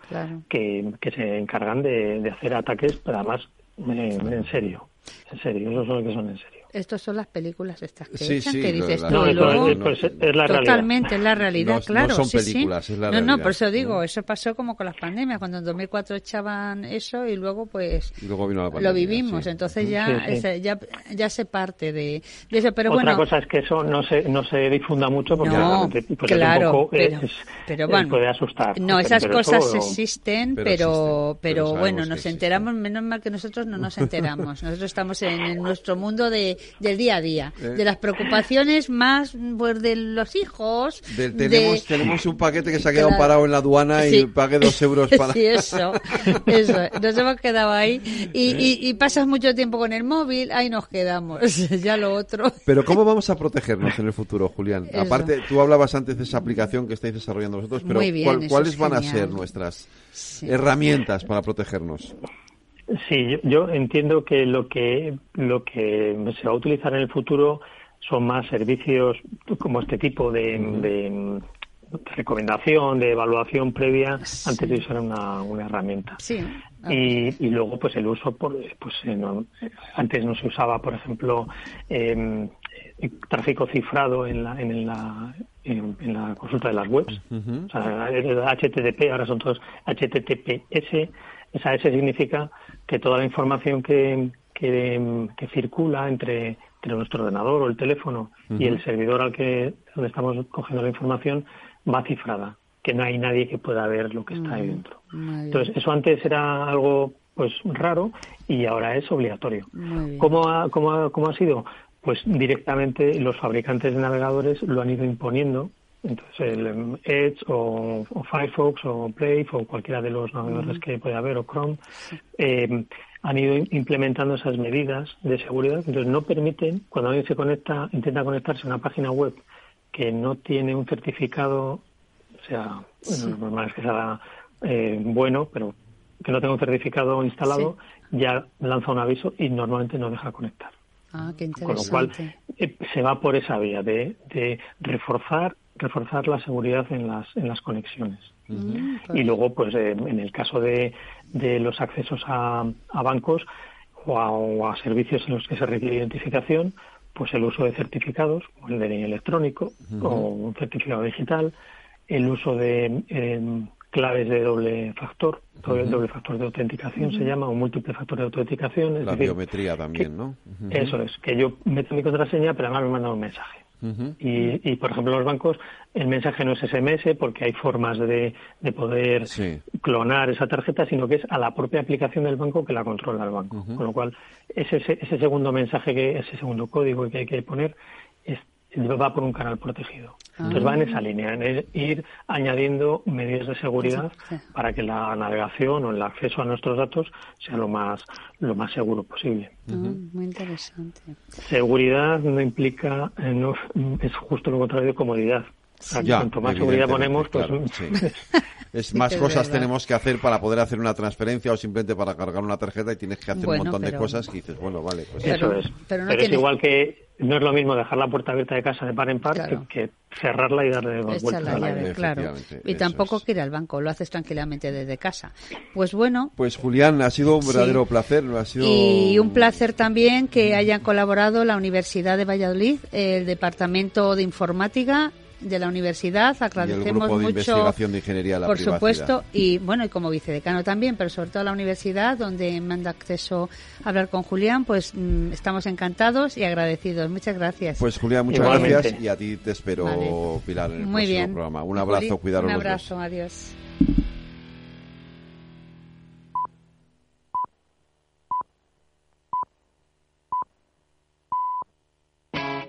que, que se encargan de, de hacer ataques, pero además eh, en serio. En serio, esos son los que son en serio. Estas son las películas estas que echan, que dices tú, no, luego, pues, es la totalmente es la realidad, claro. No son películas, es la realidad. No, no, por eso digo, eso pasó como con las pandemias, cuando en 2004 echaban eso y luego pues lo vivimos, entonces ya, ya ya se parte de, eso, pero Otra cosa es que eso no se no se difunda mucho porque no, pues claro, pero, pero bueno, puede asustar. No, esas cosas existen, pero pero, bueno, nos enteramos, menos mal que nosotros no nos *laughs* enteramos. Nosotros estamos en nuestro mundo de del día a día, eh. de las preocupaciones más pues, de los hijos. tenemos, tenemos un paquete que se ha quedado parado en la aduana y pague dos euros *laughs* para. Sí, eso, eso, nos hemos quedado ahí y, y, pasas mucho tiempo con el móvil, ahí nos quedamos, *laughs* ya lo otro. Pero ¿cómo vamos a protegernos en el futuro, Julián? Aparte, tú hablabas antes de esa aplicación que estáis desarrollando vosotros, pero ¿cuáles van a ser nuestras herramientas para protegernos? Sí, yo, entiendo que lo que lo que se va a utilizar en el futuro son más servicios como este tipo de, recomendación, de evaluación previa antes de usar una, una herramienta. Sí. Y, y, luego, pues el uso, por, pues antes no se usaba, por ejemplo, eh, tráfico cifrado en la, en la, en, la consulta de las webs. o sea, HTTP, ahora son todos HTTPS esa S significa que toda la información que, que, circula entre, entre, nuestro ordenador o el teléfono y el servidor al que donde estamos cogiendo la información va cifrada, que no hay nadie que pueda ver lo que está ahí dentro. Entonces, eso antes era algo pues raro y ahora es obligatorio. ¿Cómo ha, cómo, ha, ¿Cómo ha sido? Pues directamente los fabricantes de navegadores lo han ido imponiendo entonces, el em, Edge o, Firefox o Brave o cualquiera de los navegadores que pueda haber o Chrome em, han ido implementando esas medidas de seguridad. Entonces, no permiten, cuando alguien se conecta, intenta conectarse a una página web que no tiene un certificado, o sea, lo normal es que sea eh, bueno, pero que no tenga un certificado instalado, ya lanza un aviso y normalmente no deja conectar. Ah, qué Con lo cual eh, se va por esa vía de, de reforzar reforzar la seguridad en las en las conexiones. Mm, Y luego, pues eh, en el caso de, de los accesos a, a bancos o a, o a servicios en los que se requiere identificación, pues el uso de certificados, como el DNI electrónico o un certificado digital, el uso de em, claves de doble factor, doble, Ujú. doble factor de autenticación se llama, o múltiple factor de autenticación. Es La decir, biometría también, ¿no? Eso es, que yo meto mi contraseña, pero además me manda un mensaje. Ujú. Y, y, por ejemplo, los bancos el mensaje no es SMS porque hay formas de, de poder Sí. clonar esa tarjeta, sino que es a la propia aplicación del banco que la controla el banco. Con lo cual, ese, ese, ese segundo mensaje, que ese segundo código que hay que poner, es, va por un canal protegido. Entonces va en esa línea, en ir añadiendo medidas de seguridad Sí. para que la navegación o el acceso a nuestros datos sea lo más, lo más seguro posible. Ah, muy interesante. Seguridad no implica, eh, no, es justo lo contrario de comodidad. Ya, cuanto más seguridad ponemos, pues claro, sí. Es *laughs* más es cosas verdad. tenemos que hacer para poder hacer una transferencia o simplemente para cargar una tarjeta y tienes que hacer Bueno, un montón de pero- cosas que dices, bueno, vale, pues eso Pero- es. pero no es tiene- igual que no es lo mismo dejar la puerta abierta de casa de par en par Claro. que, que cerrarla y darle dos Echa vueltas la a la llave, claro. Y tampoco que ir al banco, lo haces tranquilamente desde casa. Pues bueno, Pues Julián, ha sido un Sí. verdadero placer, ha sido y un placer también que hayan colaborado la Universidad de Valladolid, el Departamento de Informática de la universidad. y el Agradecemos grupo de mucho, investigación de ingeniería de la por privacidad. supuesto, y bueno, y como vicedecano también, pero sobre todo a la universidad, donde me han dado acceso a hablar con Julián, pues mm, estamos encantados y agradecidos. Muchas gracias. Pues Julián, muchas Igualmente. gracias y a ti te espero, Vale. Pilar, en el Muy próximo bien. programa. Un abrazo, Juli, cuidaros Un los dos. abrazo, adiós.